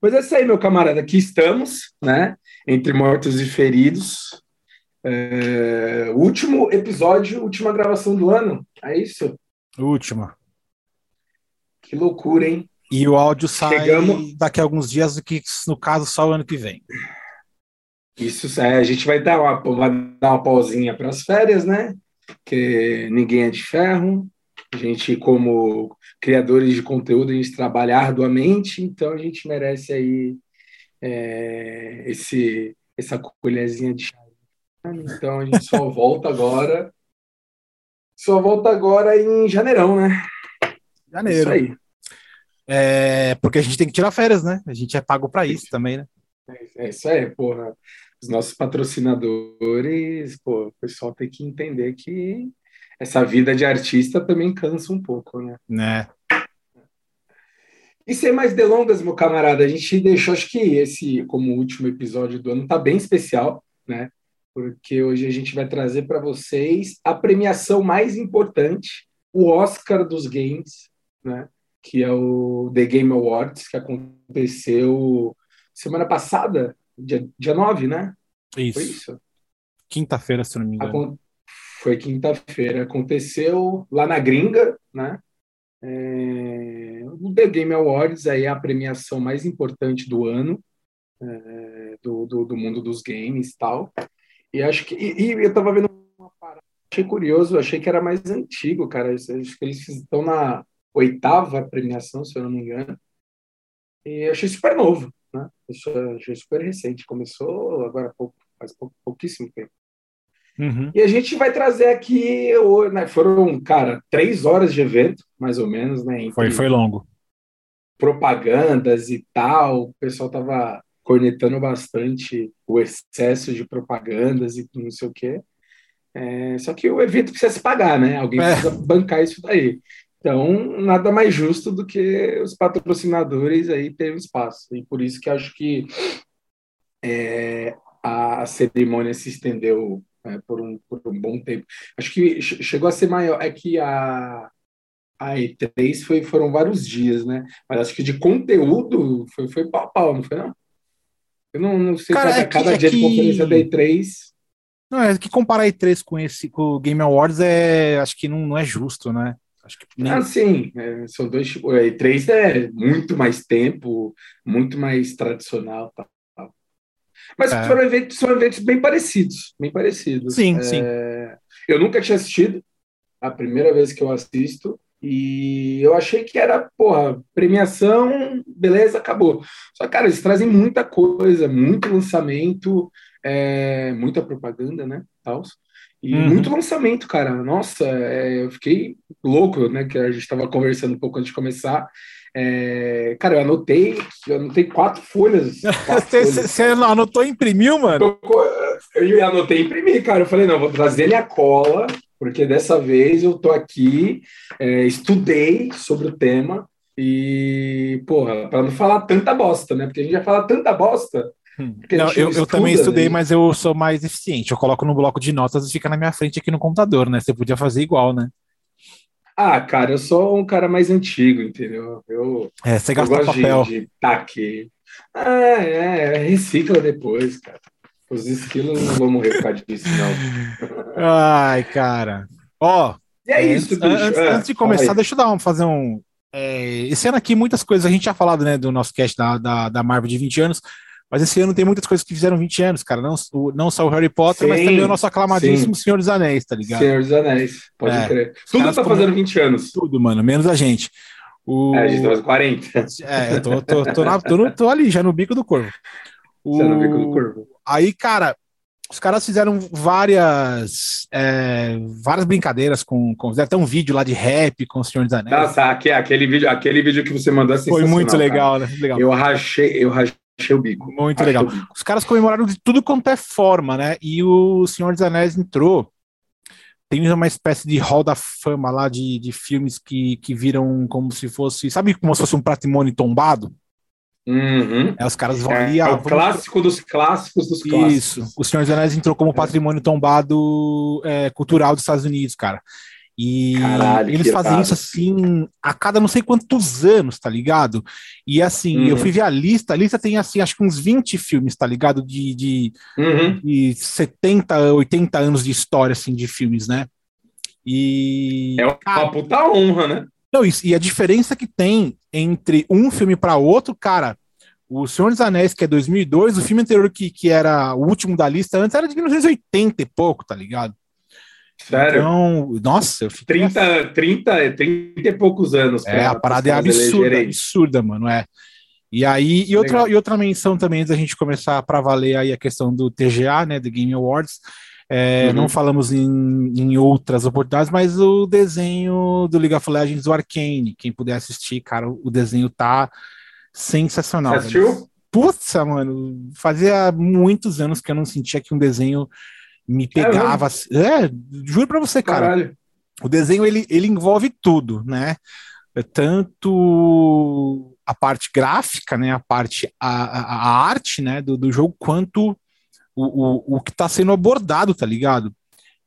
Pois é isso aí, meu camarada. Aqui estamos, né? Entre mortos e feridos. É... Último episódio, última gravação do ano. É isso? Última. Que loucura, hein? E o áudio sai Chegamos... daqui a alguns dias, que no caso só o ano que vem. Isso, é, a gente vai dar uma, vai dar uma pausinha para as férias, né? Que ninguém é de ferro. A gente, como criadores de conteúdo, a gente trabalha arduamente, então a gente merece aí é, esse, essa colherzinha de chá. Então a gente só volta agora. Só volta agora em janeirão, né? Janeiro. Isso aí. É, porque a gente tem que tirar férias, né? A gente é pago para isso também, né? É, isso aí, porra. Os nossos patrocinadores, pô, o pessoal tem que entender que essa vida de artista também cansa um pouco, né? Né. E sem mais delongas, meu camarada, a gente deixou, acho que esse, como último episódio do ano, tá bem especial, né? Porque hoje a gente vai trazer para vocês a premiação mais importante, o Oscar dos Games, né? Que é o The Game Awards, que aconteceu semana passada, dia, dia 9, né? Isso. Foi isso? Quinta-feira, se não me engano. Foi quinta-feira. Aconteceu lá na gringa, né? É, o The Game Awards aí é a premiação mais importante do ano é, do, do, do, mundo dos games tal. E acho que e, e eu tava vendo uma parada, achei curioso, achei que era mais antigo, cara. Acho que eles estão na oitava premiação, se eu não me engano. E achei super novo, né? Achei super recente. Começou agora pouco, faz pouquíssimo tempo. Uhum. E a gente vai trazer aqui, né, foram, cara, três horas de evento, mais ou menos, né? Foi, foi longo. Propagandas e tal, o pessoal tava cornetando bastante o excesso de propagandas e não sei o quê. É, só que o evento precisa se pagar, né? Alguém é. precisa bancar isso daí. Então, nada mais justo do que os patrocinadores aí terem espaço. E por isso que acho que é, a cerimônia se estendeu é, por, um, por um bom tempo. Acho que chegou a ser maior. É que a, a E3 foi, foram vários dias, né? Mas acho que de conteúdo foi, foi pau pau, não foi não? Eu não, não sei Cara, se é cada que, dia é de conferência da E3. Não, é que comparar a E3 com esse com o Game Awards é acho que não, não é justo, né? Acho que nem... Ah, sim, é, são dois tipos. A E3 é muito mais tempo, muito mais tradicional, tá? Mas é. foram eventos, são eventos bem parecidos, bem parecidos. Sim, é, sim. Eu nunca tinha assistido, a primeira vez que eu assisto, e eu achei que era, porra, premiação, beleza, acabou. Só que, cara, eles trazem muita coisa, muito lançamento, é, muita propaganda, né, tals. E uhum. muito lançamento, cara. Nossa, é, eu fiquei louco, né? Que a gente estava conversando um pouco antes de começar. É, cara, eu anotei, eu anotei quatro folhas. Você anotou e imprimiu, mano? Eu, eu anotei e imprimi, cara. Eu falei, não, vou trazer ele a cola, porque dessa vez eu tô aqui, é, estudei sobre o tema e, porra, para não falar tanta bosta, né? Porque a gente já fala tanta bosta. Hum. Não, eu, eu também estudei, né? mas eu sou mais eficiente. Eu coloco no bloco de notas e fica na minha frente aqui no computador, né? Você podia fazer igual, né? Ah, cara, eu sou um cara mais antigo, entendeu? Eu, é, você gasta eu gosto papel. de, de tá aqui. Ah, é, recicla depois, cara. Os esquilos não vão morrer por causa disso, não. Ai, cara. Ó, e é isso, antes, antes, é, antes de começar, deixa eu dar um, fazer um. É, esse ano aqui, muitas coisas, a gente já falado, né, do nosso cast da, da, da Marvel de 20 anos, mas esse ano tem muitas coisas que fizeram 20 anos, cara. Não, não só o Harry Potter, sim, mas também o nosso aclamadíssimo sim. Senhor dos Anéis, tá ligado? Senhor dos Anéis, pode é, crer. Tudo tá fazendo 20 anos. Tudo, mano, menos a gente. O... É, a gente tá 40. É, eu tô, tô, tô, na, tô, no, tô, ali, já no bico do corvo. O... É no bico do corvo. Aí, cara, os caras fizeram várias é, várias brincadeiras com, com até um vídeo lá de rap com o Senhor dos Anéis. Nossa, aquele vídeo, aquele vídeo que você mandou é Foi muito legal, cara. né? Legal. Eu rachei, eu rachei Achei o bico. Muito Achei legal. Bico. Os caras comemoraram de tudo quanto é forma, né? E o Senhor dos Anéis entrou. Tem uma espécie de hall da fama lá de, de filmes que, que viram como se fosse. Sabe como se fosse um patrimônio tombado? Uhum. É, os caras vão é, ali. É o clássico dos clássicos dos clássicos. Isso. O Senhor dos Anéis entrou como patrimônio tombado é, cultural dos Estados Unidos, cara. E Caralho, eles fazem isso assim a cada não sei quantos anos, tá ligado? E assim, uhum. eu fui ver a lista, a lista tem assim, acho que uns 20 filmes, tá ligado? De, de, uhum. de 70, 80 anos de história, assim, de filmes, né? E. É uma cara, puta honra, né? Não, isso, e a diferença que tem entre um filme para outro, cara, o Senhor dos Anéis, que é 2002, o filme anterior que, que era o último da lista antes era de 1980 e pouco, tá ligado? Sério? Então, nossa, eu fiquei 30, assim. 30, 30 e poucos anos. É, a parada é absurda, absurda, mano, é. E aí, e outra, e outra menção também, da gente começar para valer aí a questão do TGA, né, do Game Awards, é, uhum. não falamos em, em, outras oportunidades, mas o desenho do League of Legends, do Arcane, quem puder assistir, cara, o desenho tá sensacional. Você assistiu? Putz, mano, fazia muitos anos que eu não sentia que um desenho me pegava. É, é juro pra você, cara. Caralho. O desenho ele, ele envolve tudo, né? É tanto a parte gráfica, né, a parte a, a, a arte, né, do, do jogo, quanto o, o, o que está sendo abordado, tá ligado?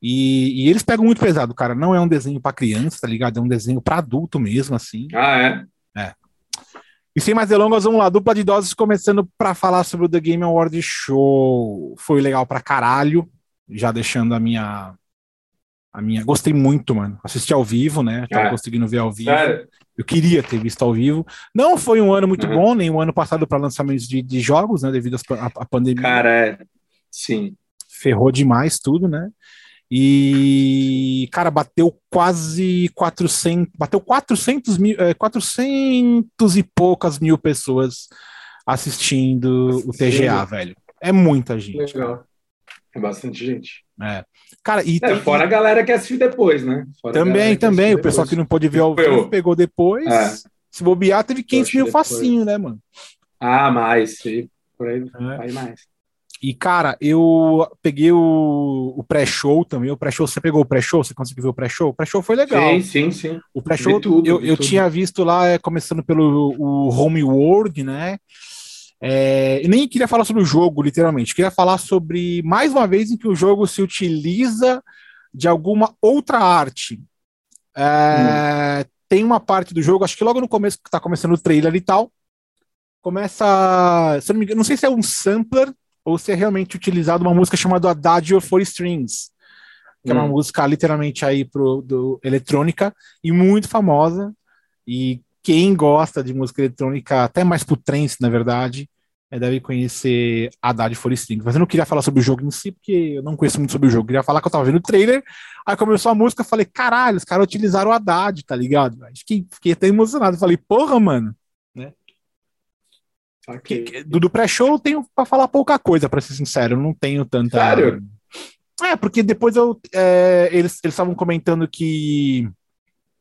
E, e, eles pegam muito pesado, cara. Não é um desenho para criança, tá ligado? É um desenho para adulto mesmo, assim. Ah, é? É. E sem mais delongas, vamos lá. Dupla de doses começando para falar sobre o The Game Award Show. Foi legal pra caralho já deixando a minha. A minha. Gostei muito, mano. Assisti ao vivo, né? Tava é. conseguindo ver ao vivo. Eu queria ter visto ao vivo. Não foi um ano muito uhum. bom, nem o um ano passado para lançamentos de, de, jogos, né? Devido à pandemia. Cara, é. Sim. Ferrou demais tudo, né? E, cara, bateu quase 400, bateu 400 mil, é, 400 e poucas mil pessoas assistindo o TGA, velho. É muita gente. Legal. É bastante gente. É. Cara, e é, fora a galera que assistiu depois, né? Fora também, também. O pessoal que não pôde ver ao vivo pegou depois. É. Se bobear, teve 500 mil depois. facinho, né, mano? Ah, mais. Sim. Por aí, é. aí mais. E, cara, eu peguei o, o pré-show também. O pré-show, você pegou o pré-show? Você conseguiu ver o pré-show? O pré-show foi legal. Sim, sim, sim. O pré-show, eu, eu tinha visto lá, é, começando pelo o Home World, né? É, eu nem queria falar sobre o jogo, literalmente. Queria falar sobre, mais uma vez, em que o jogo se utiliza de alguma outra arte. É, hum. Tem uma parte do jogo, acho que logo no começo, que está começando o trailer e tal, começa. Se não, engano, não, sei se é um sampler ou se é realmente utilizado uma música chamada Adagio for Strings, que hum. é uma hum. música literalmente aí pro, do, eletrônica e muito famosa. E quem gosta de música eletrônica, até mais pro trance, na verdade, deve conhecer Haddad for String. Mas eu não queria falar sobre o jogo em si, porque eu não conheço muito sobre o jogo. Eu queria falar que eu tava vendo o trailer, aí começou a música, eu falei, caralho, os caras utilizaram o Haddad, tá ligado? Fiquei, fiquei até emocionado. Falei, porra, mano, né? Okay. Do, do pré-show eu tenho pra falar pouca coisa, pra ser sincero. Eu não tenho tanta. Sério? É, porque depois eu, é, eles estavam comentando que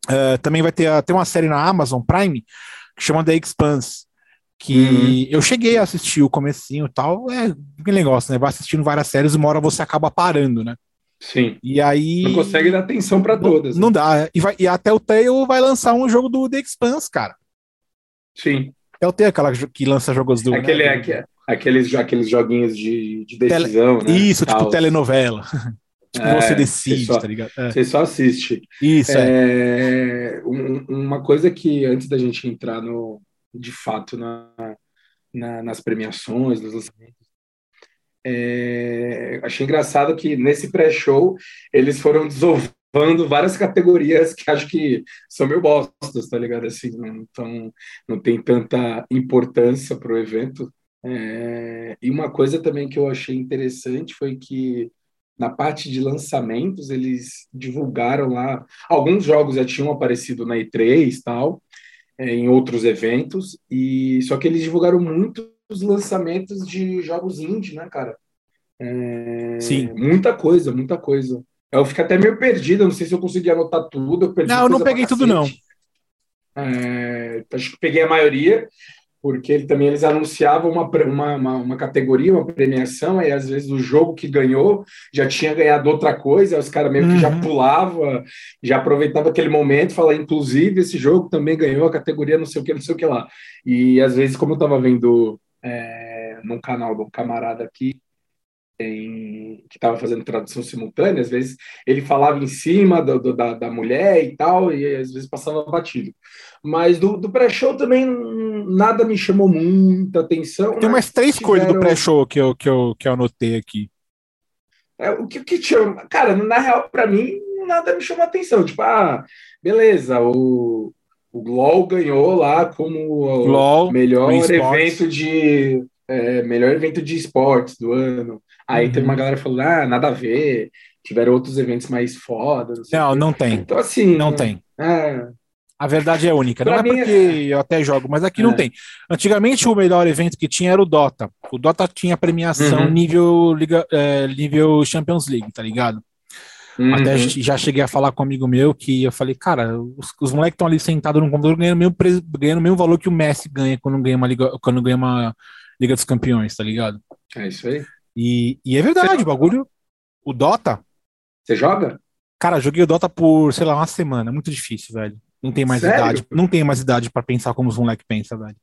é, também vai ter, ter uma série na Amazon Prime que chama The Expanse que uhum. eu cheguei a assistir o comecinho e tal, é que negócio, né? Vai assistindo várias séries, uma hora você acaba parando, né? Sim. E aí. Não consegue dar atenção para todas. Não, né? dá. E, vai, e até o Tail vai lançar um jogo do The Expanse, cara. Sim. É o Tail aquela que lança jogos do. Aquele, né? aqueles, aqueles joguinhos de, de decisão, Tele... né? Isso, tipo telenovela. tipo, é, você decide, você só, tá ligado? É. Você só assiste. Isso, é. é. Um, uma coisa que, antes da gente entrar no, de fato na, na, nas premiações, nos lançamentos. É, achei engraçado que nesse pré-show eles foram desovando várias categorias que acho que são meio bostas, tá ligado? Assim, não, tão, não tem tanta importância para o evento. É, e uma coisa também que eu achei interessante foi que na parte de lançamentos eles divulgaram lá alguns jogos já tinham aparecido na E3 tal em outros eventos, e só que eles divulgaram muito os lançamentos de jogos indie, né, cara? É, Sim. Muita coisa, muita coisa. Eu fiquei até meio perdido, não sei se eu consegui anotar tudo. Eu não, eu não peguei tudo, não. É, acho que peguei a maioria, porque ele, também eles anunciavam uma, uma, uma, uma, categoria, uma premiação, e às vezes o jogo que ganhou já tinha ganhado outra coisa, os caras meio que já uhum. pulava, já aproveitava aquele momento, falar, inclusive, esse jogo também ganhou a categoria não sei o que, não sei o que lá. E às vezes, como eu estava vendo é, num canal de um camarada aqui, em, que estava fazendo tradução simultânea, às vezes ele falava em cima do, do, da, da mulher e tal, e às vezes passava batido. Mas do, do pré-show também nada me chamou muita atenção. Tem umas três tiveram... coisas do pré-show que eu, que, eu, que eu anotei aqui. É, o que, que chama. Cara, na real, para mim, nada me chamou atenção. Tipo, ah, beleza, o, o LOL ganhou lá como o melhor evento de. É, melhor evento de esportes do ano. Aí uhum. teve uma galera falando, ah, nada a ver, tiveram outros eventos mais fodas. Não, não, não tem. Então, assim. Não tem. É, a verdade é única. Pra não é porque é... eu até jogo, mas aqui é. não tem. Antigamente o melhor evento que tinha era o Dota. O Dota tinha premiação uhum. nível, Liga, é, nível Champions League, tá ligado? Uhum. Até já cheguei a falar com um amigo meu que eu falei, cara, os, os moleques estão ali sentados no computador ganhando o mesmo, ganhando mesmo valor que o Messi ganha quando ganha uma Liga, quando ganha uma Liga dos Campeões, tá ligado? É isso aí. E, e é verdade, o bagulho. O Dota. Você joga? Cara, joguei o Dota por, sei lá, uma semana. Muito difícil, velho. Não tem mais sério? idade. Não tem mais idade para pensar como os moleques pensam, velho.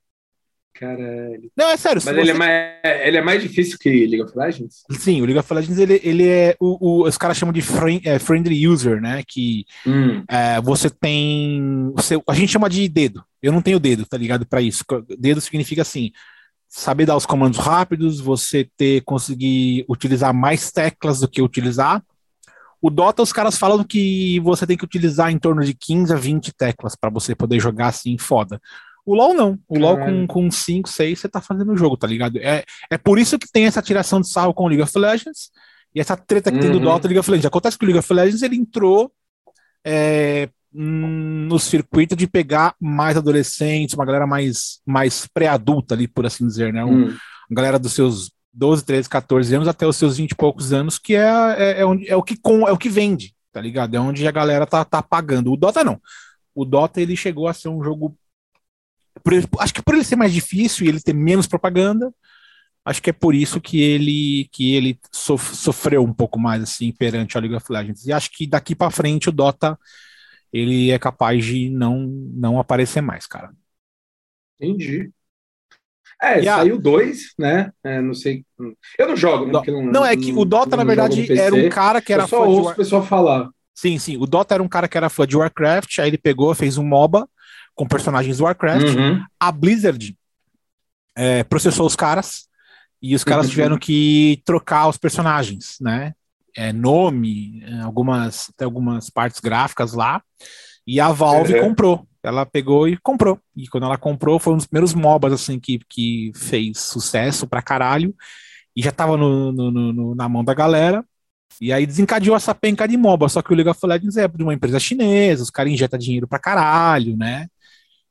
Caralho. Não, é sério. Mas ele, é mais, ele é mais difícil que League of Legends? Sim, o League of Legends ele, ele é. O, o os caras chamam de friend, é, friendly user, né? Que hum. é, você tem. Você, a gente chama de dedo. Eu não tenho dedo, tá ligado? Para isso. Dedo significa assim. Saber dar os comandos rápidos, você ter conseguir utilizar mais teclas do que utilizar, o Dota, os caras falam que você tem que utilizar em torno de 15 a 20 teclas para você poder jogar assim foda. O LoL não. O LoL com, com 5, 6 você tá fazendo o jogo, tá ligado? É, é por isso que tem essa tiração de sarro com o League of Legends e essa treta que uhum. tem do uhum. Dota e League of Legends. Acontece que o League of Legends ele entrou é, no circuito de pegar mais adolescentes, uma galera mais, mais pré-adulta ali, por assim dizer, né? Um, hum. Uma galera dos seus 12, 13, 14 anos até os seus 20 e poucos anos, que é, é, é, onde, é, o, que com, é o que vende, tá ligado? É onde a galera tá, tá pagando. O Dota não. O Dota ele chegou a ser um jogo. Por, acho que por ele ser mais difícil e ele ter menos propaganda, acho que é por isso que ele que ele sof, sofreu um pouco mais assim perante a League of Legends. E acho que daqui para frente o Dota ele é capaz de não não aparecer mais, cara. Entendi. É, saiu dois, né? É, não sei. Eu não jogo, né? Não, não, é que o Dota, na verdade, era um cara que era eu só ouço War... o pessoal falar. Sim, sim. O Dota era um cara que era fã de Warcraft, aí ele pegou, fez um MOBA com personagens do Warcraft. Uhum. A Blizzard é, processou os caras e os caras uhum. tiveram que trocar os personagens, né? É, nome, algumas, até algumas partes gráficas lá. E a Valve uhum. comprou. Ela pegou e comprou. E quando ela comprou, foi um dos primeiros MOBAs assim, que, que fez sucesso pra caralho. E já tava no, no, no, na mão da galera. E aí desencadeou essa penca de MOBA. Só que o League of Legends é de uma empresa chinesa, os caras injetam dinheiro pra caralho, né?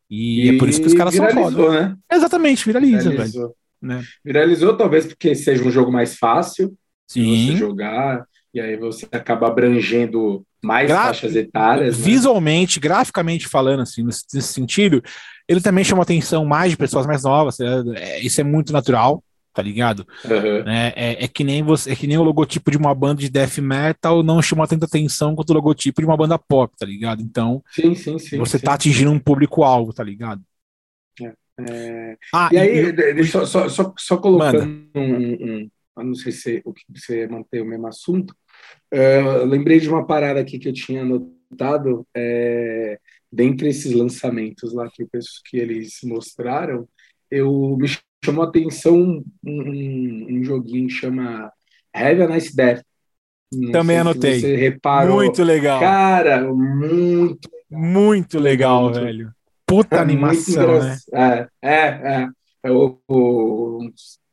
E, e é por isso que os caras são foda. Né? Exatamente, viraliza, viralizou. velho. Né? Viralizou, talvez porque seja um jogo mais fácil Sim. de você jogar. E aí você acaba abrangendo mais Gra faixas etárias. Né? Visualmente, né? graficamente falando, assim, nesse, sentido, ele também chama atenção mais de pessoas mais novas. É, isso é muito natural, tá ligado? Uhum. É, é, é, que nem você, é que nem o logotipo de uma banda de death metal não chama tanta atenção quanto o logotipo de uma banda pop, tá ligado? Então, sim, sim, sim, você tá atingindo um público-alvo, tá ligado? É, é. Ah, e aí, e, só, só, só, só colocando um, um, um, não sei se o que você mantém o mesmo assunto, Uh, lembrei de uma parada aqui que eu tinha anotado, é, dentre esses lançamentos lá que, que eles mostraram, eu me chamou a atenção um, um, um joguinho que chama Have a Nice Death. Não Também anotei. você reparou. Muito legal. Cara, muito Muito legal, muito, velho. Puta é animação, né? É, é, é. é o,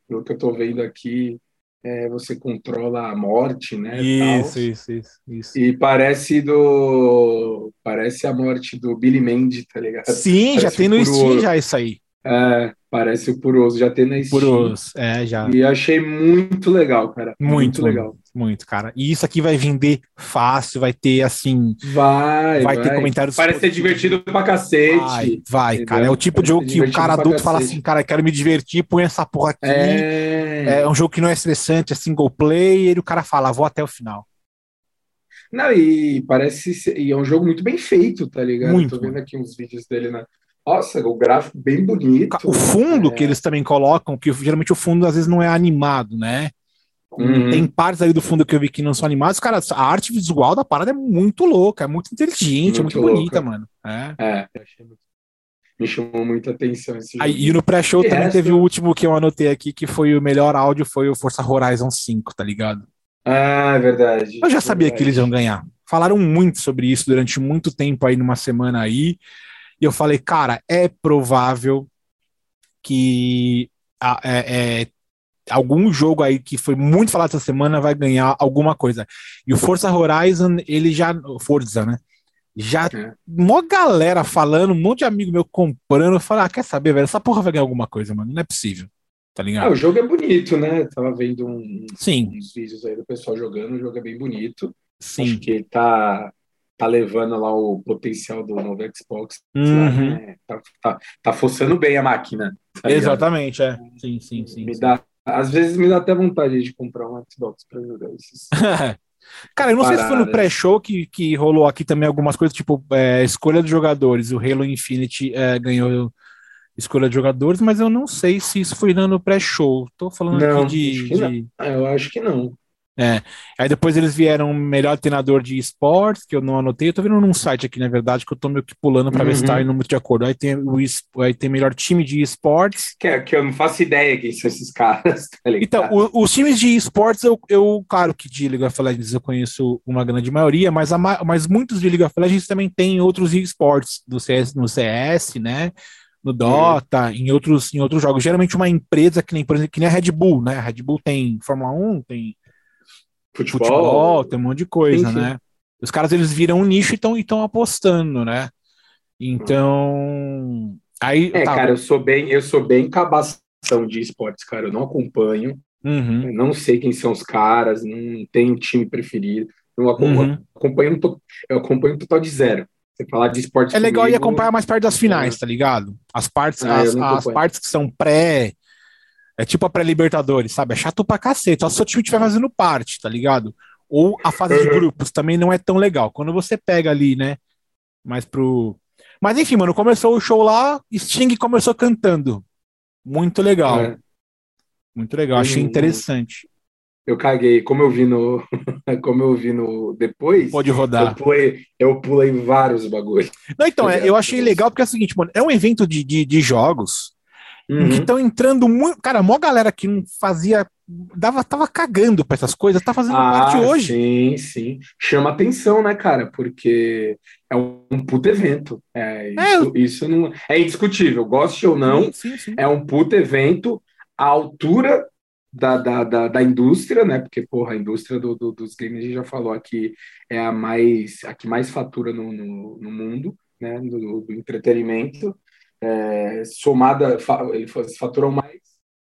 que eu tô vendo aqui é, você controla a morte, né? Isso, isso, isso, isso, E parece do. Parece a morte do Billy Mandy, tá ligado? Sim, parece já tem no Steam já isso aí. É, parece o Puroso, já tem na Steam. Puroso, é, já. E achei muito legal, cara. Muito, muito legal. Muito, cara. E isso aqui vai vender fácil, vai ter assim. Vai, vai, vai. ter comentários. Parece ser divertido pra cacete. Vai, vai cara. É o tipo de jogo que o cara adulto fala assim, cara, quero me divertir, põe essa porra aqui. É... é um jogo que não é estressante, é single player, e o cara fala, vou até o final. Não, e parece ser, e é um jogo muito bem feito, tá ligado? Muito. Tô vendo aqui uns vídeos dele na, nossa, o gráfico bem bonito. O fundo é. que eles também colocam, que geralmente o fundo às vezes não é animado, né? Uhum. Tem partes aí do fundo que eu vi que não são animados. Cara, a arte visual da parada é muito louca, é muito inteligente, muito é muito bonita, mano. É. é. Me chamou muita atenção esse aí, E no pré-show também resto... teve o último que eu anotei aqui, que foi o melhor áudio, foi o Força Horizon 5, tá ligado? Ah, é verdade. Eu já sabia verdade. que eles iam ganhar. Falaram muito sobre isso durante muito tempo aí, numa semana aí. E eu falei, cara, é provável que é, é, algum jogo aí que foi muito falado essa semana vai ganhar alguma coisa. E o Forza Horizon, ele já. Forza, né? Já, é. mó galera falando, um monte de amigo meu comprando. Falei, ah, quer saber, velho? Essa porra vai ganhar alguma coisa, mano. Não é possível. Tá ligado? Ah, o jogo é bonito, né? Tava vendo um, Sim. uns vídeos aí do pessoal jogando. O jogo é bem bonito. Sim. Acho que ele tá, tá levando lá o potencial do novo Xbox. Uhum. Lá, né? tá, tá, tá forçando bem a máquina. Tá Exatamente, é. Sim, sim, sim. Me sim. dá às vezes me dá até vontade de comprar um Xbox para jogar esses. Cara, eu não sei se foi no pré-show que, que rolou aqui também algumas coisas, tipo é, escolha dos jogadores. O Halo Infinite é, ganhou escolha de jogadores, mas eu não sei se isso foi no pré-show. Tô falando não, aqui de, de... Eu acho que não. É. Aí depois eles vieram melhor treinador de esportes, que eu não anotei. Eu tô vendo num site aqui, na verdade, que eu tô meio que pulando para uhum. ver se tá uhum. indo muito de acordo. Aí tem o aí tem melhor time de esportes. Que, é, que eu não faço ideia quem são esses caras. Tá então, o, os times de esportes, eu, eu, claro que de League of Legends eu conheço uma grande maioria, mas, a, mas muitos de League of Legends também tem outros esportes do CS, no CS, né? No Dota, uhum. em, outros, em outros jogos. Geralmente uma empresa que nem, por exemplo, que nem a Red Bull, né? A Red Bull tem Fórmula 1, tem futebol, futebol tem um monte de coisa, né? Os caras eles viram um nicho e estão apostando, né? Então, aí É, tá. cara, eu sou bem, eu sou bem cabação de esportes, cara, eu não acompanho. Uhum. não sei quem são os caras, não tenho time preferido. Eu acompanho, uhum. acompanho, eu acompanho um total de zero. Você falar de esportes. É legal comigo, ir acompanhar mais perto das finais, é. tá ligado? As partes, ah, as, as partes que são pré é tipo a pré-Libertadores, sabe? É chato pra cacete. Só se o seu time estiver fazendo parte, tá ligado? Ou a fase de uhum. grupos também não é tão legal. Quando você pega ali, né? Mais pro. Mas enfim, mano, começou o show lá, Sting começou cantando. Muito legal. É. Muito legal, achei uhum. interessante. Eu caguei, como eu vi no. como eu vi no. Depois. Pode rodar. Eu pulei, eu pulei vários bagulhos. Não, então, é, eu achei legal porque é o seguinte, mano, é um evento de, de, de jogos Uhum. Que estão entrando muito. Cara, a maior galera que não fazia. Dava, tava cagando pra essas coisas, tá fazendo ah, parte hoje. Sim, sim. Chama atenção, né, cara? Porque é um, puto evento. É, é isso, é, isso não é indiscutível. Goste ou não, sim, sim, sim. é um puto evento à altura da, da, da, da, indústria, né? Porque, porra, a indústria do, do, dos games a gente já falou aqui é a mais a que mais fatura no, no, no mundo, né? Do, do entretenimento é, somada, eles faturam mais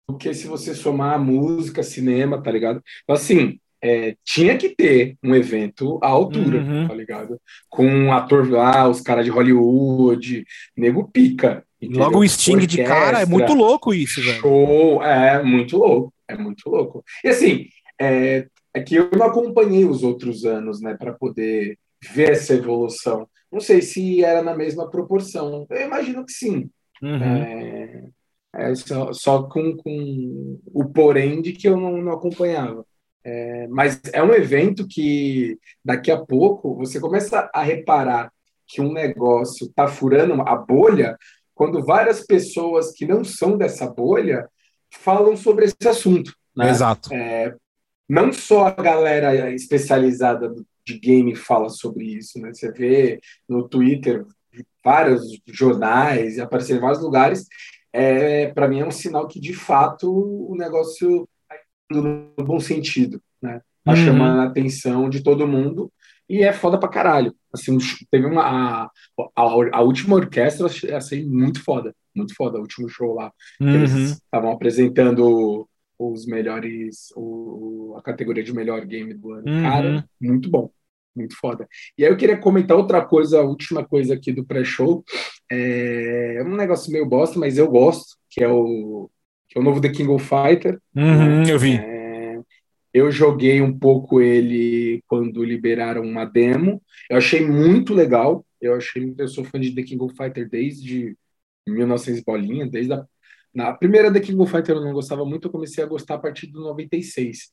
do que se você somar música, cinema, tá ligado? Então, assim, é, tinha que ter um evento à altura, uhum. tá ligado? Com um ator lá, os caras de Hollywood, nego pica. Entendeu? Logo o Sting Orquestra, de cara, é muito louco isso, velho. Show, é muito louco, é muito louco. E assim, é, é que eu não acompanhei os outros anos, né, para poder ver essa evolução. Não sei se era na mesma proporção. Eu imagino que sim. Uhum. É, é só, só com, com, o porém de que eu não, não acompanhava. É, mas é um evento que daqui a pouco você começa a reparar que um negócio está furando a bolha quando várias pessoas que não são dessa bolha falam sobre esse assunto. Né? Exato. É, não só a galera especializada do de game fala sobre isso, né? Você vê no Twitter vários jornais e aparecer em vários lugares. É, para mim é um sinal que de fato o negócio está indo no bom sentido, né? Tá uhum. chamando a atenção de todo mundo e é foda pra caralho. Assim, teve uma a, a, a última orquestra achei muito foda, muito foda o último show lá. Uhum. Eles estavam apresentando os melhores, o, a categoria de melhor game do ano. Uhum. Cara, muito bom muito foda. E aí eu queria comentar outra coisa, a última coisa aqui do pré-show. É um negócio meio bosta, mas eu gosto, que é o, que é o novo The King of Fighter. Uhum, eu vi. É, eu joguei um pouco ele quando liberaram uma demo. Eu achei muito legal. Eu achei, eu sou fã de The King of Fighter desde 1900 bolinha, desde a na primeira The King of Fighter eu não gostava muito, eu comecei a gostar a partir do 96.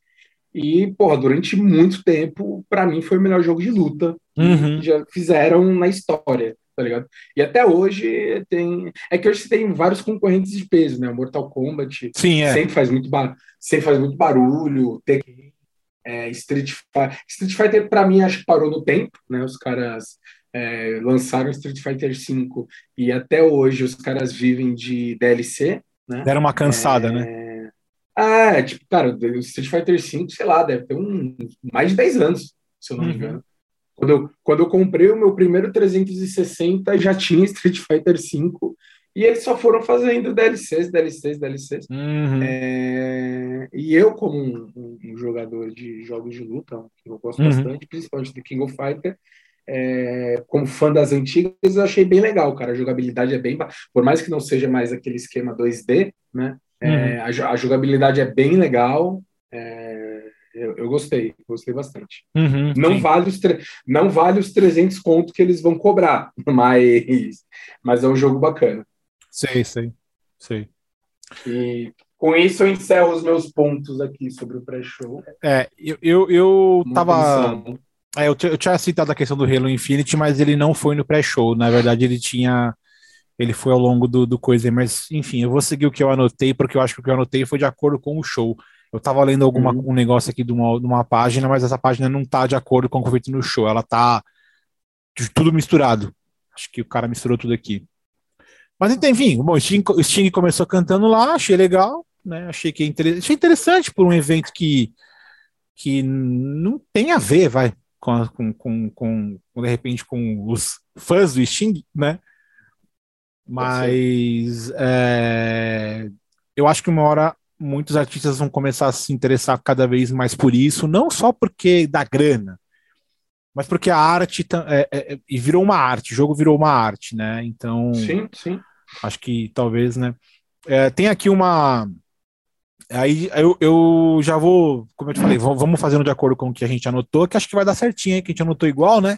E, porra, durante muito tempo, para mim, foi o melhor jogo de luta uhum. que já fizeram na história, tá ligado? E até hoje tem. É que hoje tem vários concorrentes de peso, né? O Mortal Kombat Sim, é. sempre, faz muito bar... sempre faz muito barulho. Tem é, Street Fighter. Street Fighter, para mim, acho que parou no tempo, né? Os caras é, lançaram Street Fighter V e até hoje os caras vivem de DLC, né? Deram uma cansada, né? é... né? Ah, tipo, cara, o Street Fighter V, sei lá, deve ter um, mais de 10 anos, se eu não me uhum. engano. Quando eu, quando eu comprei o meu primeiro 360, já tinha Street Fighter V e eles só foram fazendo DLCs, DLCs, DLCs. Uhum. É... E eu, como um, um, jogador de jogos de luta, que eu gosto uhum. bastante, principalmente do King of Fighter, é... como fã das antigas, eu achei bem legal, cara. A jogabilidade é bem. Por mais que não seja mais aquele esquema 2D, né? É, uhum. a, a, jogabilidade é bem legal. É, eu, eu, gostei, gostei bastante. Uhum, não, vale os não vale os 300 conto que eles vão cobrar, mas, mas é um jogo bacana. Sei, sei, sei. E com isso eu encerro os meus pontos aqui sobre o pré-show. É, eu, eu, eu tava. É, eu, eu tinha citado a questão do Halo Infinite, mas ele não foi no pré-show. Na verdade, ele tinha. Ele foi ao longo do, do coisa, mas enfim, eu vou seguir o que eu anotei, porque eu acho que o que eu anotei foi de acordo com o show. Eu tava lendo alguma, uhum. um negócio aqui de uma, de uma página, mas essa página não tá de acordo com o feito no show. Ela tá tudo misturado. Acho que o cara misturou tudo aqui. Mas enfim, bom, o Sting, o Sting começou cantando lá, achei legal, né? Achei que é interessante, achei interessante por um evento que, que não tem a ver, vai, com, com, com, com, de repente com os fãs do Sting, né? Mas é, eu acho que uma hora muitos artistas vão começar a se interessar cada vez mais por isso, não só porque dá grana, mas porque a arte é, é, é, e virou uma arte, o jogo virou uma arte, né? Então, sim, sim. Acho que talvez, né? É, tem aqui uma. Aí eu, eu já vou, como eu te falei, vamos fazendo de acordo com o que a gente anotou, que acho que vai dar certinho, hein? Que a gente anotou igual, né?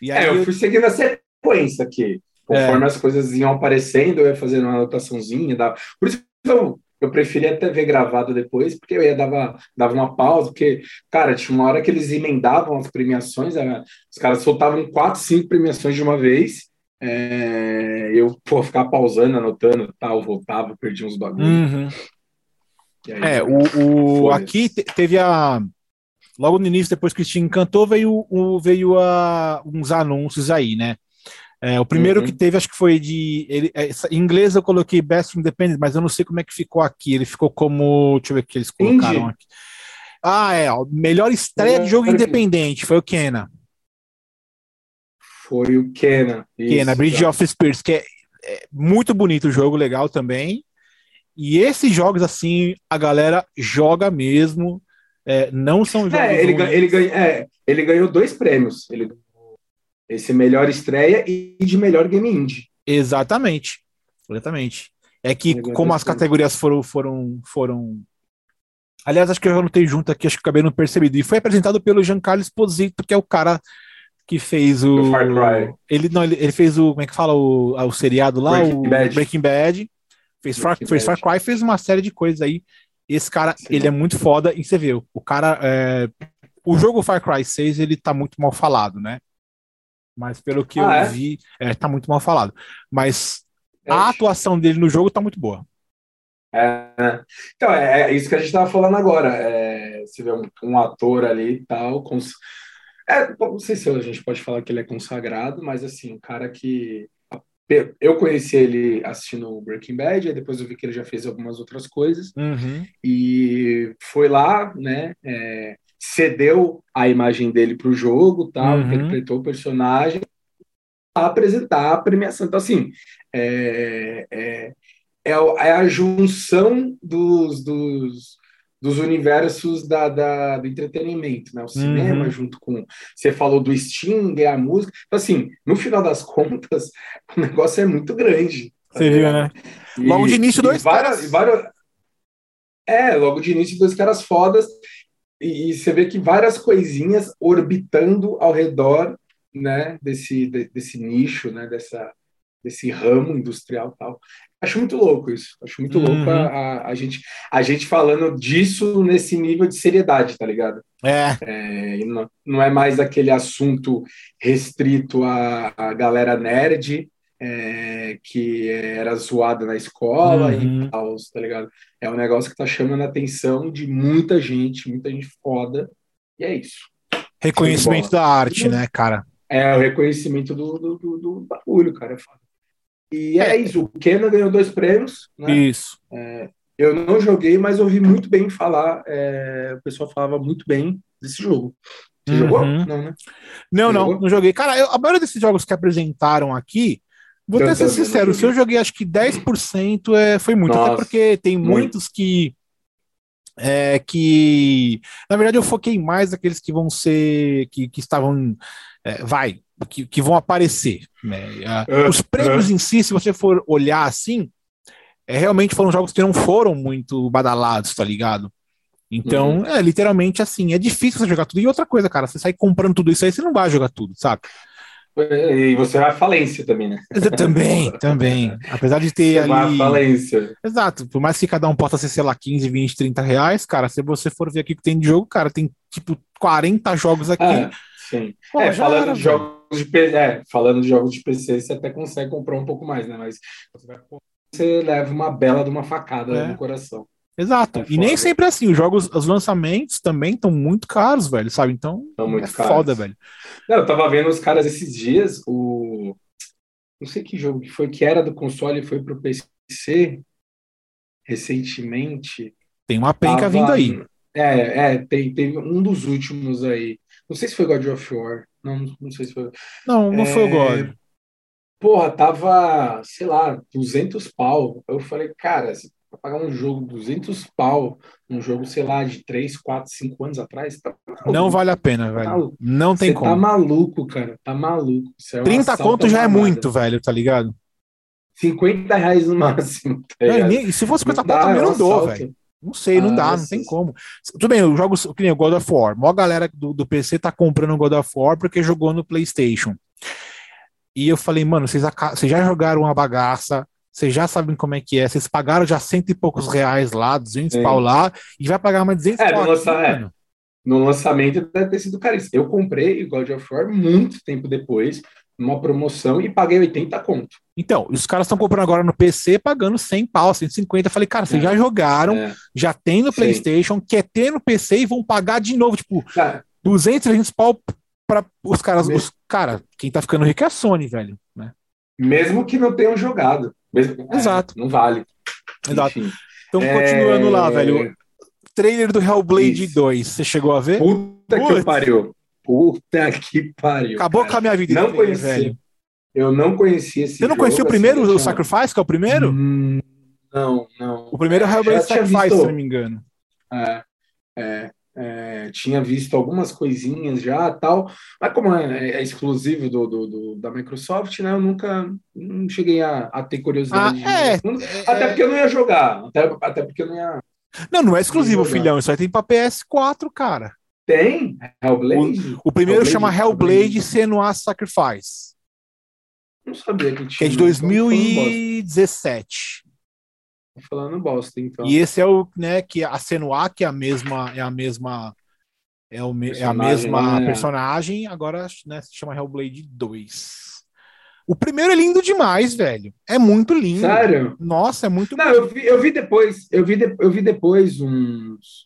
E aí, é, eu fui seguindo a sequência aqui. Conforme é. as coisas iam aparecendo, eu ia fazendo uma anotaçãozinha. Dava... Por isso que eu, eu preferia até ver gravado depois, porque eu ia dava, dava uma pausa, porque, cara, tinha uma hora que eles emendavam as premiações, era, os caras soltavam quatro, cinco premiações de uma vez, é, eu pô, ficar pausando, anotando, tal, voltava, perdi uns bagulhos. Uhum. Aí, é, o, o aqui teve a. Logo no início, depois que o Steam cantou, veio, o, veio a, uns anúncios aí, né? É, o primeiro uhum. que teve, acho que foi de. Ele, é, em inglês eu coloquei Best Independent, mas eu não sei como é que ficou aqui. Ele ficou como. Deixa eu ver o que eles colocaram Indie. aqui. Ah, é. Ó, melhor estreia de jogo independente foi o Kena foi o Kenan. Kenan, Bridge tá. of Spirits, que é, é, muito bonito o jogo, legal também. E esses jogos, assim, a galera joga mesmo. É, não são jogos. É, ele, ele, ganha, é, ele ganhou dois prêmios. Ele esse melhor estreia e de melhor game indie. Exatamente. Exatamente. É que, como as categorias foram, foram, foram. Aliás, acho que eu anotei junto aqui, acho que acabei não percebido. E foi apresentado pelo Giancarlo Esposito, que é o cara que fez o. Far Cry. Ele, não, ele, ele, fez o. Como é que fala? O, o seriado lá, Breaking o Bad. Breaking Bad. Fez, Far, fez Far Cry, fez uma série de coisas aí. Esse cara, Sim. ele é muito foda e você vê, o cara. É, o jogo Far Cry 6, ele tá muito mal falado, né? Mas pelo que ah, eu é? vi, é, tá muito mal falado. Mas a atuação dele no jogo tá muito boa. É, né? então, é, é, isso que a gente tava falando agora. É, você vê um, um ator ali e tal, com, é, não sei se a gente pode falar que ele é consagrado, mas assim, um cara que eu conheci ele assistindo Breaking Bad, aí depois eu vi que ele já fez algumas outras coisas uhum. e foi lá, né? É, cedeu a imagem dele para o jogo, tal, uhum. interpretou o personagem a apresentar a premiação. Então, assim, é, é, é, é a junção dos, dos dos universos da, da, do entretenimento, né? O cinema uhum. junto com... Você falou do Sting, é a música. Então, assim, no final das contas, o negócio é muito grande. Você viu, né? E, logo de início, dois várias, caras... Várias, é, logo de início, dois caras fodas. E, e, você vê que várias coisinhas orbitando ao redor né, desse, de, desse nicho, né, dessa, desse ramo industrial tal. Acho muito louco isso. Acho muito uhum. louco a, a, a, gente, a gente falando disso nesse nível de seriedade, tá ligado? É. é não, não é mais aquele assunto restrito à, à galera nerd é, que era zoada na escola uhum. e tal, tá ligado? É um negócio que tá chamando a atenção de muita gente, muita gente foda, e é isso. Reconhecimento da arte, né, cara? É, o reconhecimento do, do, do, do bagulho, cara, é foda. E é, é isso, o Kenan ganhou dois prêmios. Né? Isso. É, eu não joguei, mas ouvi muito bem falar. É, o pessoal falava muito bem desse jogo. Você uhum. jogou? Não, né? Não, não, jogou? não joguei. Cara, eu, a maioria desses jogos que apresentaram aqui, vou até ser sincero, se eu joguei acho que 10% é, foi muito. Nossa, até porque tem muito. muitos que. É, que na verdade eu foquei mais naqueles que vão ser que, que estavam é, vai que, que vão aparecer. Né? Uh, os prêmios uh. em si, se você for olhar assim, é, realmente foram jogos que não foram muito badalados, tá ligado? Então, uhum. é literalmente assim, é difícil você jogar tudo. E outra coisa, cara, você sai comprando tudo isso aí, você não vai jogar tudo, sabe? E você vai à falência também, né? Também, também. Apesar de ter você ali. Vai à falência. Exato. Por mais que cada um possa ser, sei lá, 15, 20, 30 reais, cara, se você for ver aqui o que tem de jogo, cara, tem tipo 40 jogos aqui. Ah, sim. Pô, é, falando era, de jogos de PC, é, falando de jogos de PC, você até consegue comprar um pouco mais, né? Mas você, leva uma bela de uma facada é. no coração. Exato. É e nem sempre é assim. Os jogos, os lançamentos também estão muito caros, velho, sabe? Então é caros. foda, velho. Não, eu tava vendo os caras esses dias, o. Não sei que jogo que foi, que era do console e foi pro PC recentemente. Tem uma penca tava... vindo aí. É, é, tem, teve um dos últimos aí. Não sei se foi God of War. Não, não sei se foi. Não, não é... foi o God. Porra, tava, sei lá, 200 pau. Eu falei, cara, se pagar um jogo 200 pau, um jogo, sei lá, de 3, 4, 5 anos atrás, tá não vale a pena, tá velho. Tá não tem Você como. tá maluco, cara. Tá maluco. É 30 conto já é muito, velho, tá ligado? 50 reais no máximo. Tá não, e se fosse 50 pau, também é não dou, velho. Não sei, não ah, dá, não tem como. Tudo bem, os jogos que nem o God of War. A maior galera do, do PC tá comprando o God of War porque jogou no PlayStation. E eu falei, mano, vocês, vocês já jogaram uma bagaça, vocês já sabem como é que é, vocês pagaram já cento e poucos reais lá, 200 Sim. pau lá, e vai pagar mais 200 é, pau. No, lança, é, no lançamento deve ter sido caríssimo. Eu comprei o God of War muito tempo depois, numa promoção, e paguei 80 conto. Então, os caras estão comprando agora no PC pagando 100 pau, 150. Eu falei, cara, vocês é, já jogaram, é. já tem no Sim. PlayStation, quer ter no PC e vão pagar de novo, tipo, é. 200, 300 pau para os caras. Os, cara, quem tá ficando rico é a Sony, velho. Né? Mesmo que não tenham jogado. Mesmo, é, Exato. não vale. Exato. Enfim. Então, continuando lá, é, velho. Trailer do Hellblade Isso. 2, você chegou a ver? Puta Putz. que pariu. Puta que pariu. Acabou cara. com a minha vida. Não conheci. Velho. Eu não conhecia esse Você não conhecia o primeiro, assim, o Sacrifice, que é o primeiro? Hum, não, não. O primeiro é o Hellblade Sacrifice, visto... se não me engano. É, é, é, tinha visto algumas coisinhas já tal, mas como é, é exclusivo do, do, do, da Microsoft, né? Eu nunca não cheguei a, a ter curiosidade. Ah, é, até é. porque eu não ia jogar. Até, até porque eu não ia. Não, não é exclusivo, filhão. Isso aí tem pra PS4, cara. Tem? Hellblade? O, o primeiro Hellblade, chama Hellblade, Hellblade Senua Sacrifice. Não sabia que tinha. Que é de 2017. Tô falando bosta, então. E esse é o, né, que a Senua, que é a mesma, é a mesma, é, o, é a mesma né? personagem, agora né, se chama Hellblade 2. O primeiro é lindo demais, velho. É muito lindo. Sério? Nossa, é muito Não, eu vi, eu vi depois, eu vi, de, eu vi depois uns,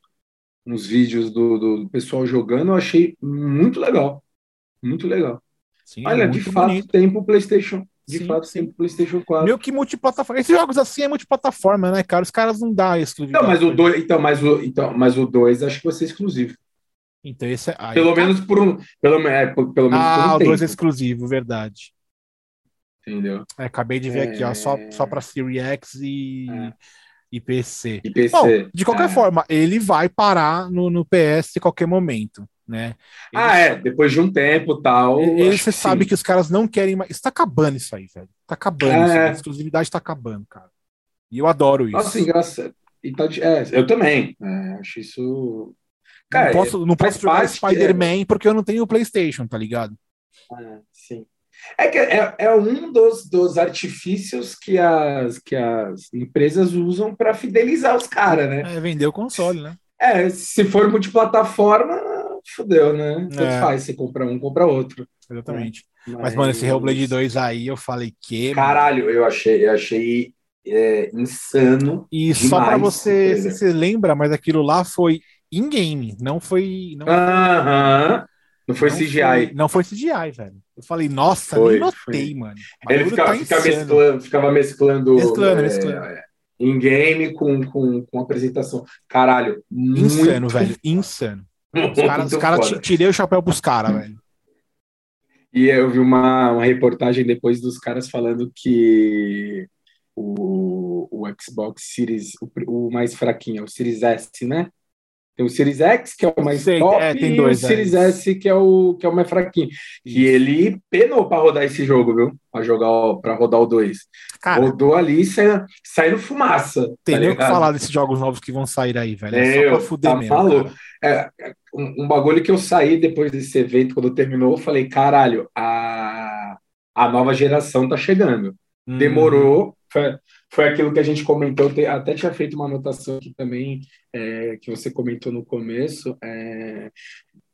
uns vídeos do, do pessoal jogando, eu achei muito legal. Muito legal. Sim, Olha, é de fato, bonito. tem pro PlayStation. De sim, fato, sim. tem pro PlayStation 4. Meio que multiplataforma. Esses jogos assim é multiplataforma, né, cara? Os caras não dão exclusividade. Não, mas o 2, então, mas o, então, mas o 2 acho que vai ser exclusivo. Então esse é. Aí, pelo tá. menos por um. Pelo, é, pelo menos ah, por um o 2 é exclusivo, verdade. Entendeu? É, acabei de ver é... aqui, ó, só, só para Series X e. É. E PC. E. Bom, de qualquer é. forma, ele vai parar no, no PS em qualquer momento né? ah, é, depois de um tempo tal. Ele, você sabe sim. que os caras não querem mais. Está acabando isso aí, velho. Está acabando. É. A exclusividade está acabando, cara. E eu adoro isso. Nossa, engraçado. E tá de... é, eu também. É, acho isso. Cara, não posso, não posso jogar Spider-Man é... porque eu não tenho o PlayStation, tá ligado? Ah, sim. É que é, é um dos, dos artifícios que as, que as empresas usam para fidelizar os caras, né? É, vender o console, né? É, se for multiplataforma, fodeu, né? Tanto é. faz, você compra um, compra outro. Exatamente. Mas, Mas mano, esse Hellblade 2 aí, eu falei que. Caralho, mano... eu achei, eu achei é, insano. E demais, só para você, se você lembra, mas aquilo lá foi in-game, não foi. Não, uh -huh. não foi não CGI. Foi, não foi CGI, velho. Eu falei, nossa, foi, nem notei, foi. mano. Ele ficava, tá ficava, mesclando, ficava mesclando. Mesclando, é, mesclando. In-game com, com, com apresentação. Caralho. Insano, muito... velho. Insano. Os caras cara, tirei o chapéu pros caras, velho. E eu vi uma, uma reportagem depois dos caras falando que o, o Xbox Series, o, o mais fraquinho, é o Series S, né? Tem o Series X, que é o mais Sei, top, é, tem dois, e o Series é. S, que é o, que é o mais fraquinho. E ele penou para rodar esse jogo, viu? Para jogar, para rodar o 2. Rodou ali sai, saindo fumaça. Tem tá nem o que falar desses jogos novos que vão sair aí, velho. É, é só pra fuder tá mesmo. É, um, um, bagulho que eu saí depois desse evento, quando terminou, eu falei: caralho, a, a nova geração tá chegando. Hum. Demorou, foi, aquilo que a gente comentou, até tinha feito uma anotação aqui também, é, que você comentou no começo. É,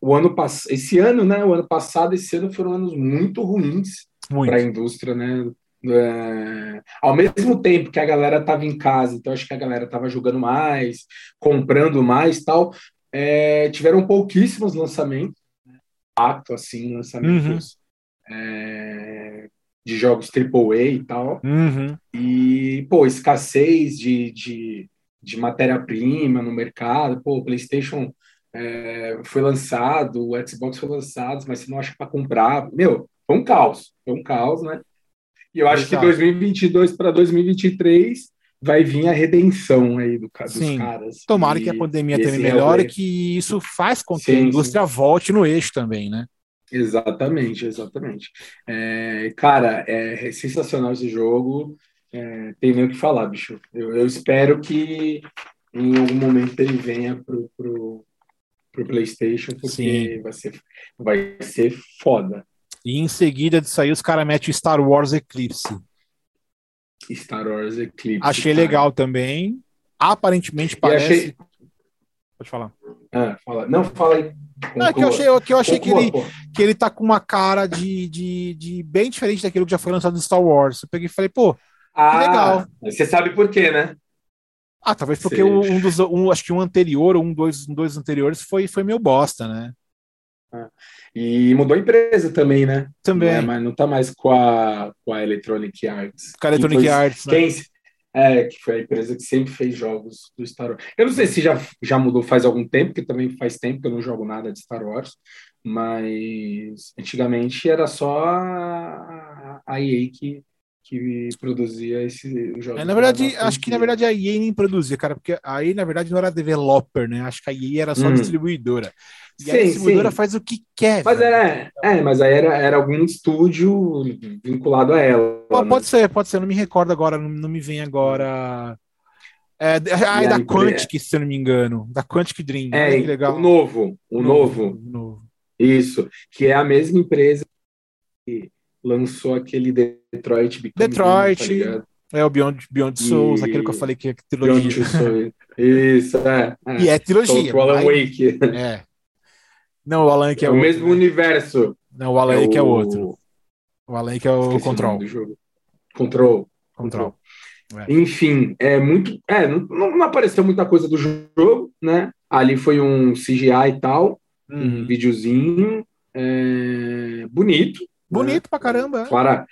o ano pass esse ano, né? O ano passado, esse ano foram anos muito ruins para a indústria, né? É, ao mesmo tempo que a galera estava em casa, então acho que a galera estava jogando mais, comprando mais tal, é, tiveram pouquíssimos lançamentos, ato assim, lançamentos uhum. é, de jogos AAA e tal. Uhum. E, pô, escassez de, de, de matéria-prima no mercado. Pô, o PlayStation é, foi lançado, o Xbox foi lançado, mas você não acha para comprar. Meu, foi um caos. Foi um caos, né? E eu acho Exato. que 2022 para 2023 vai vir a redenção aí do, dos sim. caras. Tomara e, que a pandemia também melhore, é que isso faz com que sim, a indústria sim. volte no eixo também, né? Exatamente, exatamente. É, cara, é sensacional esse jogo. É, tem nem o que falar, bicho. Eu, eu, espero que em algum momento ele venha pro, pro, pro PlayStation, porque Sim. vai ser, vai ser foda. E em seguida de sair, os caras metem Star Wars Eclipse. Star Wars Eclipse. Achei cara. legal também. Aparentemente parece. Achei... Pode falar. Ah, fala. Não, fala aí. Não, é que eu achei, que, eu achei que, ele, que ele tá com uma cara de, de, de bem diferente daquilo que já foi lançado no Star Wars. Eu peguei e falei, pô, ah, que legal. Você sabe por quê, né? Ah, talvez porque um, dos. Um, acho que um anterior, um dois, um dois anteriores, foi, foi meio bosta, né? Ah, e mudou a empresa também, né? Também. Não é, mas não tá mais com a, com a Electronic Arts. Com a Electronic foi, Arts. Né? Quem, é, que foi a empresa que sempre fez jogos do Star Wars. Eu não sei se já, já mudou faz algum tempo, que também faz tempo que eu não jogo nada de Star Wars, mas antigamente era só a, EA que, que produzia esse jogo. É, na verdade, acho que na verdade a EA nem produzia, cara, porque a EA na verdade não era developer, né? Acho que a EA era só hum. distribuidora. E sim, a distribuidora sim. faz o que quer. Mas é, é, mas aí era, era algum estúdio vinculado a ela. Né? Pode ser, pode ser, não me recordo agora, não, não me vem agora. É, ah, é da Quantic, se eu não me engano. Da Quantic Dream. É, legal. o novo. O, o novo, novo. novo. Isso. Que é a mesma empresa que lançou aquele Detroit Become Detroit. tá é o Beyond, Beyond Souls, e... aquele que eu falei que é trilogia. Isso, é, é. E é trilogia. O Alan Wake. É. Não, o Alan que é, é o outro, mesmo né? universo. Não, o Alan é que é o outro. O Alan que é o Control. Control. Control. É. Enfim, é muito. É, não, não, apareceu muita coisa do jogo, né? Ali foi um CGI e tal, uhum. um videozinho é, bonito. Bonito né? pra caramba. É. Clara,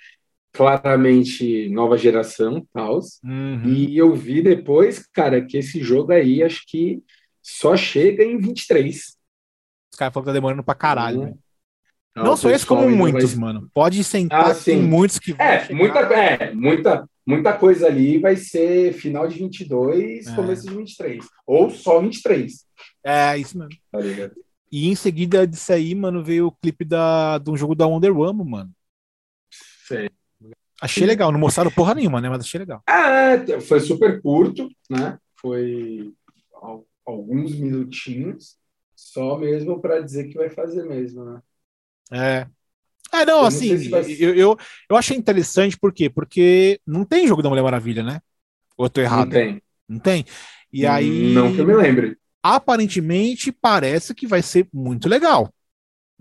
claramente nova geração tal. Uhum. E eu vi depois, cara, que esse jogo aí acho que só chega em 23. Os caras falam que tá demorando pra caralho, uhum. Não, não só esse, como muitos, vai... mano. Pode sentar, ah, tem muitos que vão. É, muita, é muita, muita coisa ali vai ser final de 22, é. começo de 23. Ou só 23. É, isso mesmo. Tá e em seguida disso aí, mano, veio o clipe da, de um jogo da Wonder Woman, mano. Sei. Achei legal, não mostraram porra nenhuma, né? Mas achei legal. É, foi super curto, né? Foi alguns minutinhos. Só mesmo para dizer que vai fazer mesmo, né? É. É, não, eu assim, não vai... eu, eu, eu achei interessante, por quê? Porque não tem jogo da Mulher Maravilha, né? Ou eu tô errado? Não tem. Não tem? E aí. Não que eu me lembre. Aparentemente parece que vai ser muito legal.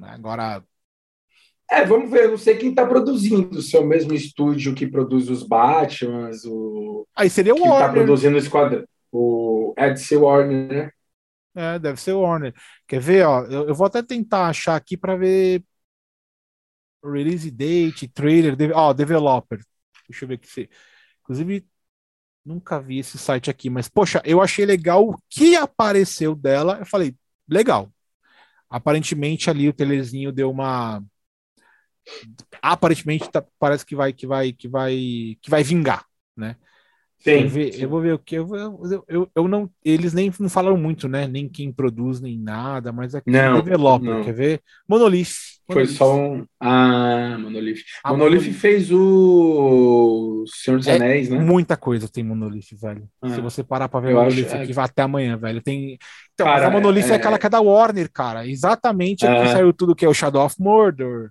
Agora. É, vamos ver. Eu não sei quem está produzindo. Se é o mesmo estúdio que produz os Batmans, o. Aí seria o que Warner. tá produzindo o Esquadrão. O Ed C. Warner, né? É, deve ser o Warner. Quer ver, ó? Eu, eu vou até tentar achar aqui para ver release date, trailer, ó, oh, developer. Deixa eu ver aqui. Inclusive, nunca vi esse site aqui, mas poxa, eu achei legal o que apareceu dela. Eu falei, legal. Aparentemente ali o telezinho deu uma aparentemente tá, parece que vai que vai que vai que vai vingar, né? Sim, ver, sim. Eu vou ver o que. Eu, eu, eu, eu, não. Eles nem não falaram muito, né? Nem quem produz, nem nada, mas aqui não, developer, não. quer ver? Monolith. Foi só um. Ah, Monolith. A Monolith, Monolith fez o Senhor dos é, Anéis, né? Muita coisa tem Monolith, velho. Ah, Se você parar pra ver o Monolith acho, aqui, é... vai até amanhã, velho. Tem. Então, cara, a Monolith é... é... aquela que é da Warner, cara. Exatamente é. que saiu tudo que é o Shadow of Mordor.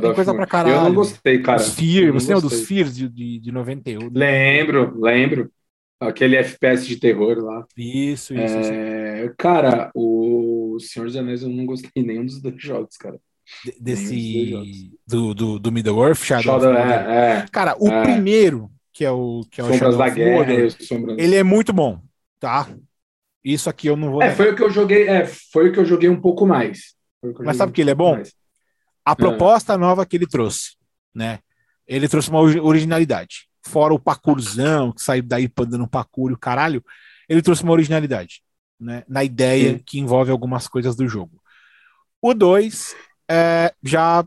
Tem coisa pra caralho. Eu não gostei, cara. Os Fear, você lembra dos Fears de, de, de 91? Lembro, lembro. Aquele FPS de terror lá. Isso, isso. É... isso. Cara, o Senhor dos Anéis eu não gostei nenhum dos dois jogos, cara. desse. Do, do, do Middle Earth, Shadow, Shadow é, é, Cara, o é. primeiro, que é o, que é o Sombras Shadow da Guerra, Mordor, Sombras... ele é muito bom, tá? Isso aqui eu não vou. É, foi o que eu joguei, é, foi o que eu joguei um pouco mais. Mas sabe que ele é bom? Mais. A proposta nova que ele trouxe, né? Ele trouxe uma originalidade. Fora o parkourzão, que saiu daí dando um parkour e o caralho, ele trouxe uma originalidade, né? Na ideia Sim. que envolve algumas coisas do jogo. O 2 é, já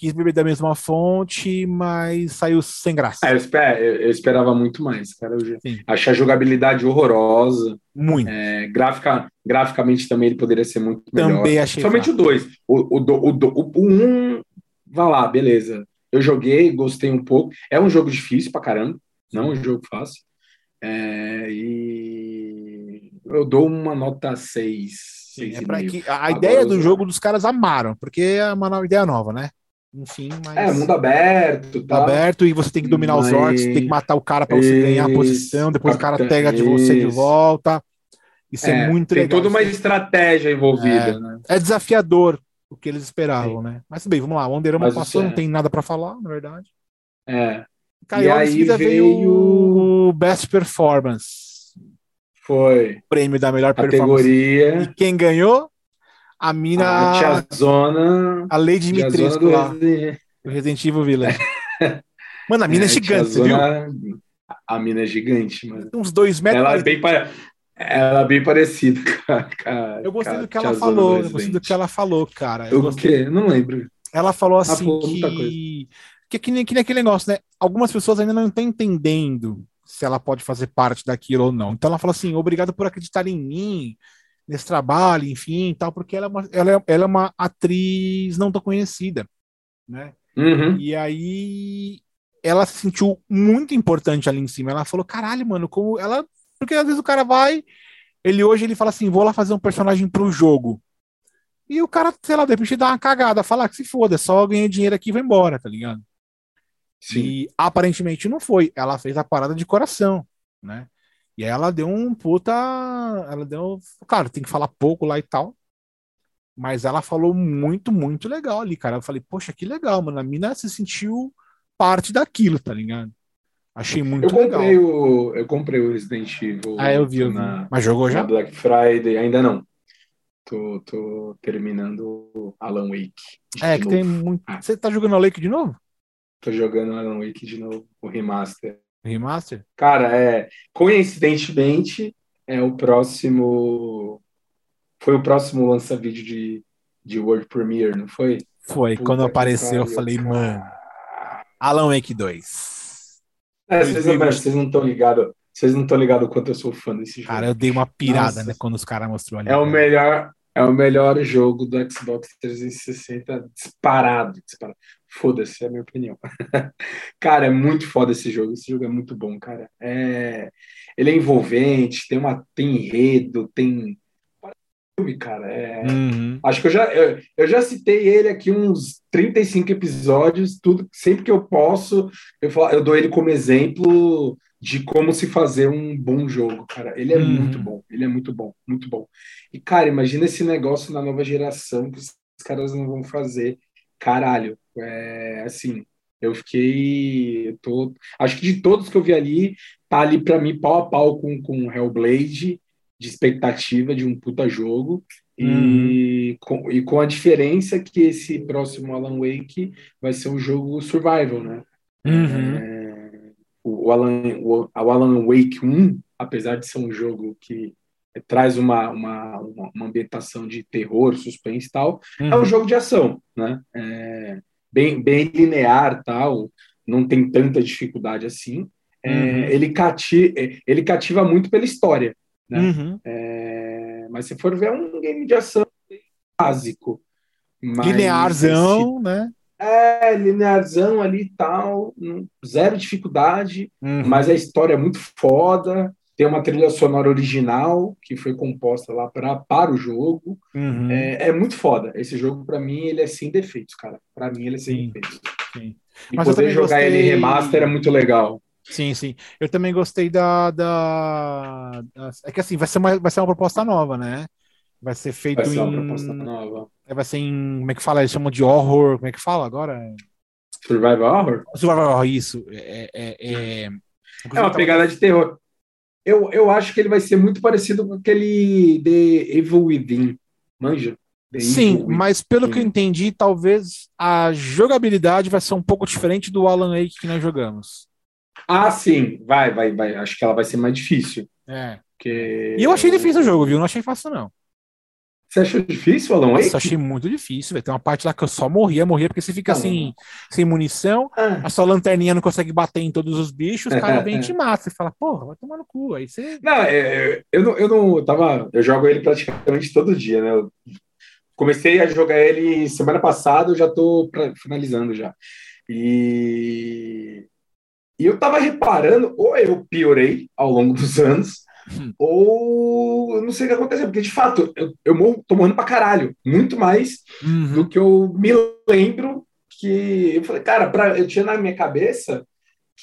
quis beber da mesma fonte, mas saiu sem graça. É, eu, esper, eu, esperava muito mais, cara. Eu achei a jogabilidade horrorosa. Muito. É, grafica, graficamente também ele poderia ser muito melhor. Também achei. Somente o 2. O 1, o, o, o, um, vá lá, beleza. Eu joguei, gostei um pouco. É um jogo difícil pra caramba, não é um jogo fácil. É, e eu dou uma nota 6. Sim, é que a Agora, ideia do jogo dos caras amaram, porque é uma ideia nova, né? Enfim, mas... É, mundo aberto. Tá. Aberto e você tem que dominar mas... os orcs, tem que matar o cara para você ganhar a posição, depois o cara pega de você de volta. Isso é, é muito tem legal. Tem toda uma estratégia envolvida, é, né? É desafiador o que eles esperavam, Sim. né? Mas bem, vamos lá. O Wanderama passou, é... não tem nada para falar, na verdade. É. Caiu, e aí veio... veio o Best Performance. Foi. O prêmio da melhor Categoria. performance. E quem ganhou? A mina. A tiazona. A Lady Dimitrescu lá. Do Resident Evil Village. Mano, a mina é, é gigante, viu? A mina é gigante, mano. Uns dois metros. Ela é bem, ela é bem parecida com a, Eu gostei do que ela falou. Eu gostei do que ela falou, cara. Eu o gostei... quê? Não lembro. Ela falou assim que... Que, que, nem, que nem aquele negócio, né? Algumas pessoas ainda não estão entendendo se ela pode fazer parte daquilo ou não. Então ela falou assim: obrigado por acreditar em mim nesse trabalho, enfim, tal, porque ela é uma, ela é, ela é uma atriz não tão conhecida, né? Uhum. E aí ela se sentiu muito importante ali em cima. Ela falou, caralho, mano, como ela. Porque às vezes o cara vai, ele hoje ele fala assim, vou lá fazer um personagem pro jogo. E o cara, sei lá, de repente dá uma cagada, fala que se foda, só ganha dinheiro aqui e vai embora, tá ligado? Sim. E aparentemente não foi. Ela fez a parada de coração, né? E aí ela deu um puta. Ela deu. Claro, tem que falar pouco lá e tal. Mas ela falou muito, muito legal ali, cara. Eu falei, poxa, que legal, mano. A mina se sentiu parte daquilo, tá ligado? Achei muito eu comprei legal. O, eu comprei o Resident Evil. Ah, eu vi, eu vi. Na, Mas jogou já? Black Friday, ainda não. Tô, tô terminando Alan Wake. É, que novo. tem muito. Ah. Você tá jogando Alan Wake de novo? Tô jogando Alan Wake de novo, o remaster. Remaster? Cara, é, coincidentemente, é o próximo. Foi o próximo lança-vídeo de, de World Premiere, não foi? Foi. Puta Quando apareceu, eu falei, mano. Alan Wake 2. É, vocês, não, vocês não estão ligados. Vocês não estão ligados o quanto eu sou fã desse jogo. Cara, eu dei uma pirada, Nossa. né, quando os caras mostrou ali. É o melhor, é o melhor jogo do Xbox 360 disparado, disparado. Foda-se, é a minha opinião. cara, é muito foda esse jogo. Esse jogo é muito bom, cara. É... Ele é envolvente, tem uma tem enredo, tem cara. É... Uhum. Acho que eu já, eu, eu, já citei ele aqui uns 35 episódios, tudo, sempre que eu posso, eu, falo, eu dou ele como exemplo de como se fazer um bom jogo, cara. Ele é uhum. muito bom, ele é muito bom, muito bom. E, cara, imagina esse negócio na nova geração que os caras não vão fazer. Caralho, é assim, eu fiquei. Eu tô, acho que de todos que eu vi ali, tá ali para mim pau a pau com, com Hellblade, de expectativa de um puta jogo. E, uhum. com, e com a diferença que esse próximo Alan Wake vai ser um jogo survival, né? Uhum. É, o, Alan, o, o Alan Wake 1, apesar de ser um jogo que traz uma, uma, uma, ambientação de terror, suspense e tal, uhum. é um uhum. jogo de ação, né? É, bem, bem linear tal, não tem tanta dificuldade assim. É, uhum. ele, cati ele cativa muito pela história, né? Uhum. É, mas se for ver, é um game de ação básico. Linearzão, esse, né? É, linearzão ali e tal, zero dificuldade, uhum. mas a história é muito foda. Tem uma trilha sonora original que foi composta lá pra, para o jogo. Uhum. É, é, muito foda. Esse jogo, para mim, ele é sem defeitos, cara. Para mim, ele é sem sim, defeitos. Sim. E Mas poder jogar gostei... ele remaster é muito legal. Sim, sim. Eu também gostei da, da, da, É que assim, vai ser, uma, vai ser uma proposta nova, né? Vai ser feito vai ser em. Uma proposta nova. É, vai ser em. Como é que fala? Eles chamam de horror. Como é que fala agora? Survival horror? Survival horror, isso. É, é, é... é uma pegada de terror. Eu, eu acho que ele vai ser muito parecido com aquele The Evil Within. Manja? The Sim, mas pelo que eu entendi, talvez a jogabilidade vai ser um pouco diferente do Alan Wake que nós jogamos. Ah, sim, vai, vai, vai. Acho que ela vai ser mais difícil. É. Porque... E eu achei difícil o jogo, viu? Não achei fácil, não. Você achou difícil, Alan Wake? Nossa, achei muito difícil, velho. Tem uma parte lá que eu só morria, morria, porque você fica ah, assim, sem munição, ah. a sua lanterninha não consegue bater em todos os bichos, o cara vem e te mata. Você fala, porra, vai tomar no cu. Aí você. Não, é, eu não, eu não tava. Eu jogo ele praticamente todo dia, né? Eu comecei a jogar ele semana passada, eu já tô pra, finalizando já. E e eu estava reparando, ou eu piorei ao longo dos anos, hum. ou eu não sei o que aconteceu, porque de fato eu, eu morro, tô morrendo pra caralho, muito mais uhum. do que eu me lembro que eu falei, cara, pra, eu tinha na minha cabeça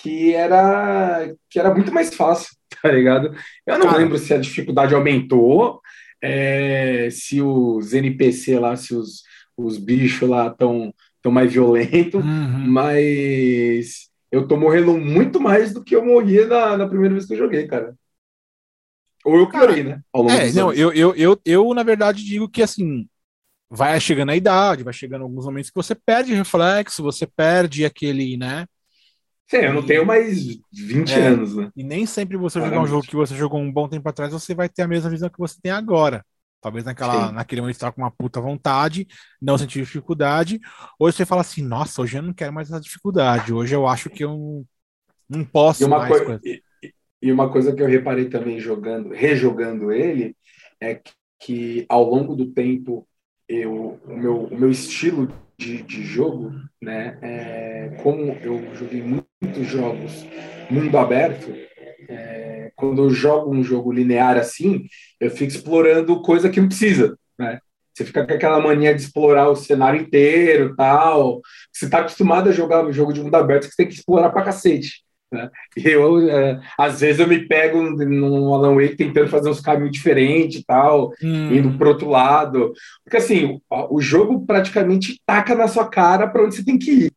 que era que era muito mais fácil, tá ligado? Eu não cara. lembro se a dificuldade aumentou, é, se os NPC lá, se os, os bichos lá estão tão mais violentos, uhum. mas eu tô morrendo muito mais do que eu morria na, na primeira vez que eu joguei, cara. Ou eu piorei, né? é, não, eu, eu, eu, eu, na verdade, digo que assim, vai chegando a idade, vai chegando alguns momentos que você perde reflexo, você perde aquele, né? Sim, eu não tenho mais 20 é, anos, né? E nem sempre você Caramba. jogar um jogo que você jogou um bom tempo atrás, você vai ter a mesma visão que você tem agora. Talvez naquela, naquele momento você tá com uma puta vontade, não sentir dificuldade. Hoje você fala assim, nossa, hoje eu não quero mais essa dificuldade. Hoje eu acho que eu não posso e uma mais. Coi e, e, uma coisa que eu reparei também jogando, rejogando ele, é que ao longo do tempo eu, o, meu, o meu estilo de, de jogo, né, é, como eu joguei muitos jogos mundo aberto, é, quando eu jogo um jogo linear assim, eu fico explorando coisa que não precisa, né? Você fica com aquela mania de explorar o cenário inteiro tal. Você está acostumado a jogar um jogo de mundo aberto que você tem que explorar pra cacete. Né? E eu, é, às vezes, eu me pego no Alan Wake tentando fazer uns caminhos diferentes tal, hum. indo pro outro lado. Porque, assim, o, o jogo praticamente taca na sua cara para onde você tem que ir.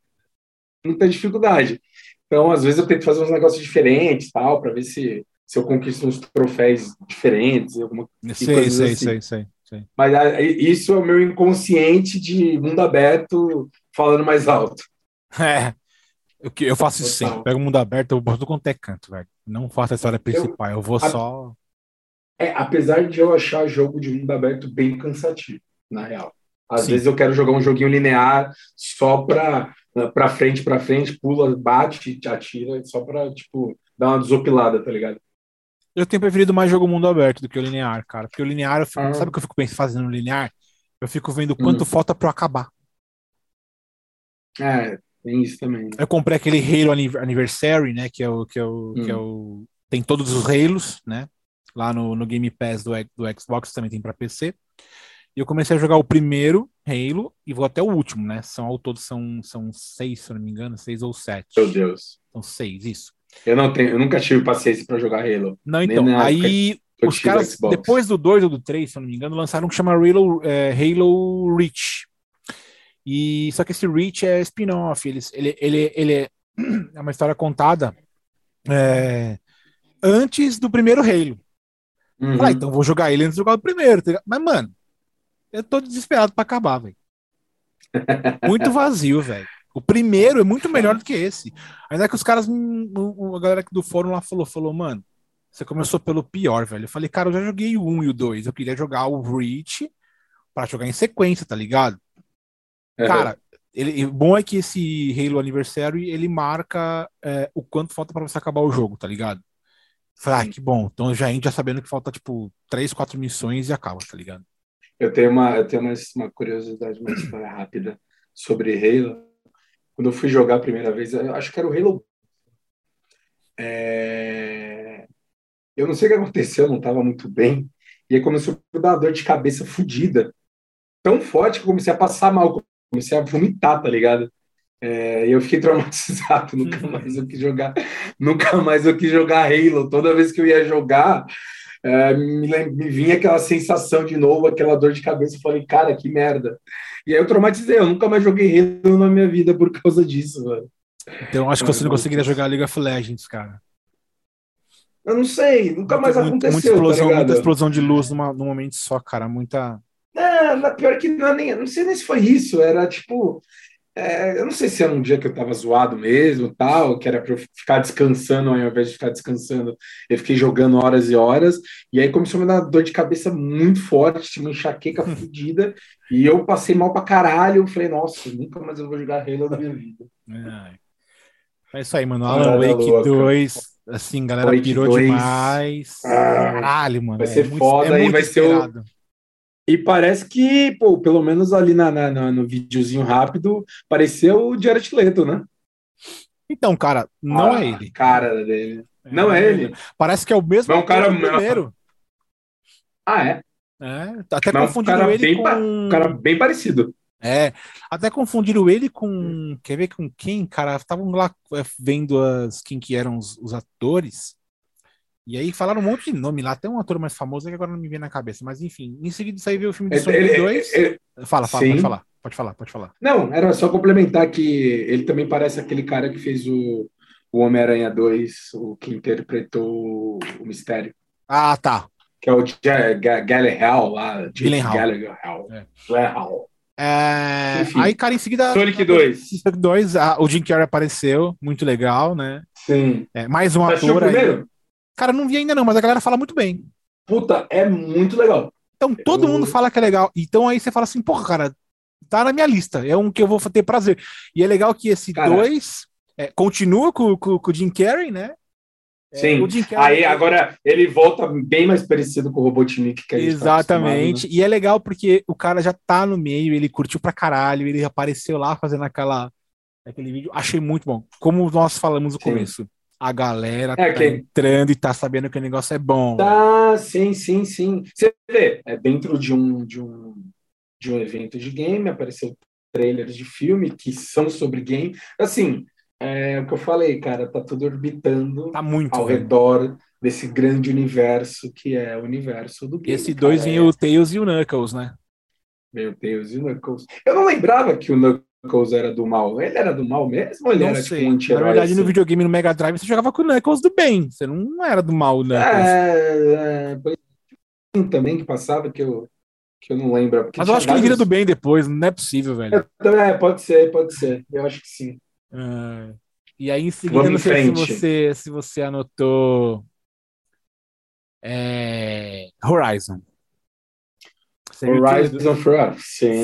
Muita dificuldade. Então, às vezes, eu tento fazer uns negócios diferentes, tal, para ver se, se eu conquisto uns troféus diferentes, alguma sei, sei, assim. sei, sei, sei. Mas a, isso é o meu inconsciente de mundo aberto falando mais alto. É. Eu, eu faço isso sempre. Pego o mundo aberto, eu boto quanto é canto, velho. Não faço a história principal, eu, eu vou a, só. É, apesar de eu achar jogo de mundo aberto bem cansativo, na real. Às Sim. vezes eu quero jogar um joguinho linear só pra para frente, para frente, pula, bate, te atira, só para tipo dar uma desopilada, tá ligado? Eu tenho preferido mais jogo mundo aberto do que o linear, cara. Porque o linear, fico, ah. sabe o que eu fico pensando fazendo no linear? Eu fico vendo quanto hum. falta para acabar. É, tem isso também. Né? Eu comprei aquele Halo Anniversary, né? Que é o que é o, hum. que é hum. o tem todos os Halos, né? lá no, no Game Pass do, do Xbox, também tem para PC. E eu comecei a jogar o primeiro Halo e vou até o último, né? São ao todo são, são seis, se eu não me engano, seis ou sete. Meu Deus. São seis, isso. Eu não tenho, eu nunca tive paciência para jogar Halo. Não, então, aí os caras, depois do 2 ou do 3, se eu não me engano, lançaram um que chama Halo, é, Halo Reach. E só que esse Reach é spin-off, ele, ele, ele, ele é, é uma história contada é, antes do primeiro Halo. Uhum. Ah, então vou jogar ele antes de jogar o primeiro. Tá Mas, mano, eu tô desesperado pra acabar, velho. Muito vazio, velho. O primeiro é muito melhor do que esse. Ainda que os caras, a galera do fórum lá falou, falou, mano, você começou pelo pior, velho. Eu falei, cara, eu já joguei o 1 e o 2. Eu queria jogar o Reach para jogar em sequência, tá ligado? Cara, ele, bom é que esse Halo Anniversary ele marca é, o quanto falta para você acabar o jogo, tá ligado? Falei, ah, que bom. Então já entra sabendo que falta, tipo, três, quatro missões e acaba, tá ligado? Eu tenho uma, eu tenho uma, uma curiosidade, uma história rápida sobre Halo. Quando eu fui jogar a primeira vez, eu acho que era o Halo. É... Eu não sei o que aconteceu, não estava muito bem. E aí começou a dar uma dor de cabeça fodida. Tão forte que eu comecei a passar mal, comecei a vomitar, tá ligado? É, eu fiquei traumatizado, nunca uhum. mais eu quis jogar, nunca mais eu quis jogar Halo. Toda vez que eu ia jogar, é, me, me, vinha aquela sensação de novo, aquela dor de cabeça. Eu falei, cara, que merda. E aí eu traumatizei, eu nunca mais joguei Halo na minha vida por causa disso, mano. Então acho que você não conseguiria jogar League of Legends, cara. Eu não sei, nunca mais muito, aconteceu. Muita explosão, tá muita explosão de luz numa, num momento só, cara. Muita. É, na pior que não, é nem, não sei nem se foi isso, era tipo. É, eu não sei se era um dia que eu tava zoado mesmo, tal, que era para eu ficar descansando ao invés de ficar descansando. Eu fiquei jogando horas e horas, e aí começou a me dar dor de cabeça muito forte, uma enxaqueca fodida, e eu passei mal pra caralho. Eu falei, nossa, nunca mais eu vou jogar Halo na minha vida. É, é isso aí, mano. Alan Wake 2, assim, galera Wake pirou 2. demais. Ah, caralho, mano. Vai ser é foda, aí vai esperado. ser o e parece que, pô, pelo menos ali na, na, no videozinho rápido, pareceu o Jared Leto, né? Então, cara, não ah, é ele. cara dele. É, não é ele. Parece que é o mesmo é um cara primeiro. Ah, é? É, até Mas confundiram um ele com... Um cara bem parecido. É, até confundiram ele com... Quer ver com quem, cara? Estavam lá é, vendo as, quem que eram os, os atores. E aí falaram um monte de nome lá, até um ator mais famoso que agora não me vem na cabeça, mas enfim, em seguida isso aí veio o filme de Sonic 2. fala, fala, pode falar, pode falar, pode falar. Não, era só complementar que ele também parece aquele cara que fez o, o Homem-Aranha 2, o que interpretou o Mistério. Ah, tá. Que é o Gallagher lá. Gallagher É. É... Aí, cara, em seguida. Sonic 2. Sonic 2, o Jim Carrey apareceu, muito legal, né? Sim. É, mais um ator. Aí, Cara, não vi ainda não, mas a galera fala muito bem. Puta, é muito legal. Então todo eu... mundo fala que é legal. Então aí você fala assim, porra, cara, tá na minha lista. É um que eu vou ter prazer. E é legal que esse cara... dois é, continua com, com, com, o Jim Carrey, né? É, Sim. Carrey, aí agora ele volta bem mais parecido com o Robotnik que a gente tá Exatamente. Tá e é legal porque o cara já tá no meio, ele curtiu pra caralho, ele apareceu lá fazendo aquela aquele vídeo. Achei muito bom. Como nós falamos no Sim. começo a galera é, tá que... entrando e tá sabendo que o negócio é bom. Tá, sim, sim, sim. Você vê, é dentro de um, de um, de um evento de game, apareceu trailers de filme que são sobre game. Assim, é o que eu falei, cara, tá tudo orbitando tá muito, ao velho. redor desse grande universo que é o universo do game. Esse dois vem é... o Tails e o Knuckles, né? Meu Deus, e o Knuckles. Eu não lembrava que o Knuckles Knuckles era do mal. Ele era do mal mesmo ou ele não era sei. tipo um anti Na verdade, assim? no videogame no Mega Drive você jogava com o Knuckles do bem. Você não era do mal, né? É, é, também que passava que eu, que eu não lembro. Mas eu acho que ele vira do bem depois, não é possível, velho. É, pode ser, pode ser. Eu acho que sim. É. E aí, em seguida, não sei se você, se você anotou é... Horizon. Horizon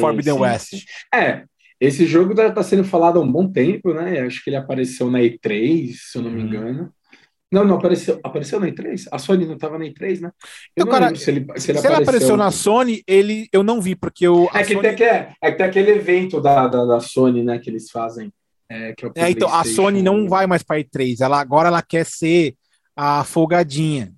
Forbidden sim, West. É, esse jogo está sendo falado há um bom tempo, né? Acho que ele apareceu na E3, se eu não me uhum. engano. Não, não apareceu. Apareceu na E3? A Sony não estava na E3, né? Eu então, cara, se ele, se ele, se apareceu... ele apareceu na Sony, ele eu não vi, porque o. É que, Sony... tem, que, é, é que tem aquele evento da, da, da Sony, né, que eles fazem. É, é, é então, a Sony não vai mais para E3. Ela, agora ela quer ser a folgadinha.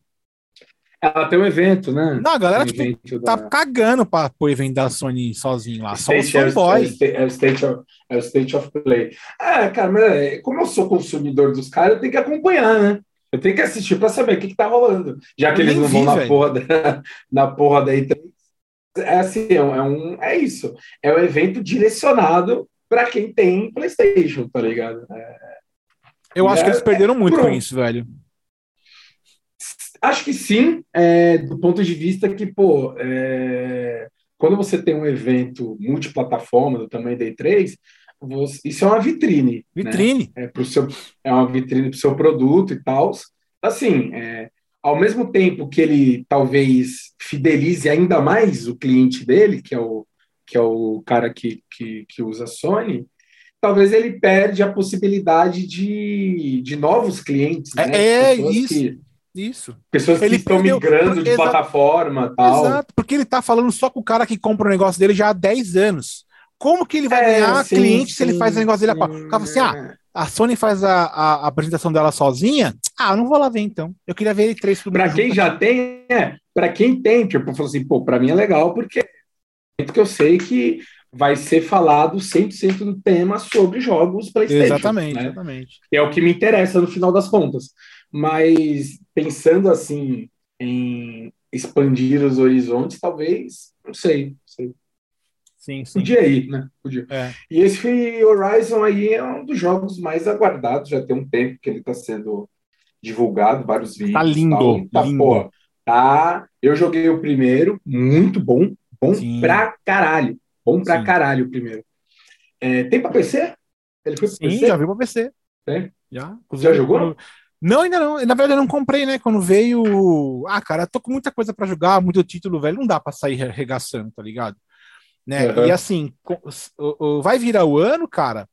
Ela tem um evento, né? Não, a galera tipo, tá da... cagando pra o evento da Sony sozinho lá. State, só os fanboys. É, é, o state of, é o State of Play. É, cara, mas é, como eu sou consumidor dos caras, eu tenho que acompanhar, né? Eu tenho que assistir para saber o que, que tá rolando. Já que eu eles não vi, vão na porra, da, na porra da E3. É assim, é um, é isso. É um evento direcionado para quem tem PlayStation, tá ligado? É, eu acho que eles perderam muito com isso, velho. Acho que sim, é, do ponto de vista que, pô, é, quando você tem um evento multiplataforma do tamanho da E3, você, isso é uma vitrine. Né? Vitrine. Né? É, pro seu, é uma vitrine para o seu produto e tal. Assim, é, ao mesmo tempo que ele talvez fidelize ainda mais o cliente dele, que é o, que é o cara que, que, que usa Sony, talvez ele perde a possibilidade de, de novos clientes. Né? É, é isso. Que, isso. Pessoas ele que estão migrando de plataforma tal. Exato, porque ele está falando só com o cara que compra o negócio dele já há 10 anos. Como que ele vai é, ganhar sim, cliente sim, se ele faz o negócio dele? Sim, o cara assim: ah, a Sony faz a, a, a, apresentação dela sozinha. Ah, não vou lá ver então. Eu queria ver ele três Para quem já tem, é, para quem tem, tipo, falou assim, pô, para mim é legal porque porque eu sei que vai ser falado 100% do tema sobre jogos PlayStation. Exatamente, né? exatamente. É o que me interessa no final das contas. Mas pensando assim em expandir os horizontes, talvez, não sei, não sei. Sim, sim. Podia ir, né? Podia. É. E esse Horizon aí é um dos jogos mais aguardados, já tem um tempo que ele está sendo divulgado, vários vídeos. Tá lindo, tá, lindo. Pô, tá. Eu joguei o primeiro, muito bom, bom sim. pra caralho. Bom pra sim. caralho o primeiro. É, tem pra PC? Ele foi pra Sim, PC? já viu pra PC. Tem? Já. Já jogou? Não, ainda não. Na verdade, eu não comprei, né? Quando veio. Ah, cara, tô com muita coisa para jogar, muito título, velho. Não dá pra sair arregaçando, tá ligado? Né? Uhum. E assim, vai virar o ano, cara.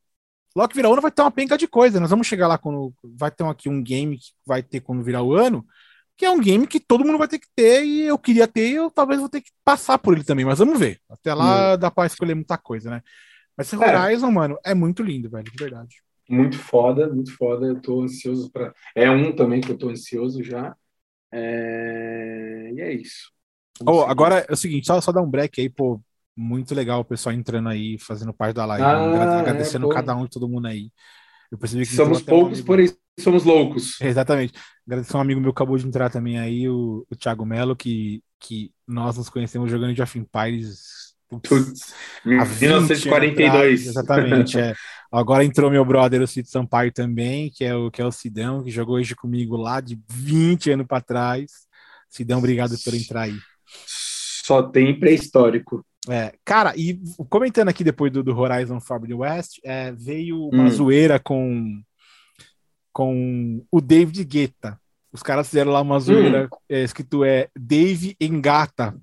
Logo que virar o ano vai ter uma penca de coisa. Nós vamos chegar lá quando vai ter aqui um game que vai ter quando virar o ano, que é um game que todo mundo vai ter que ter e eu queria ter, e eu talvez vou ter que passar por ele também, mas vamos ver. Até lá uhum. dá pra escolher muita coisa, né? Mas esse. Horizon, é. mano, é muito lindo, velho, de verdade. Muito foda, muito foda. Eu tô ansioso para. É um também que eu tô ansioso já. É... E é isso. Oh, agora é o seguinte, só, só dar um break aí, pô muito legal o pessoal entrando aí, fazendo parte da live. Ah, agradecendo é, cada um e todo mundo aí. Eu percebi que somos poucos, um porém somos loucos. exatamente. Agradecer um amigo meu que acabou de entrar também aí, o, o Thiago Melo, que, que nós nos conhecemos jogando de of Empires. Putz, 1942. exatamente, é. Agora entrou meu brother, o Cid Sampaio também, que é o que é o Sidão, que jogou hoje comigo lá de 20 anos para trás. Sidão, obrigado por entrar aí. Só tem pré-histórico. É, cara, e comentando aqui depois do, do Horizon Forbidden West, é, veio uma hum. zoeira com, com o David Guetta. Os caras fizeram lá uma zoeira hum. é, escrito é Dave Engata.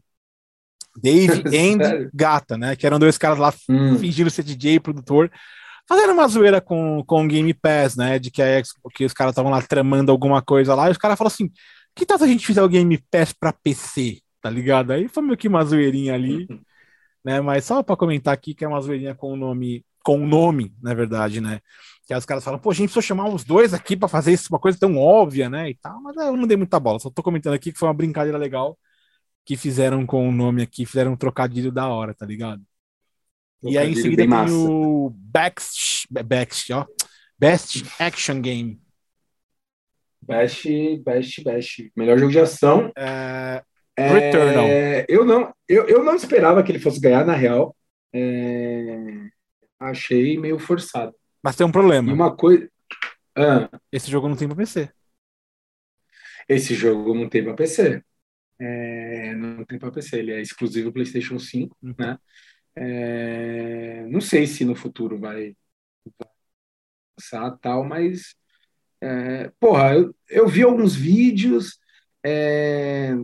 Dave and Gata, né? Que eram dois caras lá hum. fingindo ser DJ produtor. Fazendo uma zoeira com, com o Game Pass, né? De que, a, que os caras estavam lá tramando alguma coisa lá, e os caras falaram assim: que tal se a gente fizer o Game Pass pra PC? Tá ligado? Aí foi meio que uma zoeirinha ali. Uhum né? Mas só para comentar aqui que é uma zoeirinha com o nome, com o nome, na verdade, né? Que aí os caras falam, pô, a gente precisa chamar os dois aqui para fazer isso, uma coisa tão óbvia, né? E tal, mas eu não dei muita bola, só tô comentando aqui que foi uma brincadeira legal que fizeram com o nome aqui, fizeram um trocadilho da hora, tá ligado? E aí em seguida tem o Best, Best, ó, Best Action Game. Best, Best, Best. Melhor jogo de ação. É, Returnal. É, eu, não, eu, eu não esperava que ele fosse ganhar, na real. É, achei meio forçado. Mas tem um problema. E uma coisa. Ah, Esse jogo não tem para PC. Esse jogo não tem para PC. É, não tem para PC. Ele é exclusivo PlayStation 5, uhum. né? É, não sei se no futuro vai passar tal, mas é, porra, eu, eu vi alguns vídeos. É,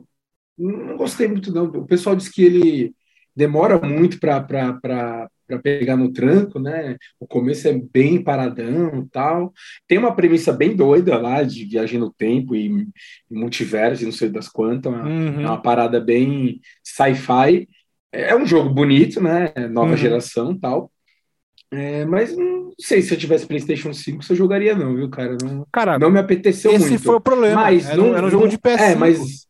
não gostei muito, não. O pessoal diz que ele demora muito para pegar no tranco, né? O começo é bem paradão tal. Tem uma premissa bem doida lá de viagem no tempo e, multiverso, não sei das quantas. Uma, uhum. É uma parada bem sci-fi. É um jogo bonito, né? Nova uhum. geração tal. É, mas não sei se eu tivesse PlayStation 5 se eu jogaria, não, viu, cara? Não, cara, não me apeteceu esse muito. Esse foi o problema. Mas era, não, era um jogo de PS5. É, mas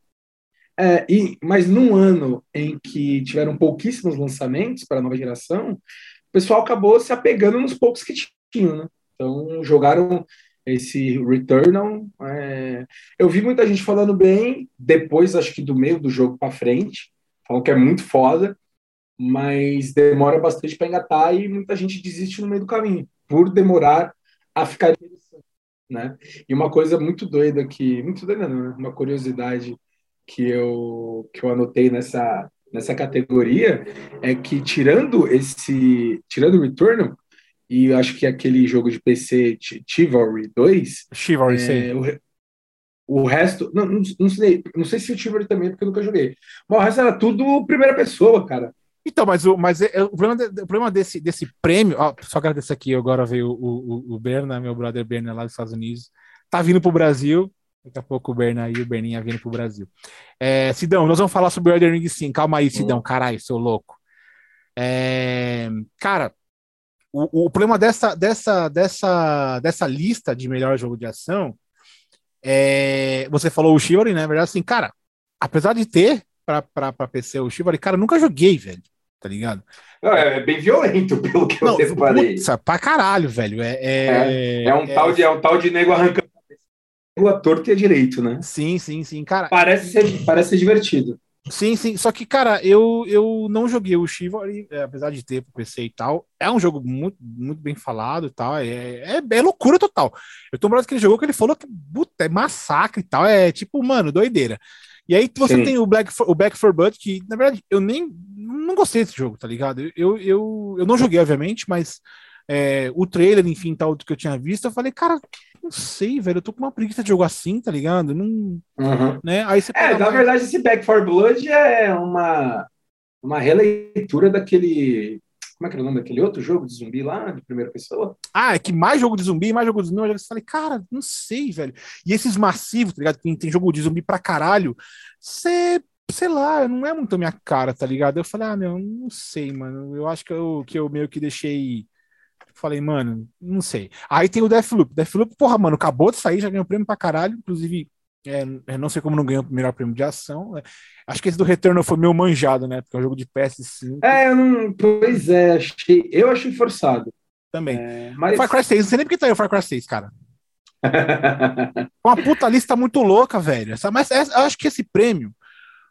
É, e, mas num ano em que tiveram pouquíssimos lançamentos para a nova geração, o pessoal acabou se apegando nos poucos que tinham, né? Então jogaram esse Returnal. É... Eu vi muita gente falando bem, depois acho que do meio do jogo para frente, falam que é muito foda, mas demora bastante para engatar e muita gente desiste no meio do caminho, por demorar a ficar interessante, né? E uma coisa muito doida que, muito doida não, né? uma curiosidade que eu que eu anotei nessa nessa categoria é que tirando esse tirando o Returnal e acho que aquele jogo de PC Chivalry 2 Chivalry é, o, o resto não, não, não, sei não sei se o Chivalry também porque eu nunca joguei mas o resto era tudo primeira pessoa cara então, mas o, mas é, é, o, problema, de, o problema desse, desse prêmio. Ó, só agradecer aqui, agora veio o, o, o Berna, meu brother Berna lá dos Estados Unidos. Tá vindo pro Brasil. Daqui a pouco o Berna aí, o Berninha vindo pro Brasil. É, Sidão, nós vamos falar sobre o Elden Ring sim. Calma aí, Sidão, caralho, seu louco. É, cara, o, o problema dessa, dessa, dessa, dessa lista de melhor jogo de ação é. Você falou o Chivalry, né? Na verdade, assim, cara, apesar de ter para PC o Chivalry, cara, eu nunca joguei, velho. Tá ligado? Não, é bem violento, pelo que não, eu reparei. Putz, pra caralho, velho. É, é, é, é um, é, Tal de, é um tal de nego arrancando o ator é direito, né? Sim, sim, sim, cara. Parece ser, parece ser divertido. Sim, sim. Só que, cara, eu, eu não joguei o Chivalry, é, apesar de ter pro PC e tal. É um jogo muito, muito bem falado e tal. É, é, é loucura total. Eu tô lembrando que ele jogou que ele falou que puta, é massacre e tal. É tipo, mano, doideira. E aí você Sim. tem o Black, o Back for Blood, que na verdade eu nem não gostei desse jogo, tá ligado? Eu, eu, eu não joguei, obviamente, mas é, o trailer, enfim, tal do que eu tinha visto, eu falei, cara, não sei, velho, eu tô com uma preguiça de jogo assim, tá ligado? Não, uhum. né? Aí você é, na verdade, esse Back for Blood é uma, uma releitura daquele como é que era o nome daquele outro jogo de zumbi lá, de primeira pessoa? Ah, é que mais jogo de zumbi, mais jogo de zumbi. Eu falei, cara, não sei, velho. E esses massivos, tá ligado? Tem, tem jogo de zumbi pra caralho. Você, sei lá, não é muito a minha cara, tá ligado? Eu falei, ah, meu, não sei, mano. Eu acho que eu, que eu meio que deixei. Falei, mano, não sei. Aí tem o Deathloop. Deathloop, porra, mano, acabou de sair, já ganhou prêmio pra caralho. Inclusive, é, não sei como não ganhou o melhor prêmio de ação. Né? Acho que esse do Retorno foi meio manjado, né? Porque é um jogo de PS5. É, eu não. Pois é, achei, eu achei forçado. Também. É, mas... Far Cry 6, não sei nem porque tá aí o Far Cry 6, cara. Uma puta lista muito louca, velho. Mas essa, eu acho que esse prêmio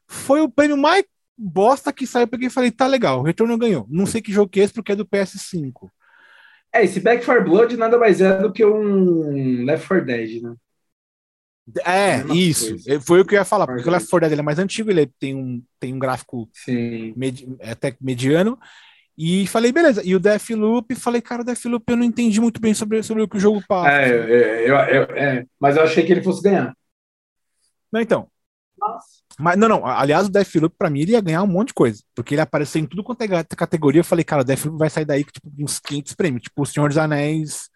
foi o prêmio mais bosta que saiu. Eu peguei e falei, tá legal, o Retorno ganhou. Não sei que jogo que é esse, porque é do PS5. É, esse Back 4 Blood nada mais é do que um Left 4 Dead, né? É, isso. Coisa. É, foi o que eu ia falar, porque o Left 4 Dead é mais antigo, ele tem um, tem um gráfico med, até mediano. E falei, beleza. E o Deathloop, falei, cara, o Deathloop eu não entendi muito bem sobre, sobre o que o jogo passa. É, é, eu, eu, é, mas eu achei que ele fosse ganhar. Não, então. Mas não, não. Aliás, o Deathloop, pra mim, ele ia ganhar um monte de coisa. Porque ele apareceu em tudo quanto é categoria. Eu falei, cara, o Deathloop vai sair daí com tipo, uns 500 prêmios. Tipo, o Senhor dos Anéis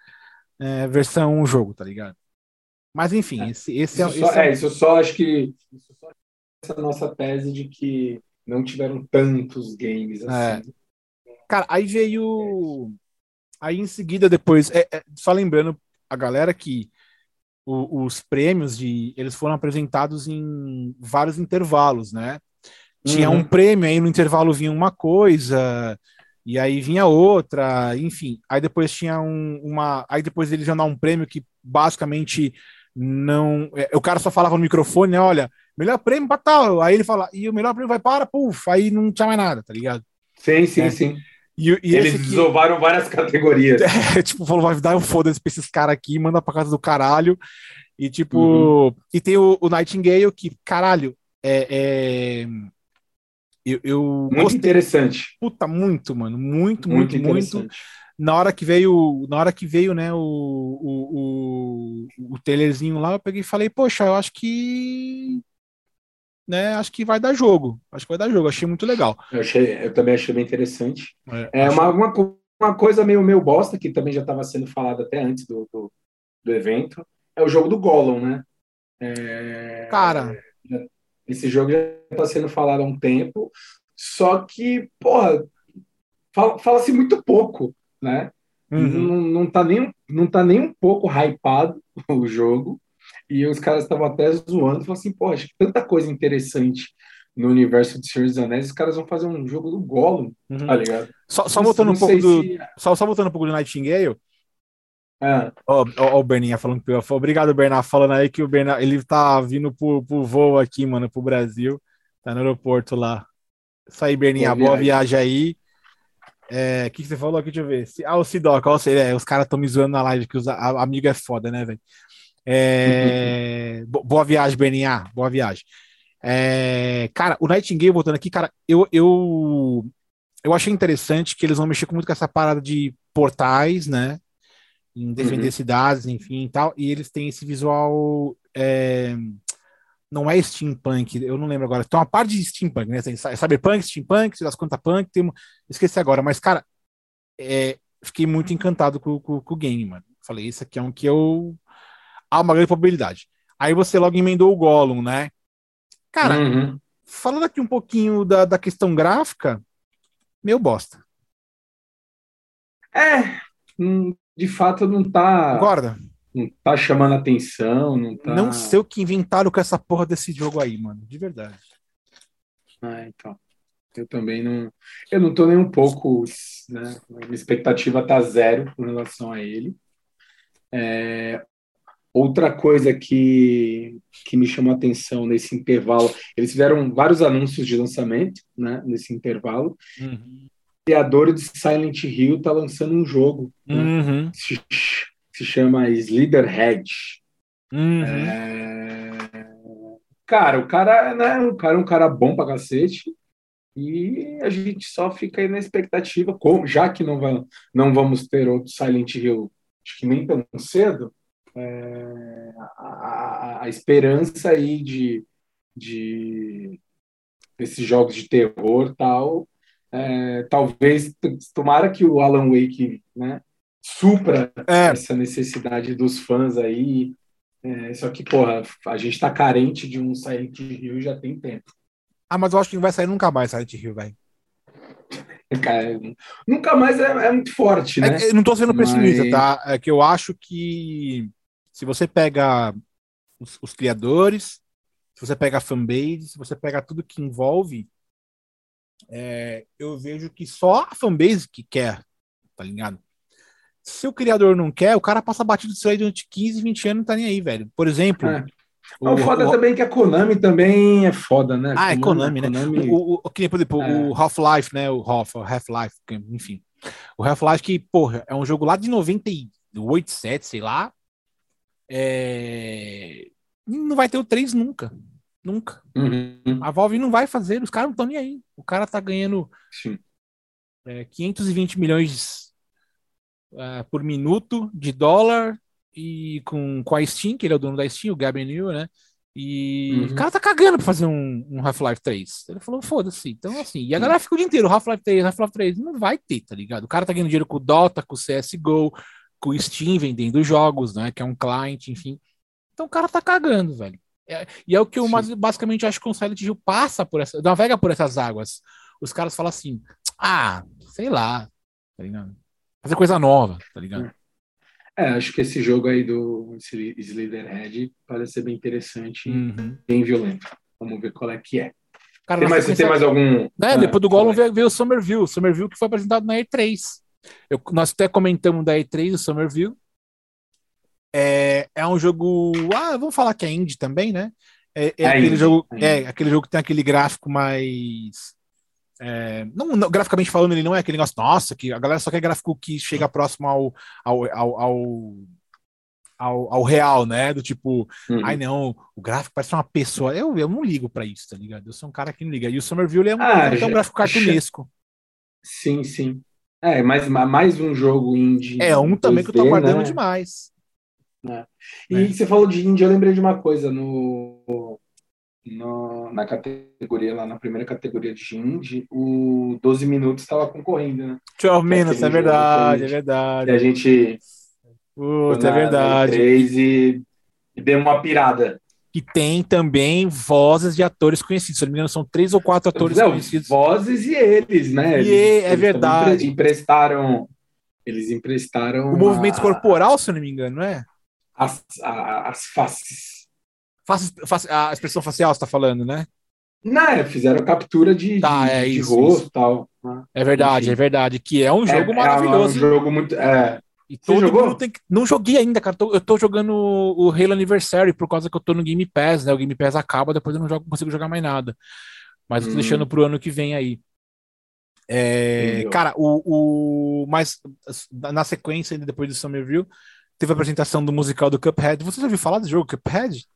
é, versão jogo, tá ligado? Mas enfim, é. esse, esse, é, isso, só, é, é, isso só acho que isso só essa nossa tese de que não tiveram tantos games é. assim. Cara, aí veio. Aí em seguida, depois. É, é, só lembrando a galera que o, os prêmios de. Eles foram apresentados em vários intervalos, né? Tinha uhum. um prêmio, aí no intervalo vinha uma coisa, e aí vinha outra, enfim. Aí depois tinha um, uma. Aí depois eles iam dar um prêmio que basicamente não. É, o cara só falava no microfone, né? Olha, melhor prêmio para tal. Aí ele fala, e o melhor prêmio vai para, puf, aí não tinha mais nada, tá ligado? Sim, sim, é. sim. E, e Eles aqui, desovaram várias categorias. É, tipo, falou, vai dar um foda-se pra esses caras aqui, manda pra casa do caralho. E tipo, uhum. e tem o, o, Nightingale que, caralho, é. é eu, eu muito gostei. interessante. Puta, muito, mano. Muito, muito, muito. muito na hora que veio, na hora que veio, né, o, o, o, o trailerzinho lá, eu peguei e falei, poxa, eu acho que né, acho que vai dar jogo. Acho que vai dar jogo, achei muito legal. Eu, achei, eu também achei bem interessante. É, é uma, uma, uma, coisa meio, meio bosta, que também já estava sendo falado até antes do, do, do, evento, é o jogo do Gollum, né? É, Cara. Esse jogo já está sendo falado há um tempo, só que, porra, fala-se fala muito pouco né? Uhum. Não, não, tá nem, não tá nem um pouco hypado o jogo. E os caras estavam até zoando, falaram assim, pô, acho que tanta coisa interessante no universo de Senhor dos Anéis, os caras vão fazer um jogo do Gollum, uhum. tá ligado? Só, só voltando um pouco do. Se... Só, só voltando um pouco do Nightingale. Ah. Ó, ó, o Berninha falando que eu. Obrigado, Bernard, falando aí que o Bernard, ele tá vindo pro, pro voo aqui, mano, pro Brasil. Tá no aeroporto lá. Isso aí, Berninha, boa, boa viagem. aí. É, o que, que, você falou aqui? Deixa eu ver. Ah, o Sidoca, ó, é, os caras estão me zoando na live, que os, a, amigo é foda, né, velho? É, boa viagem, Berninha, boa viagem. É, cara, o Nightingale, voltando aqui, cara, eu, eu, eu achei interessante que eles vão mexer muito com essa parada de portais, né? Em defender uhum. cidades, enfim e tal. E eles têm esse visual. É, não é steampunk, eu não lembro agora. Tem uma parte de steampunk, né? Tem cyberpunk, steampunk, das contas punk, tem, esqueci agora. Mas, cara, é, fiquei muito encantado com, com, com, o game, mano. Falei, isso aqui é um que eu. Há uma grande probabilidade. Aí você logo emendou o Gollum, né? Cara, uhum. falando aqui um pouquinho da, da questão gráfica, meu bosta. É, hum, de fato não tá. Concorda? Não tá chamando atenção, não tá. Não sei o que inventaram com essa porra desse jogo aí, mano, de verdade. Ah, então. Eu também não. Eu não tô nem um pouco. Né, minha expectativa tá zero com relação a ele. É, Outra coisa que, que me chamou a atenção nesse intervalo, eles fizeram vários anúncios de lançamento né, nesse intervalo. Uhum. O criador de Silent Hill está lançando um jogo né, uhum. né, se, se, chama Slitherhead. Uhum. É... Cara, o cara, né, o cara é um cara bom pra cacete. E a gente só fica aí na expectativa, já que não, vai, não vamos ter outro Silent Hill, acho que nem tão cedo, é, a, a, esperança aí de, de desses jogos de terror tal é, talvez tomara que o Alan Wake né, supra é. essa necessidade dos fãs aí é, só que porra a gente está carente de um Silent Hill já tem tempo ah mas eu acho que não vai sair nunca mais Silent Hill velho Cara, nunca mais é, é, muito forte, é né? Não estou sendo pessimista, Mas... tá? É que eu acho que se você pega os, os, criadores, se você pega a fanbase, se você pega tudo que envolve, é, eu vejo que só a fanbase que quer, tá ligado? Se o criador não quer, o cara passa batido disso aí durante 15, 20 anos não tá nem aí, velho. Por exemplo. É. O, o foda o, também é que a Konami também é foda, né? Ah, é Konami, né? Konami... O, o, que, por exemplo, é. o Half-Life, né? O Half-Life, enfim. O Half-Life que, porra, é um jogo lá de 98, 7, sei lá. É... Não vai ter o 3 nunca. Nunca. Uhum. A Valve não vai fazer, os caras não estão nem aí. O cara tá ganhando é, 520 milhões uh, por minuto de dólar e com, com a Steam, que ele é o dono da Steam, o Gavin New, né? E uhum. o cara tá cagando pra fazer um, um Half-Life 3. Ele falou, foda-se. Então, assim, e a galera fica o dia inteiro, Half-Life 3, Half-Life 3. Não vai ter, tá ligado? O cara tá ganhando dinheiro com o Dota, com o CSGO, com o Steam vendendo jogos, né? Que é um client, enfim. Então o cara tá cagando, velho. É, e é o que eu mais, basicamente acho que o Silent Hill passa por essa. navega por essas águas. Os caras falam assim, ah, sei lá, tá ligado? Fazer coisa nova, tá ligado? É, acho que esse jogo aí do Slitherhead parece ser bem interessante uhum. e bem violento. Vamos ver qual é que é. Cara, tem mais, tem mais algum. É, depois do Gollum veio, veio o Somerville. Somerville que foi apresentado na E3. Eu, nós até comentamos da E3 do Somerville. É, é um jogo. Ah, vamos falar que é indie também, né? É, é, é aquele, indie, jogo, é, aquele jogo que tem aquele gráfico mais. É, não, não, graficamente falando, ele não é aquele negócio, nossa, que a galera só quer gráfico que chega próximo ao, ao, ao, ao, ao, ao real, né? Do tipo, uhum. ai não, o gráfico parece uma pessoa. Eu, eu não ligo para isso, tá ligado? Eu sou um cara que não liga. E o Somerville é um, ah, é um gráfico cartunesco. Sim, sim. É, mais, mais um jogo indie. É, um também 2D, que eu tô aguardando né? demais. É. E é. você falou de indie, eu lembrei de uma coisa no, no, na categoria, lá na primeira categoria de indie, o 12 Minutos estava concorrendo, né? 12 Minutes, é verdade, é verdade. E a gente. Puta, é verdade. E, e deu uma pirada que tem também vozes de atores conhecidos. Se não me engano, são três ou quatro atores não, conhecidos. Vozes e eles, né? Eles, e é verdade. Emprestaram. Eles emprestaram. O movimento a, corporal, se não me engano, não é? As, a, as faces. Faça, faça, a expressão facial você tá falando, né? Não, é, fizeram captura de, tá, de, é de isso, rosto e tal. É verdade, Enfim. é verdade. Que é um jogo é, maravilhoso. É um jogo muito. É. E todo jogou? mundo tem que. Não joguei ainda, cara. eu tô jogando o Halo Anniversary por causa que eu tô no Game Pass, né? O Game Pass acaba, depois eu não jogo, consigo jogar mais nada. Mas eu tô hum. deixando pro ano que vem aí. É, cara, o, o. Mas na sequência, depois do Summerville, teve a apresentação do musical do Cuphead. Você já ouviu falar do jogo Cuphead?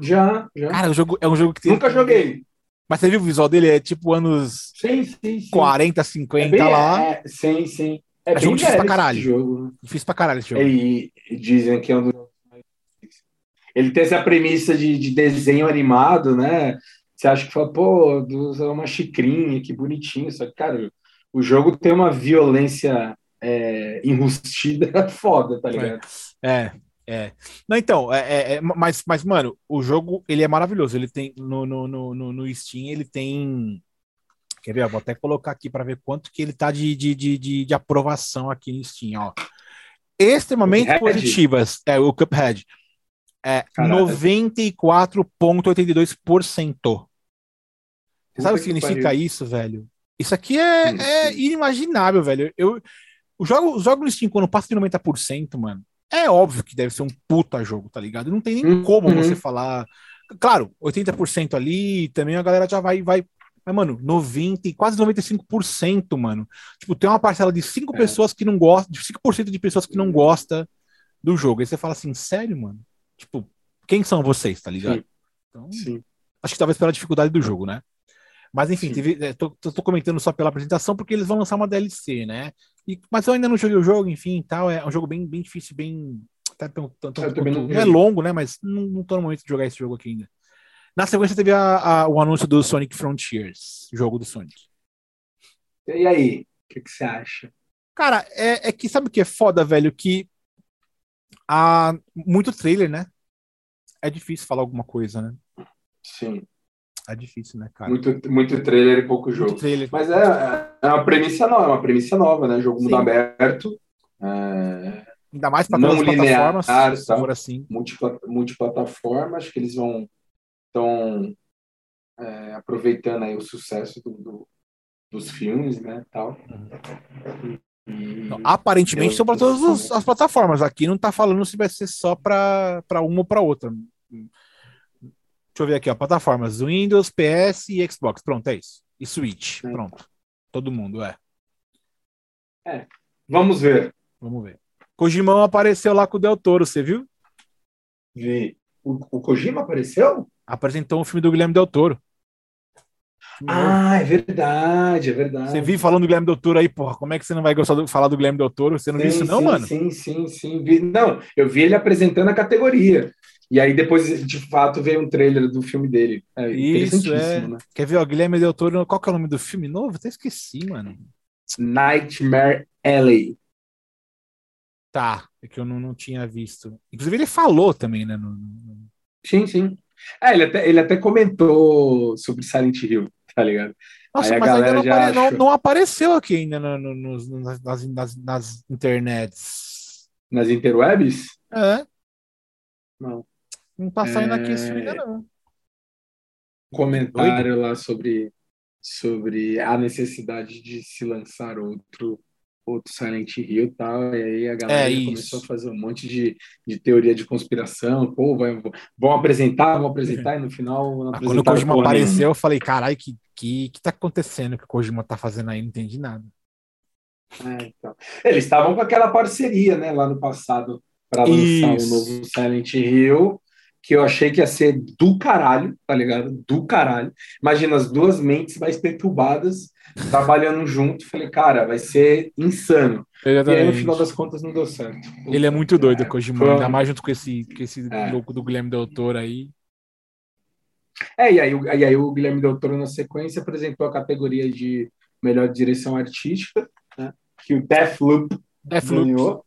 Já, já. Cara, o jogo, é um jogo que tem. Nunca joguei. Mas você viu o visual dele? É tipo anos sim, sim, sim. 40, 50 é bem, lá. É, sim, sim. É, é jogo difícil pra caralho. Jogo. Né? Difícil pra caralho esse jogo. E, dizem que é um dos ele tem essa premissa de, de, desenho animado, né? Você acha que fala, pô, é uma xicrinha, que bonitinho. Só que, cara, o jogo tem uma violência é, enrustida foda, tá ligado? É, é. Não, então, é, é, é, mas, mas, mano, o jogo, ele é maravilhoso. Ele tem, no, no, no, no Steam, ele tem... Quer ver? Vou até colocar aqui para ver quanto que ele tá de, de, de, de, aprovação aqui no Steam, ó. Extremamente Cuphead. positivas. É, o Cuphead. É 94,82%. Você sabe o que significa pariu. isso, velho? Isso aqui é, é inimaginável, velho. Eu, jogo, os jogos no Steam, quando passa de 90%, mano, é óbvio que deve ser um puta jogo, tá ligado? Não tem nem uhum. como você falar. Claro, 80% ali, também a galera já vai, vai. Mas, mano, 90, quase 95%, mano. Tipo, tem uma parcela de 5 é. pessoas que não gostam, de 5% de pessoas que não gosta do jogo. Aí você fala assim, sério, mano? Tipo, quem são vocês, tá ligado? Sim. Então, Sim. acho que talvez pela dificuldade do jogo, né? Mas enfim, teve, é, tô, tô, comentando só pela apresentação porque eles vão lançar uma DLC, né? E, mas eu ainda não joguei o jogo, enfim, tal. É um jogo bem, bem difícil, bem. Até é longo, né? Mas não, não tô no momento de jogar esse jogo aqui ainda. Na sequência teve a, a, o anúncio do Sonic Frontiers, jogo do Sonic. E aí, o que, que, você acha? Cara, é, é que sabe o que é foda, velho? Que há muito trailer, né? É difícil falar alguma coisa, né? Sim. É difícil, né, cara? Muito, muito trailer e pouco jogo. Trailer. Mas é, é uma premissa nova, é uma premissa nova, né? Jogo mundo aberto. É... Ainda mais para todas as linear, plataformas, tá? for assim. multiplataforma, acho que eles vão estão é, aproveitando aí o sucesso do, do, dos filmes, né, tal. Uhum. Não, aparentemente são para todas as plataformas. Aqui não está falando se vai ser só para uma ou para outra. Deixa eu ver aqui, ó, plataformas Windows, PS e Xbox. Pronto, é isso. E Switch. É. Pronto. Todo mundo, é. É. Vamos ver. Vamos ver. Kojimão apareceu lá com o Del Toro, você viu? Vi. O, o Kojima apareceu? Apresentou um filme do Guilherme Del Toro. Ah, é verdade, é verdade. Você viu falando do Guilherme Del Toro aí, porra, como é que você não vai gostar de falar do Guilherme Del Toro? Você não sim, viu isso não, sim, mano? Sim, sim, sim. Vi, não, eu vi ele apresentando a categoria. E aí depois, de fato, veio um trailer do filme dele. É Isso, é. Né? Quer ver, ó, Guilherme Del Toro, qual que é o nome do filme novo? Até esqueci, mano. Nightmare Alley. Tá, é que eu não, não tinha visto. Inclusive ele falou também, né? No, no... Sim, sim. É, ele até, ele até comentou sobre Silent Hill, tá ligado? Nossa, mas ainda não, apare... não, não, apareceu aqui ainda no, no, no, nas, nas, nas internets. Nas interwebs? É. Não. Não tá saindo é... aqui isso ainda, não. Um comentário lá sobre, sobre a necessidade de se lançar outro outro Silent Hill e tal, e aí a galera é começou a fazer um monte de, de teoria de conspiração, pô, vai, vão apresentar, vão apresentar, e no final não ah, Quando o Kojima apareceu, nenhuma. eu falei, caralho, que, que, que tá acontecendo que o Kojima tá fazendo aí? Não entendi nada. É, então. Eles estavam com aquela parceria, né, lá no passado, para lançar o um novo Silent Hill, que eu achei que ia ser do caralho, tá ligado? Do caralho. Imagina as duas mentes mais perturbadas trabalhando junto. Falei, cara, vai ser insano. Exatamente. E aí, no final das contas, não deu certo. Ele é muito doido, é, Kojima, foi... ainda mais junto com esse, com esse é. louco do Guilherme Del Toro aí. É, e aí, e aí o Guilherme Del Toro, na sequência, apresentou a categoria de melhor direção artística, né? que o Deathloop, Deathloop. ganhou.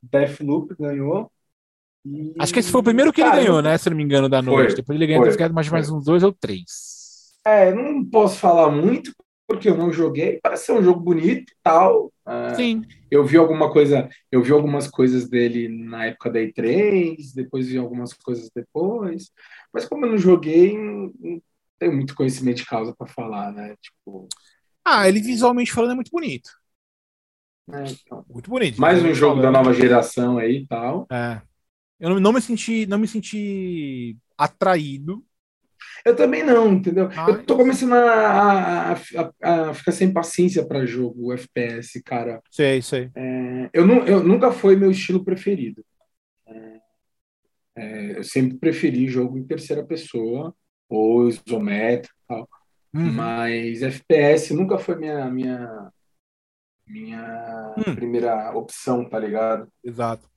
Deathloop ganhou. E... Acho que esse foi o primeiro que Cara, ele ganhou, né? Se não me engano, da noite. Foi, Depois ele ganhou foi, mais, mais uns dois ou três. É, não posso falar muito, porque eu não joguei, parece ser um jogo bonito e tal. Uh, Sim. Eu vi alguma coisa, eu vi algumas coisas dele na época da E3, depois vi algumas coisas depois, mas como eu não joguei, não tenho muito conhecimento de causa para falar, né? Tipo. Ah, ele visualmente falando é muito bonito. É, então. Muito bonito. Mais um jogo da nova geração aí e tal. É. Eu não, não me senti, não me senti atraído eu também não, entendeu? Ah, eu tô começando a, a, a, a ficar sem paciência para jogo FPS, cara. Sei, sei. É, eu, não, eu nunca foi meu estilo preferido. É, é, eu sempre preferi jogo em terceira pessoa ou isométrico e tal. Uhum. Mas FPS nunca foi minha minha minha hum. primeira opção, tá ligado? Exato.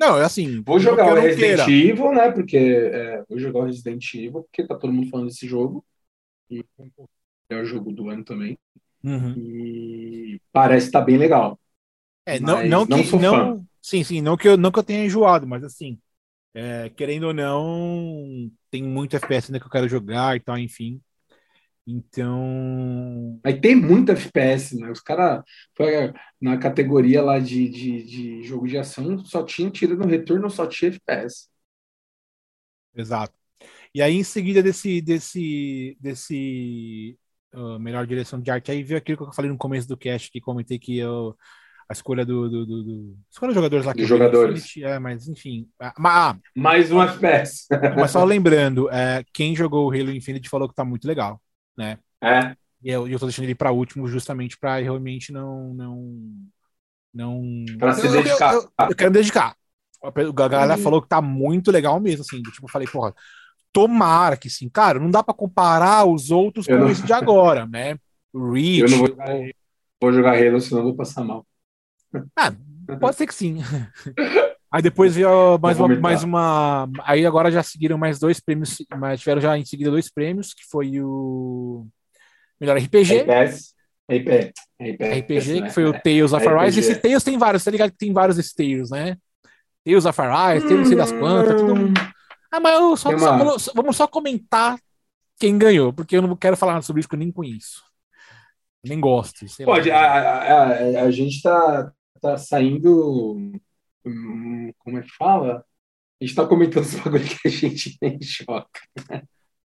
Não, é assim. Vou jogar o Resident queira. Evil, né? Porque é, vou jogar o Resident Evil, porque tá todo mundo falando desse jogo. E é o jogo do ano também. Uhum. E parece estar tá bem legal. É, não, não, que, não, não sim, sim, não que eu não que eu tenha enjoado, mas assim, é, querendo ou não, tem muito FPS ainda que eu quero jogar e tal, enfim. Então. Aí tem muito FPS, né? Os caras, na categoria lá de, de, de, jogo de ação, só tinha tiro no retorno, só tinha FPS. Exato. E aí, em seguida desse, desse, desse uh, melhor direção de arte, aí veio aquilo que eu falei no começo do cast, que comentei que eu, a escolha do, do, do, do escolha jogadores lá que jogadores. é, mas enfim. Ah, mais um FPS. mas só lembrando, é, quem jogou o Halo Infinite falou que tá muito legal né? É. E eu, eu tô deixando ele para último justamente para realmente não não não para se dedicar. Eu, eu, eu, quero me dedicar. A galera uhum. falou que tá muito legal mesmo, assim. Tipo, eu falei, porra, tomara que sim. Cara, não dá para comparar os outros com não... esse de agora, né? Reach. Eu não vou jogar, vou jogar Halo, senão vou passar mal. Ah, pode ser que sim. Aí depois veio mais uma, mais uma. Aí agora já seguiram mais dois prêmios, mas tiveram já em seguida dois prêmios, que foi o melhor RPG. RPS, RP, RPG, que foi o Tales of Arise. Esse Tales tem vários, tá ligado que tem vários desses Tales, né? Tales of Arise, Tales não sei das quantas, tudo. Hum. Ah, mas eu só, só vamos, vamos só comentar quem ganhou, porque eu não quero falar sobre isso que eu nem conheço. Nem gosto. Pode, a, a, a, a, gente tá, tá saindo como é que fala? A gente tá comentando esse bagulho que a gente nem choca.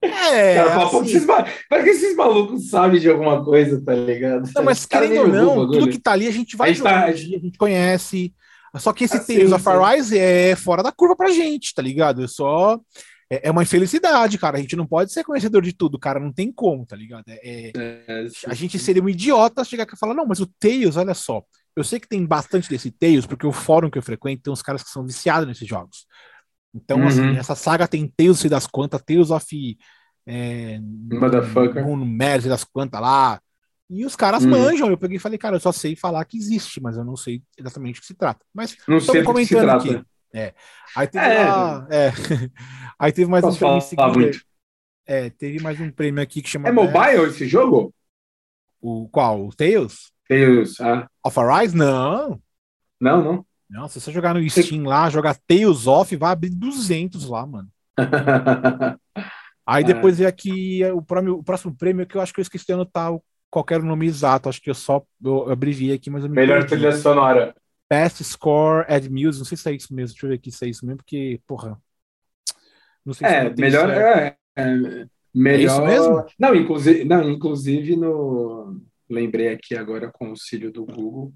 É, Cara, assim... esses, que esses malucos sabem de alguma coisa, tá ligado? Não, mas querendo ou não, tudo que tá ali a gente vai a gente, tá... a gente conhece. Só que esse assim, Tales of Arise é fora da curva pra gente, tá ligado? É só. É, é uma infelicidade, cara. A gente não pode ser conhecedor de tudo, cara. Não tem como, tá ligado? É, é, é a gente seria um idiota chegar aqui e falar, não, mas o Tails, olha só. Eu sei que tem bastante desse Tails, porque o fórum que eu frequento tem uns caras que são viciados nesses jogos. Então, uhum. assim, essa saga tem Tails se das quantas, Tails of. É, Motherfucker. No Mercy das quantas lá. E os caras uhum. manjam. Eu peguei e falei, cara, eu só sei falar que existe, mas eu não sei exatamente o que se trata. Mas não sei comentando aqui. É. Aí teve é. Lá, é. Aí teve mais Posso um prêmio seguida. É, teve mais um prêmio aqui que chama. É mobile esse jogo? O qual? O Tails? Tails, ah. Of Arise? Não. Não, não. Não, se você jogar no Steam lá, jogar Tails Off, vai abrir 200 lá, mano. Aí depois é. aqui o, prêmio, o próximo prêmio que eu acho que eu esqueci de anotar qualquer nome exato. Acho que eu só eu abreviei aqui, mas eu me Melhor trilha sonora. Best Score Add Music. Não sei se é isso mesmo. Deixa eu ver aqui se é isso mesmo, porque, porra. Não sei é, se melhor. É, é, melhor. É isso mesmo? Não, inclusive, não, inclusive no lembrei aqui agora com o auxílio do Google,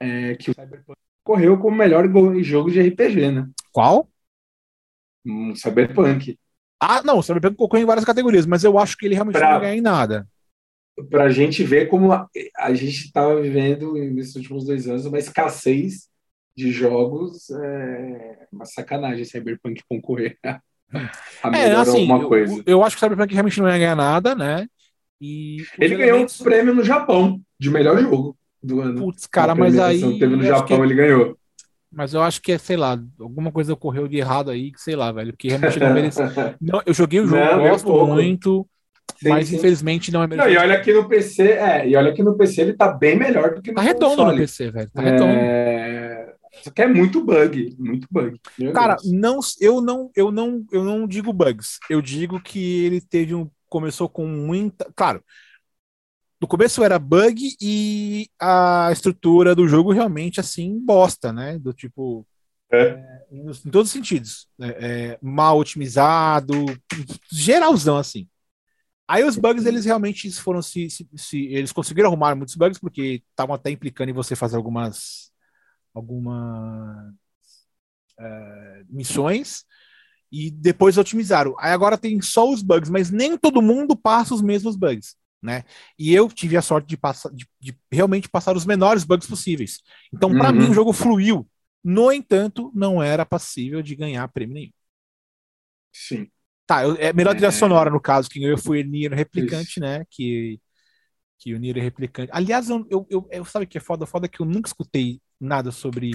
é, que o Cyberpunk correu como melhor jogo de RPG, né? Qual? Um Cyberpunk. Ah, não, o Cyberpunk concorreu em várias categorias, mas eu acho que ele realmente pra, não ganha em nada. Para a gente ver como a, a gente estava vivendo nesses últimos dois anos uma escassez de jogos, é uma sacanagem Cyberpunk concorrer a, a é, assim, alguma coisa. Eu, eu acho que o Cyberpunk realmente não ia ganhar nada, né? E ele ganhou elementos... um prêmio no Japão de melhor jogo do ano. Putz, cara, mas aí. Teve no Japão, que... ele ganhou. Mas eu acho que é, sei lá, alguma coisa ocorreu de errado aí, que sei lá, velho, porque realmente não merece. não, eu joguei o jogo, não, gosto muito, sim, mas sim. infelizmente não é melhor. E olha aqui no PC, é, e olha aqui no PC ele tá bem melhor do que no Tá redondo console. no PC, velho. Tá redondo. É... Só que é muito bug, muito bug. Cara, não, eu não, eu não, eu não digo bugs. Eu digo que ele teve um começou com muita. Claro, no começo era bug e a estrutura do jogo realmente assim bosta, né? Do tipo é. em, em todos os sentidos, né? é, mal otimizado, geralzão assim. Aí os bugs eles realmente foram se, se, se eles conseguiram arrumar muitos bugs porque estavam até implicando em você fazer algumas algumas é, missões e depois otimizaram. Aí agora tem só os bugs, mas nem todo mundo passa os mesmos bugs né? E eu tive a sorte de, passar, de, de realmente passar os menores bugs possíveis. Então, para uhum. mim, o jogo fluiu. No entanto, não era passível de ganhar prêmio nenhum. Sim. Tá, eu, é melhor trilha é... sonora, no caso, que eu fui Nier Replicante, Isso. né? Que, que o Nier Replicante. Aliás, eu, eu, eu, eu sabe que é foda? Foda que eu nunca escutei nada sobre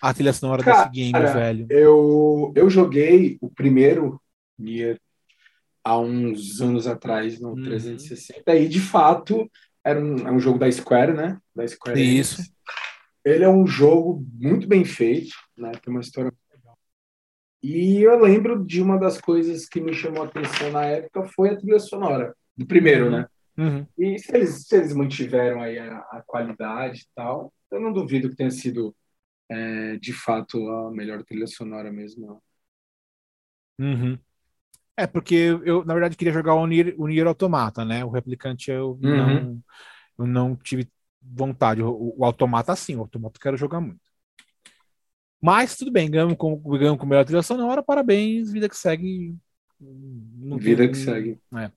a trilha sonora Cara, desse game, velho. Eu, eu joguei o primeiro Nier há uns anos atrás no uhum. 360 e de fato era um, é um jogo da Square, né? Da Square. Isso. Enix. Ele é um jogo muito bem feito, né? Tem uma história legal. E eu lembro de uma das coisas que me chamou a atenção na época foi a trilha sonora do primeiro, uhum. né? Uhum. E se eles, se eles mantiveram aí a, a, qualidade e tal, eu não duvido que tenha sido é, de fato a melhor trilha sonora mesmo. Uhum. É, porque eu, na verdade, queria jogar o Nier, o Nier Automata, né? O replicante eu, uhum. não, eu não tive vontade. O, o Automata, sim, o Automata eu quero jogar muito. Mas tudo bem, ganhamos com, ganhamos com melhor trilha sonora, parabéns, vida que segue. Vida tem, que segue. É.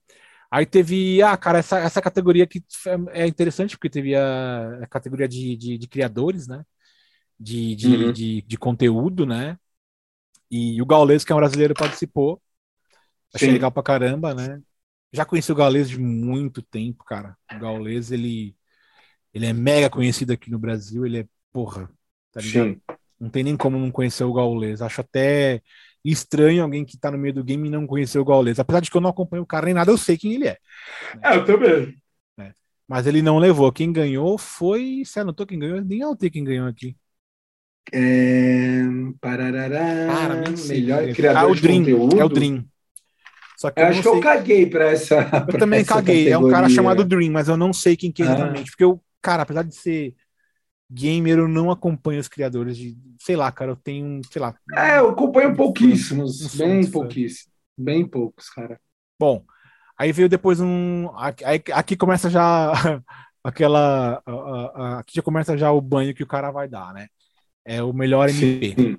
Aí teve, ah, cara, essa, essa categoria aqui é interessante, porque teve a, a categoria de, de, de, criadores, né? De, de, uhum. de, de, conteúdo, né? E o Gaules, que é um brasileiro, participou. Achei Sim. legal pra caramba, né? Já conheci o Gaules de muito tempo, cara. O Gaules, ele, ele é mega conhecido aqui no Brasil, ele é, porra, tá ligado? Sim. Não tem nem como não conhecer o Gaules. Acho até estranho alguém que tá no meio do game e não conhecer o Gaules. Apesar de que eu não acompanho o cara nem nada, eu sei quem ele é. É, eu também. É. Mas ele não levou. Quem ganhou foi. Você anotou quem ganhou? Nem anotei quem ganhou aqui. É... Pararará. Cara, melhor criador ah, o Dream, de conteúdo. É o Dream. Só que eu, eu acho que eu caguei para essa. Eu pra também essa caguei. Categoria. É um cara chamado Dream, mas eu não sei quem que é exatamente. Ah. Porque eu, cara, apesar de ser gamer, eu não acompanho os criadores de. Sei lá, cara, eu tenho, sei lá. É, eu acompanho pouquíssimos. bem pouquíssimos. Bem poucos, cara. Bom, aí veio depois um. Aqui, aqui começa já aquela. Aqui já começa já o banho que o cara vai dar, né? É o melhor MP. Sim.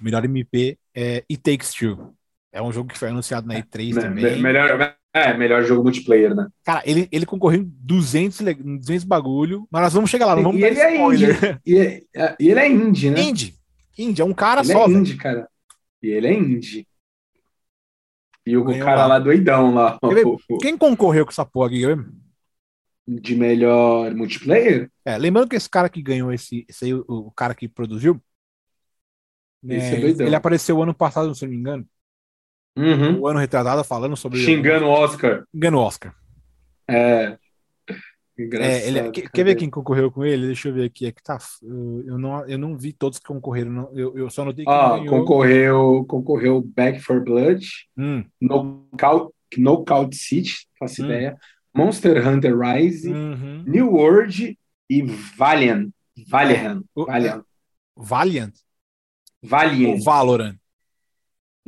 O melhor MP é It Takes Two. É um jogo que foi anunciado na E3 é, também. Melhor, é, melhor jogo multiplayer, né? Cara, ele, ele concorreu em 200, 200 bagulho, mas nós vamos chegar lá, não vamos e ele é spoiler. É indie. E, é, e, ele é indie, né? Indie. Indie, é um cara ele só. Ele é indie, cara. E ele é indie. E o Ganhou cara lá. lá doidão lá. Quem concorreu com essa porra aqui? De melhor multiplayer? É, lembrando que esse cara que ganhou esse, esse aí, o, cara que produziu, é, é ele apareceu ano passado, se não me engano. Uhum. O ano retratado falando sobre. Xingando o Oscar. Xingando o Oscar. É. É, ele, quer ver quem concorreu com ele? Deixa eu ver aqui. É que tá, eu, não, eu não vi todos que concorreram. Não, eu, eu só notei que. Ah, concorreu, concorreu Back for Blood, hum. Knockout, Knockout City, faço hum. ideia. Monster Hunter Rise, uhum. New World e Valiant. Valiant. Valiant. Valiant? Valiant. Valorant.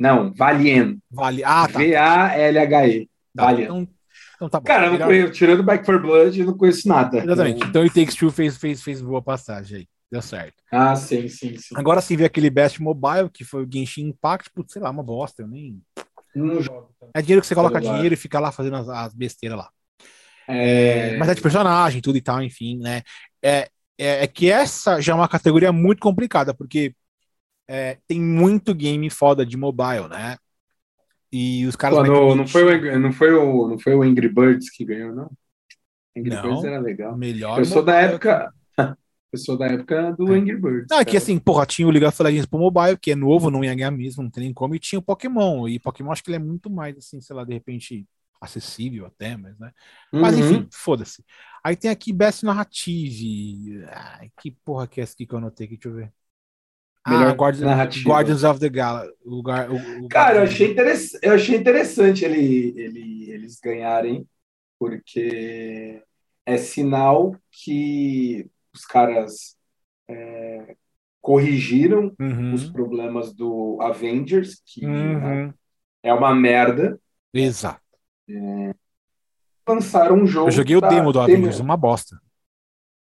Não, Valien. Vale. Ah, tá. V-A-L-H-E. Tá, Valien. Então, então tá bom. Cara, eu não conheço, tirando Back for Blood, eu não conheço nada. Exatamente. Então o Takes Two fez, fez, fez boa passagem aí. Deu certo. Ah, sim, sim, sim. Agora sim, vê aquele Best Mobile, que foi o Genshin Impact, putz, sei lá, uma bosta, eu nem. Não jogo. É dinheiro que você coloca celular. dinheiro e fica lá fazendo as, as besteiras lá. É... Mas é de personagem, tudo e tal, enfim, né? É, é, é, que essa já é uma categoria muito complicada, porque é, tem muito game foda de mobile, né? E os caras. Pô, no, não, foi o, não, foi o, não foi o Angry Birds que ganhou, não? Angry não, Birds era legal. Melhor. Eu sou da época. Eu sou da época do é. Angry Birds. Não, é que assim, porra, tinha o League of Legends pro mobile, que é novo, não ia ganhar mesmo, não tem nem como, e tinha o Pokémon. E Pokémon acho que ele é muito mais, assim, sei lá, de repente, acessível até, mas, né? Mas uhum. enfim, foda-se. Aí tem aqui Best Narrative. Ai, que porra que é essa aqui que eu anotei aqui? Deixa eu ver. Melhor ah, Guardians, narrativa. Guardians of the Galaxy. O, o, o Cara, eu achei, eu achei interessante ele, ele, eles ganharem, porque é sinal que os caras é, corrigiram uhum. os problemas do Avengers, que uhum. é uma merda. Exato. É, lançaram um jogo. Eu joguei o demo do Avengers, uma bosta.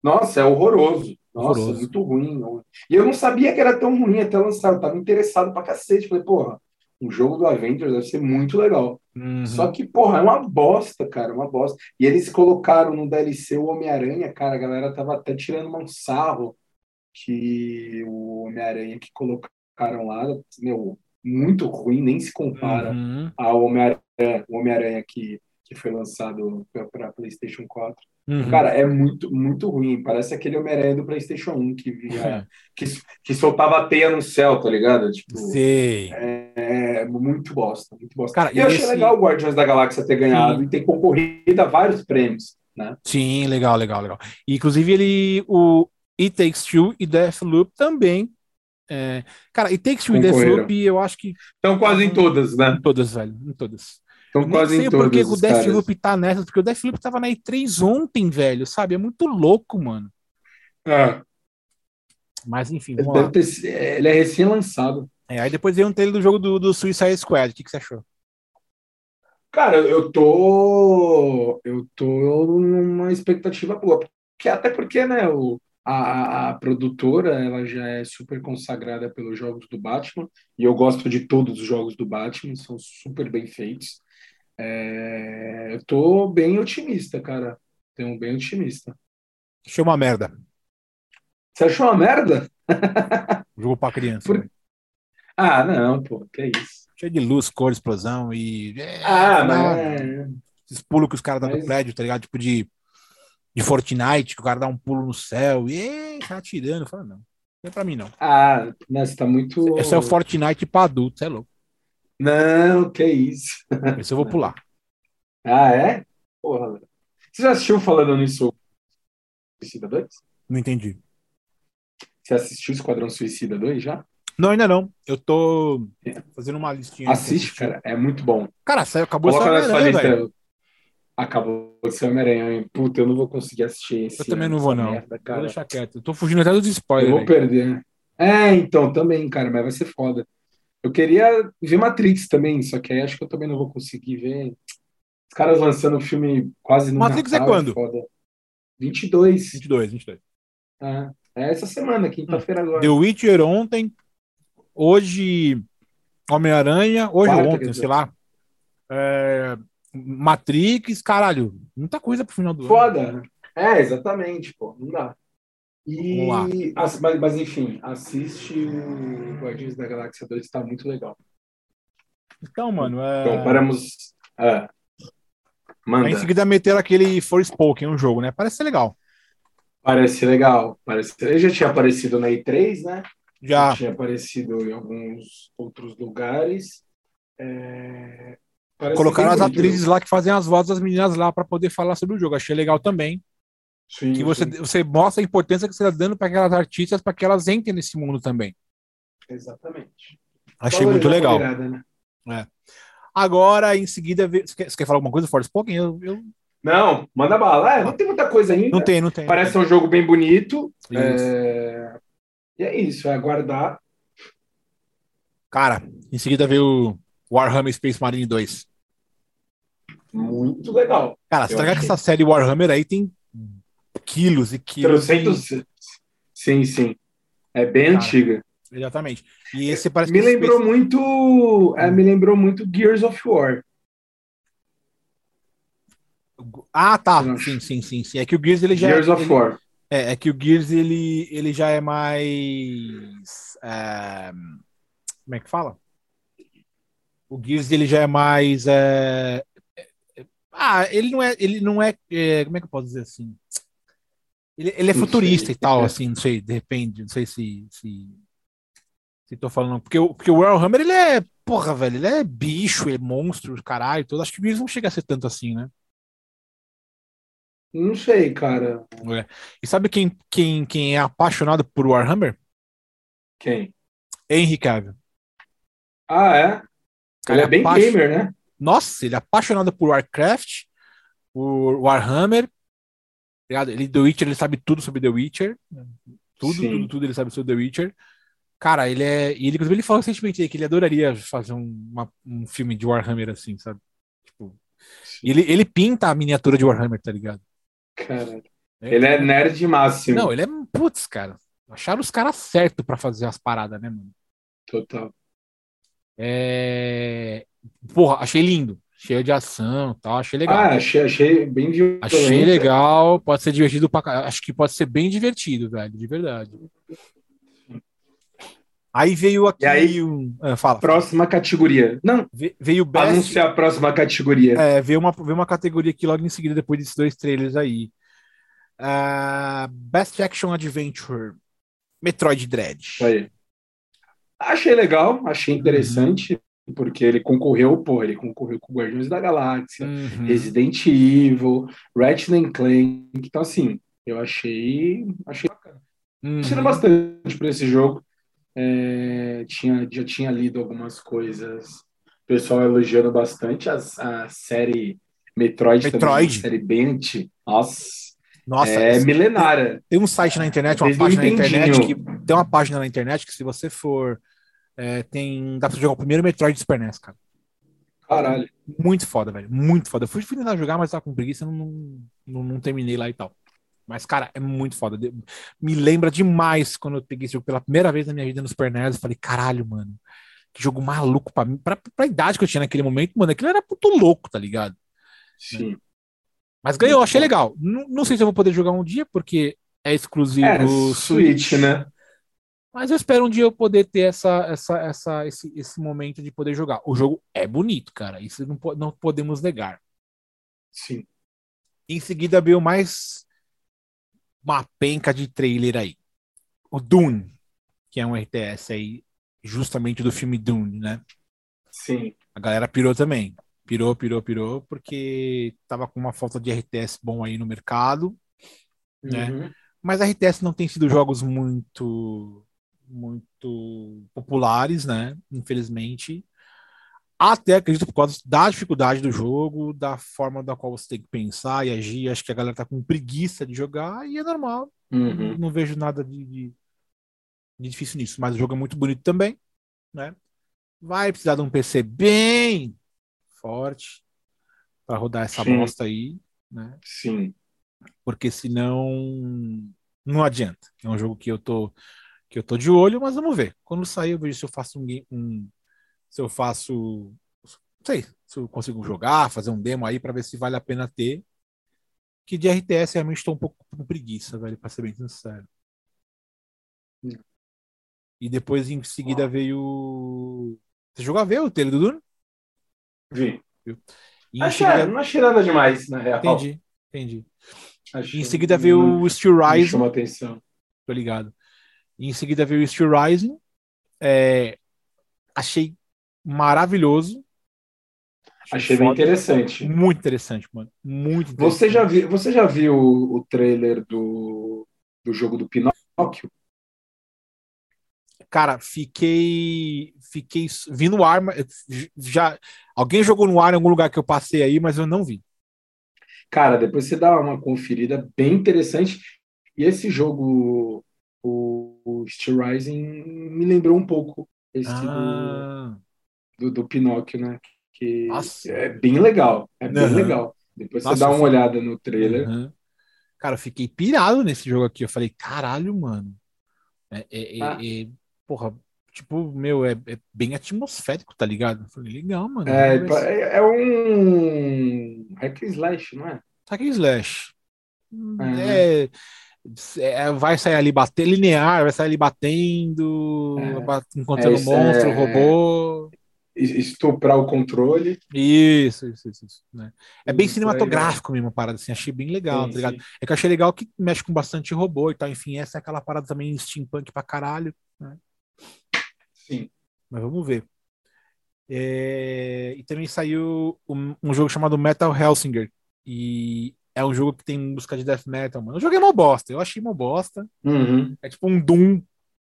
Nossa, é horroroso. Nossa, horroroso. muito ruim. E eu não sabia que era tão ruim até lançar. Eu tava interessado pra cacete. Falei, porra, um jogo do Avengers deve ser muito legal. Uhum. Só que, porra, é uma bosta, cara, uma bosta. E eles colocaram no DLC o Homem-Aranha, cara, a galera tava até tirando um sarro que o Homem-Aranha que colocaram lá, meu, muito ruim, nem se compara uhum. ao Homem-Aranha Homem que, que foi lançado para PlayStation 4. Uhum. Cara, é muito, muito ruim. Parece aquele Homem-Aranha do PlayStation 1 que via, é. que, que soltava a teia no céu, tá ligado? Tipo, Sei. É, é muito bosta, muito bosta. Cara, e eu esse... achei legal o Guardiões da Galáxia ter ganhado Sim. e ter concorrido a vários prêmios, né? Sim, legal, legal, legal. E, inclusive, ele, o It Takes Two e Deathloop também. É... Cara, It Takes Two e Deathloop, eu acho que. Estão quase em todas, né? Em todas, velho, em todas. Estão quase em todas. porque o Deathloop tá nessas, porque o Deathloop tava na E3 ontem, velho, sabe? É muito louco, mano. É. Mas enfim, vamos ter, ele é recém-lançado. É, aí depois veio um trailer do jogo do, do Suicide Squad. O que, que você achou? Cara, eu tô. Eu tô numa expectativa boa. Porque, até porque, né, o, a, a, produtora ela já é super consagrada pelos jogos do Batman. E eu gosto de todos os jogos do Batman, são super bem feitos. É, eu tô bem otimista, cara. Tenho bem otimista. Achei uma merda. Você achou uma merda? Jogo pra criança. Por... Ah, não, pô, que é isso. Cheio de luz, cor, explosão e. É, ah, mas. Esses pulos que os caras dão mas... do prédio, tá ligado? Tipo de, de Fortnite, que o cara dá um pulo no céu e tá atirando. Fala, não. Não é pra mim, não. Ah, mas tá muito. Esse é o Fortnite pra adulto, é louco. Não, que isso. Esse eu vou pular. Ah, é? Porra. Você já assistiu falando nisso Suicida 2? Não entendi. Você assistiu Esquadrão Suicida 2 já? Não, ainda não. Eu tô fazendo uma listinha. Assiste, cara. É muito bom. Cara, saiu, acabou Coloca de sair velho. Acabou de ser Homem-Aranha. Puta, eu não vou conseguir assistir esse. Eu também não vou, não. Merda, vou deixar quieto. Eu tô fugindo até dos spoilers. Eu vou véio. perder. É, então, também, cara, mas vai ser foda. Eu queria ver Matrix também, só que aí acho que eu também não vou conseguir ver. Os caras lançando o filme quase no Matrix é Natal, é quando? Foda. 22. 22, 22. É, é essa semana, quinta-feira agora. The Witcher ontem, hoje Homem-Aranha, hoje ou ontem, sei lá. É, Matrix, caralho, muita coisa pro final do Foda. ano. Foda. É, exatamente, pô, não dá. E, mas, mas, enfim, assiste o Guardiões da Galáxia 2, está muito legal. Então, mano, é... Então, paramos... É. Manda. Aí em seguida meteram aquele Forspoken, um jogo, né? Parece ser legal. Parece legal. Parece... Ele já tinha aparecido na E3, né? Já. já tinha aparecido em alguns outros lugares. É... Colocaram as atrizes lá que fazem as vozes das meninas lá para poder falar sobre o jogo. Achei legal também. Sim, que você, sim. você mostra a importância que você está dando para aquelas artistas para que elas entrem nesse mundo também. Exatamente. Achei muito legal. Virada, né? é. Agora, em seguida, você quer, você quer falar alguma coisa do Forspoken? Eu, eu... Não, manda bala. É, não tem muita coisa ainda. Não tem, não tem. Parece um jogo bem bonito. É... E é isso, é aguardar. Cara, em seguida veio o Warhammer Space Marine 2. Muito legal. Cara, você tá que essa série Warhammer aí tem quilos e quilos. Trocentos... Sim, sim. É bem Cara, antiga. Exatamente. E esse parece me lembrou Space... muito. É, me lembrou muito Gears of War. Ah, tá. Sim, sim, sim, sim. É que o Gears ele já. Gears é, of ele, War. É, é, que o Gears ele, ele já é mais. É, como é que fala? O Gears ele já é mais. É, é ah, ele não é. Ele não é, é, Como é que eu posso dizer assim? Ele, ele é futurista e tal, assim, não sei, depende, não sei se. se, se tô falando. Porque, porque o Warhammer, ele é. Porra, velho, ele é bicho, é monstro, caralho, todo. Acho que Gears não chega a ser tanto assim, né? Não sei, cara. É. E sabe quem, quem, quem é apaixonado por Warhammer? Quem? Henry Cavill. Ah, é? Ele é, é bem gamer, né? Nossa, ele é apaixonado por Warcraft. o Warhammer, ligado? Ele, The Witcher, ele sabe tudo sobre The Witcher. Tudo, Sim. tudo, tudo ele sabe sobre The Witcher. Cara, ele é. E ele, inclusive, ele falou recentemente que ele adoraria fazer um, uma, um filme de Warhammer assim, sabe? Tipo. Ele, ele pinta a miniatura de Warhammer, tá ligado? Caralho. É, ele é nerd máximo. Não, ele é. Putz, cara. Acharam os caras certos pra fazer as paradas, né, mano? Total. É. Porra, achei lindo. Cheio de ação tal, achei legal. Ah, achei, achei bem divertido. Achei legal, pode ser divertido pra Acho que pode ser bem divertido, velho, de verdade. Aí veio aqui. E aí, um, ah, fala. Próxima categoria. Não. Veio Best. Anunciar a próxima categoria. É, veio uma, veio uma categoria aqui logo em seguida, depois desses dois trailers aí. Uh, Best Action Adventure. Metroid Dread. Aí. Achei legal, achei interessante, uhum. porque ele concorreu, pô, ele concorreu com Guardiões da Galáxia, uhum. Resident Evil, Ratchet Clank. Então, assim, eu achei, achei bacana. Uhum. Bastante para esse jogo. É, tinha, já tinha lido algumas coisas, o pessoal elogiando bastante a, a série Metroid, Metroid. Também, série Bent. Nossa, Nossa, é milenária. Tem um site na internet, uma página na internet que tem uma página na internet que se você for é, tem dá pra jogar o primeiro Metroid de Super NES, cara. Caralho. Muito foda, velho. Muito foda. Eu fui tentar jogar, mas tava com preguiça, não, não, não terminei lá e tal. Mas, cara, é muito foda. Me lembra demais quando eu peguei esse jogo pela primeira vez na minha vida no Super NES. Eu falei, caralho, mano. Que jogo maluco pra mim. Pra, pra idade que eu tinha naquele momento, mano, aquilo era puto louco, tá ligado? Sim. Mas ganhou, achei legal. Não, não sei se eu vou poder jogar um dia, porque é exclusivo é, Switch, Switch, né? Mas eu espero um dia eu poder ter essa, essa, essa, esse, esse momento de poder jogar. O jogo é bonito, cara. Isso não, não podemos negar. Sim. Em seguida veio mais uma penca de trailer aí. O Dune, que é um RTS aí, justamente do filme Dune, né? Sim. A galera pirou também. Pirou, pirou, pirou, porque tava com uma falta de RTS bom aí no mercado, né? uhum. Mas RTS não tem sido jogos muito muito populares, né? Infelizmente. Até acredito por causa da dificuldade do jogo, da forma da qual você tem que pensar e agir. Acho que a galera tá com preguiça de jogar e é normal. Uhum. Não vejo nada de, de, de, difícil nisso. Mas o jogo é muito bonito também, né? Vai precisar de um PC bem forte para rodar essa Sim. bosta aí, né? Sim. Porque senão não adianta. É um jogo que eu tô que eu tô de olho, mas vamos ver. Quando sair, eu vejo se eu faço um, um se eu faço. Não sei, se eu consigo jogar, fazer um demo aí para ver se vale a pena ter. Que de RTS realmente estou um pouco com preguiça, velho, pra ser bem sincero. E depois em seguida veio. Você jogou a ver o trailer do Dune? Vi. Achei, seguida... Não achei nada demais, na real. Entendi, entendi. Achei... Em seguida veio o Steel Rising. Chamou atenção. Tô ligado. Em seguida veio o Steel Rising. É... Achei maravilhoso. Achei bem interessante. Muito interessante, mano. Muito interessante. Você já viu, você já viu o, trailer do, do jogo do Pinóquio? Cara, fiquei. Fiquei. Vi no ar. Já, alguém jogou no ar em algum lugar que eu passei aí, mas eu não vi. Cara, depois você dá uma conferida bem interessante. E esse jogo, o, o Steel Rising, me lembrou um pouco esse ah. do do, do Pinóquio, né? Que Nossa. é bem legal. É bem uhum. legal. Depois Nossa, você dá uma olhada no trailer. Uhum. Cara, eu fiquei pirado nesse jogo aqui. Eu falei, caralho, mano. É, é, é ah. é porra, tipo, meu, é, é, bem atmosférico, tá ligado? Eu falei, legal, mano. É, é, é um hack slash, não é? Hack slash. É. é, vai sair ali batendo, linear, vai sair ali batendo, é, encontrando é, monstro, robô estuprar o controle. Isso, isso, isso. isso né? É bem isso cinematográfico mesmo a parada, assim, achei bem legal, sim, tá ligado? Sim. É que eu achei legal que mexe com bastante robô e tal, enfim, essa é aquela parada também steampunk pra caralho, né? Sim. Mas vamos ver. É... E também saiu um, um, jogo chamado Metal Hellsinger, e é um jogo que tem música de death metal, mano. Eu joguei uma bosta, eu achei uma bosta. Uhum. É tipo um Doom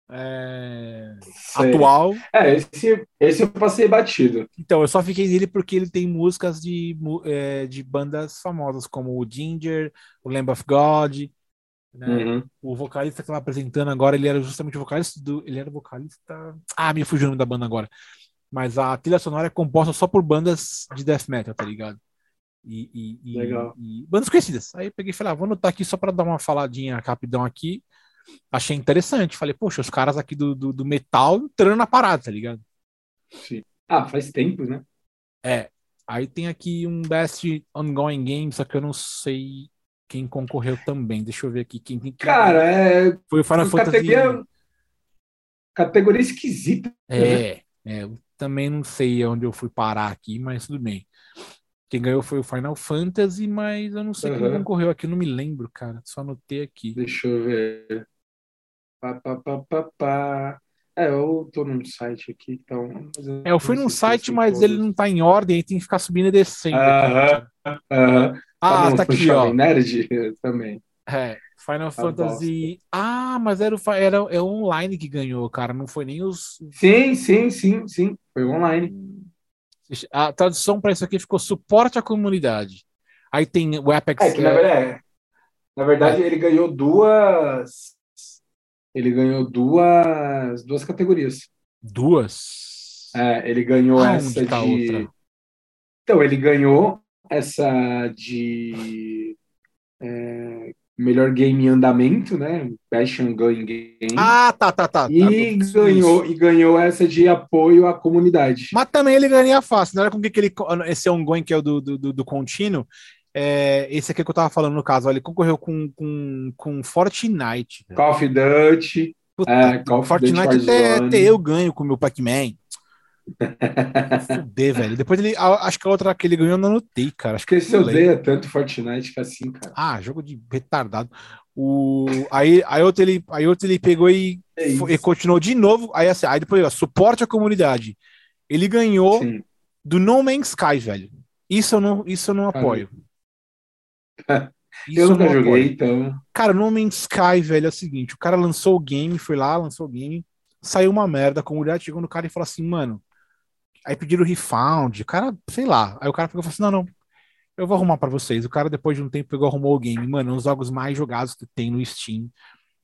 é, atual. É, esse, esse eu passei batido. Então, eu só fiquei nele porque ele tem músicas de, é, de bandas famosas, como o Ginger, o Lamb of God. Né? Uhum. O vocalista que estava apresentando agora, ele era justamente o vocalista do. Ele era vocalista. Ah, me fugiu o nome da banda agora. Mas a trilha sonora é composta só por bandas de death metal, tá ligado? E, e, e, Legal. e bandas conhecidas. Aí eu peguei e falei, ah, vou anotar aqui só para dar uma faladinha rapidão aqui achei interessante. Falei, poxa, os caras aqui do, do, do, metal entrando na parada, tá ligado? Sim. Ah, faz tempo, né? É. Aí tem aqui um Best Ongoing Game, só que eu não sei quem concorreu também. Deixa eu ver aqui quem. quem Cara, é. Foi o Final Fantasy. Categoria, categoria esquisita. É, né? é. Eu também não sei onde eu fui parar aqui, mas tudo bem. Quem ganhou foi o Final Fantasy, mas eu não sei uhum. quem concorreu aqui, não me lembro, cara. Só anotei aqui. Deixa eu ver. Pá, pá, pá, pá, pá. É, eu tô num site aqui, então. É, eu fui num site, mas ele não tá em ordem, aí tem que ficar subindo e descendo. Aham, aham. Ah, tá, tá aqui, ó. Nerd também. É, Final Fantasy. Ah, mas era, o, era é o online que ganhou, cara. Não foi nem os. Sim, sim, sim, sim. Foi online. A tradução para isso aqui ficou suporte à comunidade. Aí tem o Apex. É, que na verdade, na verdade é. ele ganhou duas ele ganhou duas, duas categorias. Duas? É, ele ganhou ah, essa tá de. Outra? Então, ele ganhou essa de. É, melhor game em andamento, né? Best Ongoing Game. Ah, tá, tá, tá. E, tá, ganhou, e ganhou essa de apoio à comunidade. Mas também ele ganha fácil. Não era com que ele, esse ongoing que é o do, do, do, contínuo, é, esse aqui que eu tava falando no caso, ele concorreu com, com, com Fortnite. Call of Duty. Puta, é, Call of Fortnite Duty até, até, eu ganho com o meu Pac-Man. Fuder, velho. Depois ele. Acho que a outra que ele ganhou eu não anotei, cara. Acho que você odeia tanto Fortnite que é assim, cara. Ah, jogo de retardado. O, aí, aí, outro ele, aí outro ele pegou e, é e continuou de novo. Aí, assim, aí depois, ó, suporte à comunidade. Ele ganhou Sim. do No Man's Sky, velho. Isso eu não, isso eu não apoio. eu nunca joguei, então. Cara, No Man's Sky, velho, é o seguinte: o cara lançou o game, foi lá, lançou o game, saiu uma merda. A comunidade chegou no cara e falou assim, mano. Aí pediram refund, o cara, sei lá. Aí o cara pegou e falou assim: não, não, eu vou arrumar para vocês. O cara, depois de um tempo, pegou arrumou o game. Mano, é um dos jogos mais jogados que tem no Steam.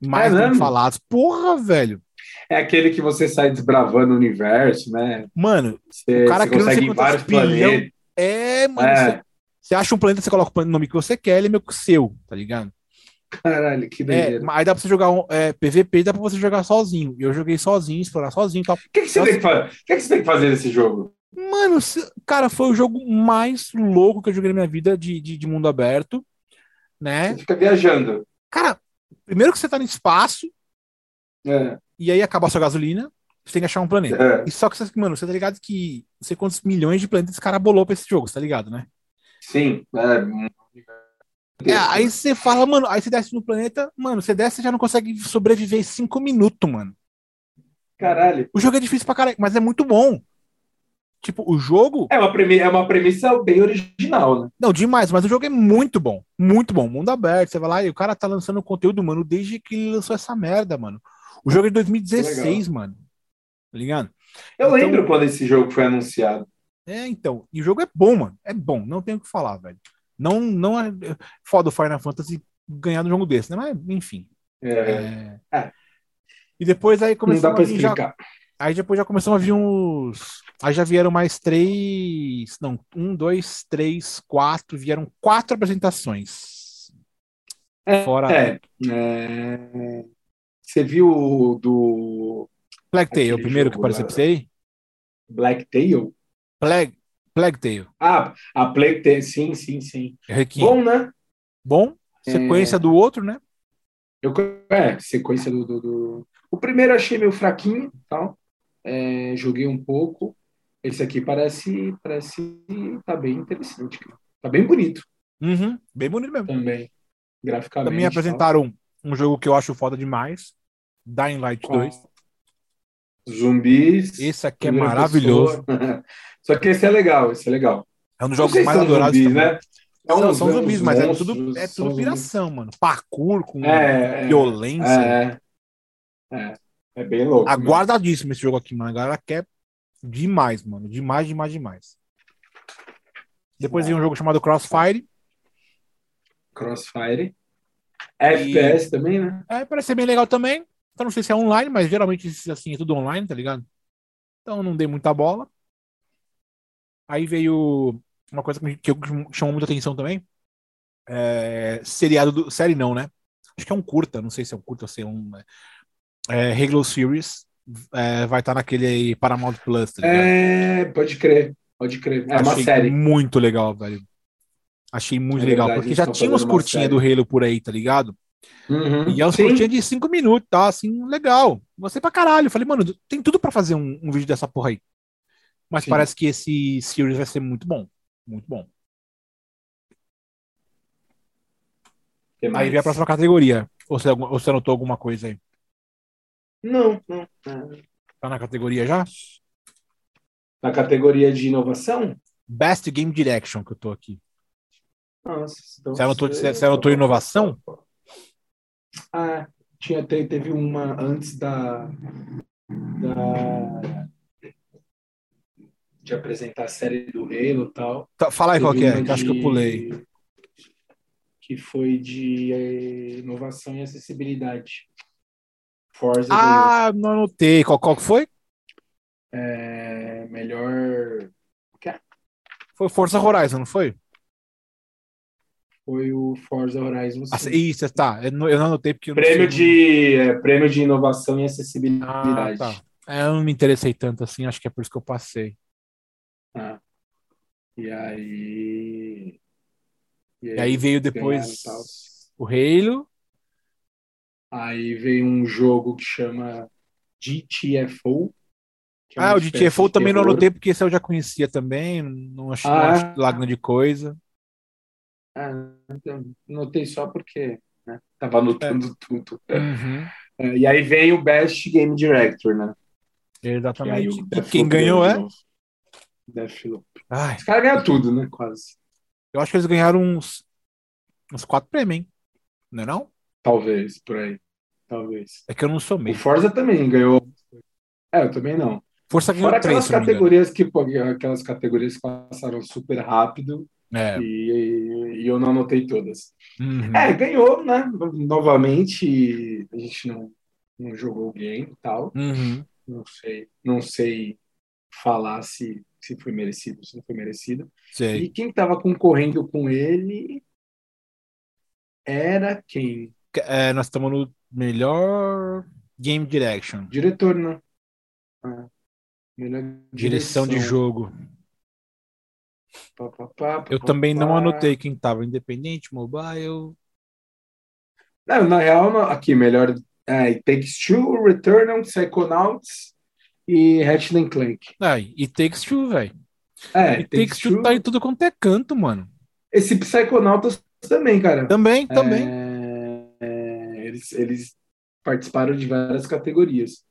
Mais é falados. Porra, velho. É aquele que você sai desbravando o universo, né? Mano, você, o cara que consegue ir vários planetas. É, mano. É. Você acha um planeta, você coloca o nome que você quer, ele é que seu, tá ligado? Caralho, que doideira. É, aí dá pra você jogar um, é, PVP, dá pra você jogar sozinho. Eu joguei sozinho, explorar sozinho e tal. O que, que, você tem que, fazer? que, que você tem que fazer nesse jogo? Mano, cara, foi o jogo mais louco que eu joguei na minha vida de, de, de mundo aberto, né? Você fica viajando. Cara, primeiro que você tá no espaço, é. e aí acaba a sua gasolina, você tem que achar um planeta. É. E só que, mano, você tá ligado que não sei quantos milhões de planetas esse cara bolou pra esse jogo, você tá ligado, né? Sim. É... é, aí você fala, mano, aí você desce no planeta, mano, você desce e já não consegue sobreviver cinco minutos, mano. Caralho. O jogo é difícil pra caralho, mas é muito bom. Tipo, o jogo. É uma, premissa, é uma premissa bem original, né? Não, demais, mas o jogo é muito bom. Muito bom. Mundo aberto. Você vai lá e o cara tá lançando conteúdo, mano, desde que ele lançou essa merda, mano. O jogo é de 2016, mano. Tá ligado? Eu então, lembro quando esse jogo foi anunciado. É, então. E o jogo é bom, mano. É bom, não tenho o que falar, velho. Não, não é foda o Final Fantasy ganhar um jogo desse, né? Mas, enfim. É. é... é. E depois aí começou a vir já... Aí depois já começou a vir uns. Aí já vieram mais três. Não, um, dois, três, quatro. Vieram quatro apresentações. É, Fora. É, é... Você viu do. Black Tail, o primeiro que apareceu pra você aí? Black Tail? Plague, Plague Tale. Ah, a Plague Tale, sim, sim, sim. Requiem. Bom, né? Bom, sequência é... do outro, né? Eu, é, sequência do, do, do... O primeiro achei meio fraquinho, tal. É, joguei um pouco. Esse aqui parece, parece tá bem interessante. Tá bem bonito. Uhum, bem bonito mesmo. Também, graficamente. Também apresentaram um jogo que eu acho foda demais, Dying Light Qual? 2. Zumbis. Esse aqui é maravilhoso. Só que esse é legal, esse é legal. É um dos jogos mais adorados zumbis, né? É um, são, são zumbis, mas é tudo, é tudo piração, mano. Parkour com é, é violência. É, é. É bem louco. Aguardadíssimo esse jogo aqui, mano. A galera quer demais, mano. Demais, demais, demais. Depois vem um jogo chamado Crossfire. Crossfire. FPS também, né? É, parece ser bem legal também. Então não sei se é online, mas geralmente assim é tudo online, tá ligado? Então não dei muita bola. Aí veio uma coisa que chamou muita atenção também. É, seriado do. Série não, né? Acho que é um curta, não sei se é um curta ou se é um. É, Halo Series é, vai estar tá naquele Paramount Plus, tá É, pode crer, pode crer. É Achei uma série. Muito legal, velho. Achei muito é legal, verdade, porque já tinha umas curtinhas do Halo por aí, tá ligado? Uhum, e é umas curtinhas de 5 minutos, tá? Assim, legal. Gostei pra caralho. Falei, mano, tem tudo pra fazer um, um vídeo dessa porra aí. Mas sim. parece que esse series vai ser muito bom. Muito bom. Aí vem a próxima categoria. Ou você, ou você anotou alguma coisa aí? Não, não. Tá na categoria já? Na categoria de inovação? Best Game Direction que eu tô aqui. Nossa, então você, anotou, você, você anotou inovação? Ah, tinha, teve uma antes da, da de apresentar a série do Halo e tal. Tá, fala aí qual que é, que acho que eu pulei que foi de é, inovação e acessibilidade. Forza ah, não anotei. Qual, qual foi? É, melhor. Foi Forza Horizon, não foi? Foi o Forza Horizon. Ah, isso, tá. Eu não, eu não anotei porque. prêmio, de, é, prêmio de inovação e acessibilidade. Ah, tá. É, eu não me interessei tanto assim, acho que é por isso que eu passei. Ah. E aí. E aí, e aí veio depois o Halo. Aí veio um jogo que chama GTFO. É ah, o GTFO também não anotei, porque esse eu já conhecia também. Não achei, ah, não de coisa. Ah, então, notei só porque né, tava anotando é. tudo. Uhum. É, e aí vem o Best Game Director, né? Exatamente. E, e quem ganhou é? Deathloop. Ai. Os caras ganham tudo, né? Quase. Eu acho que eles ganharam uns, uns quatro prêmios, hein? Não é não? Talvez, por aí. Talvez. É que eu não sou meio. O Forza também ganhou. É, eu também não. Força ganhou Fora aquelas categorias que aquelas categorias que passaram super rápido é. e, e, eu não anotei todas. Uhum. É, ganhou, né? Novamente, a gente não, não jogou o game e tal. Uhum. Não sei, não sei falar se se foi merecido, se não foi merecido. Sei. E quem estava concorrendo com ele era quem? É, nós estamos no melhor Game Direction. Diretor, né? Ah, direção. direção de jogo. Pá, pá, pá, Eu também não anotei quem estava. Independente, mobile. Não, na real, aqui, melhor. É, Takes Two, Returnal, Psychonauts e Ratchet Clank. Ah, e Takes Two, velho. É, e Takes, Two tá em tudo quanto é canto, mano. Esse Psychonautas também, cara. Também, também. É, é, eles, eles participaram de várias categorias.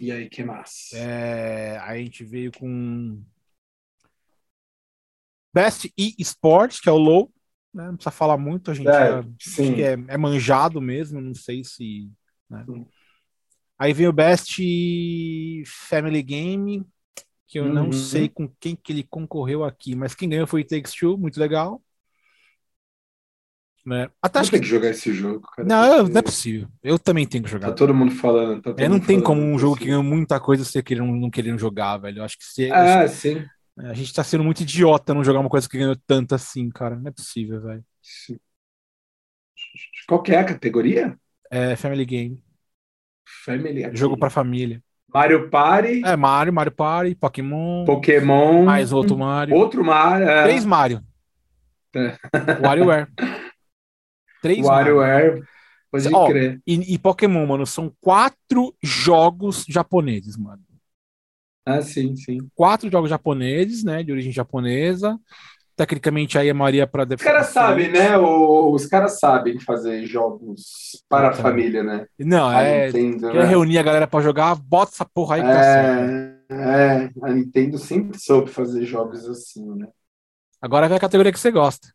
E aí, que massa? É, a gente veio com Best e-Sport, que é o Low. Né? Não precisa falar muito, a gente é, é, é, manjado mesmo, não sei se. Né? Aí vem o Best Family Game, que eu uhum. não sei com quem que ele concorreu aqui, mas quem ganhou foi Takes Two, muito legal. Né? Até acho que... que jogar esse jogo, cara. Não, porque... não é possível. Eu também tenho que jogar. Tá todo mundo falando. Tá todo é, não tem como um jogo que ganhou muita coisa você querendo, não querendo jogar, velho. Eu acho que se. Ah, sim. A gente tá sendo muito idiota não jogar uma coisa que ganhou tanto assim, cara. Não é possível, velho. Qual que é a categoria? É Family Game. Family aqui. Jogo pra família. Mario Party. É, Mario, Mario Party, Pokémon. Pokémon. Mais outro Mario. Outro Mario. É. Três Mario. É. WarioWare. Três WarioWare. Mario. Pode Ó, crer. E, e Pokémon, mano, são quatro jogos japoneses, mano. Ah, sim, sim. Quatro jogos japoneses, né? De origem japonesa. Tecnicamente aí a Maria para Os caras sabem, né? O, os caras sabem fazer jogos para então, a família, né? Não, a é. Nintendo, quer né? reunir a galera para jogar, bota essa porra aí que é, tá certo. É, a Nintendo sempre soube fazer jogos assim, né? Agora vem a categoria que você gosta.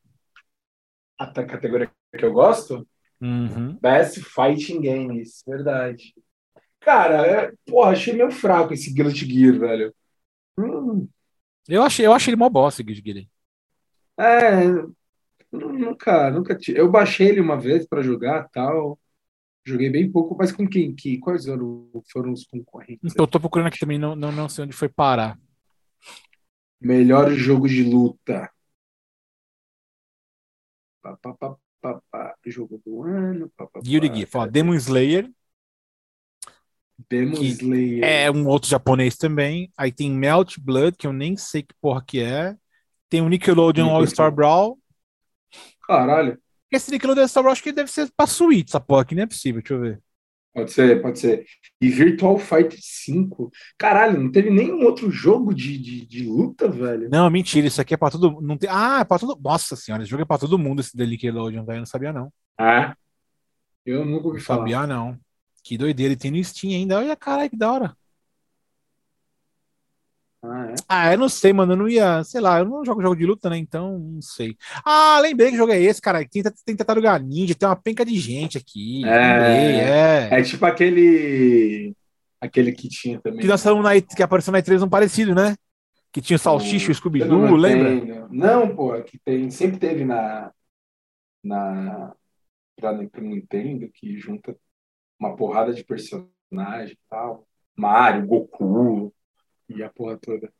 A categoria que eu gosto? Uhum. Best Fighting Games, verdade. Cara, é, porra, achei meio fraco esse Guilty Gear, velho. Hum. Eu achei, eu achei ele mó bosta, Guilty Gear. É, nunca, nunca tive. Eu baixei ele uma vez para jogar tal. Joguei bem pouco, mas com quem? Que, quais foram, foram os concorrentes? Então, eu tô procurando aqui também, não, não, não sei onde foi parar. Melhor jogo de luta. Pá, pá, pá, pá, pá. Jogo do ano. Pá, pá, Guilty pá. Fala, Demon Slayer, Demon Slayer. é um outro japonês também. Aí tem Melt Blood, que eu nem sei que porra que é. Tem o Nickelodeon. All-Star Brawl. Caralho. Esse Nickelodeon All-Star Brawl acho que deve ser pra Switch, essa porra aqui, não é possível, deixa eu ver. Pode ser, pode ser. E Virtual Fighter 5. Caralho, não teve nenhum outro jogo de, de, de luta, velho. Não, mentira, isso aqui é pra todo não tem Ah, é pra todo Nossa senhora, esse jogo é pra todo mundo, esse da Nickelodeon, velho, eu não sabia não. Ah. Eu nunca ouvi Não falar. sabia não. Que doideira, ele tem no Steam ainda. Olha, caralho, que da hora. Ah, é? Ah, eu não sei, mano. Eu não ia, sei lá, eu não jogo jogo de luta, né? Então, não sei. Ah, lembrei que jogo é esse, cara. Tem, tem Tartaruga Ninja, tem uma penca de gente aqui. É. Lembrei, é. É tipo aquele. Aquele que tinha também. Que nós na, que apareceu na E3 um parecido, né? Que tinha o Salsicha e o Scooby-Doo, lembra? Não, pô, que tem, sempre teve na. na pra, pro Nintendo, que junta uma porrada de personagem e tal. Mario, Goku e a porra toda.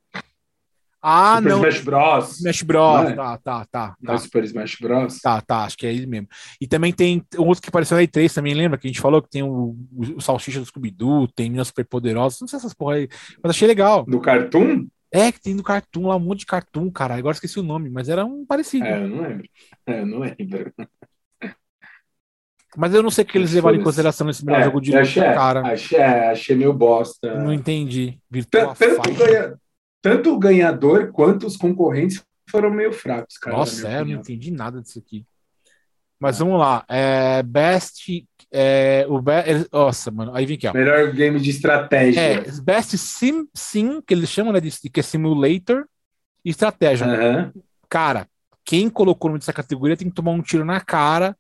Ah, Super não. Smash Bros. Smash Bros. É? Tá, tá, tá. Não é Tá, Super Smash Bros. tá, tá, acho que é ele mesmo. E também tem um outro que apareceu na E3 também, lembra? Que a gente falou que tem o, o, Salsicha do Scooby-Doo, tem Minas Super Poderosas, não sei essas porra aí, mas achei legal. Do Cartoon? É, que tem do Cartoon lá, um monte de Cartoon, cara. Agora esqueci o nome, mas era um parecido. É, eu não lembro. É, eu não lembro. Mas eu não sei o que eles levaram em consideração nesse melhor É, jogo de eu luta, achei, cara. achei, achei meio bosta. Não entendi. Tanto, ganha- tanto o ganhador quanto os concorrentes foram meio fracos, cara. Nossa, é, eu não entendi nada disso aqui. Mas vamos lá. É, best. É, o be- Nossa, mano. Aí vem aqui, ó. Melhor game de estratégia. É, Best Sim, Sim, que eles chamam né, de, que é Simulator e Estratégia. Aham, Cara, quem colocou o nome dessa categoria tem que tomar um tiro na cara.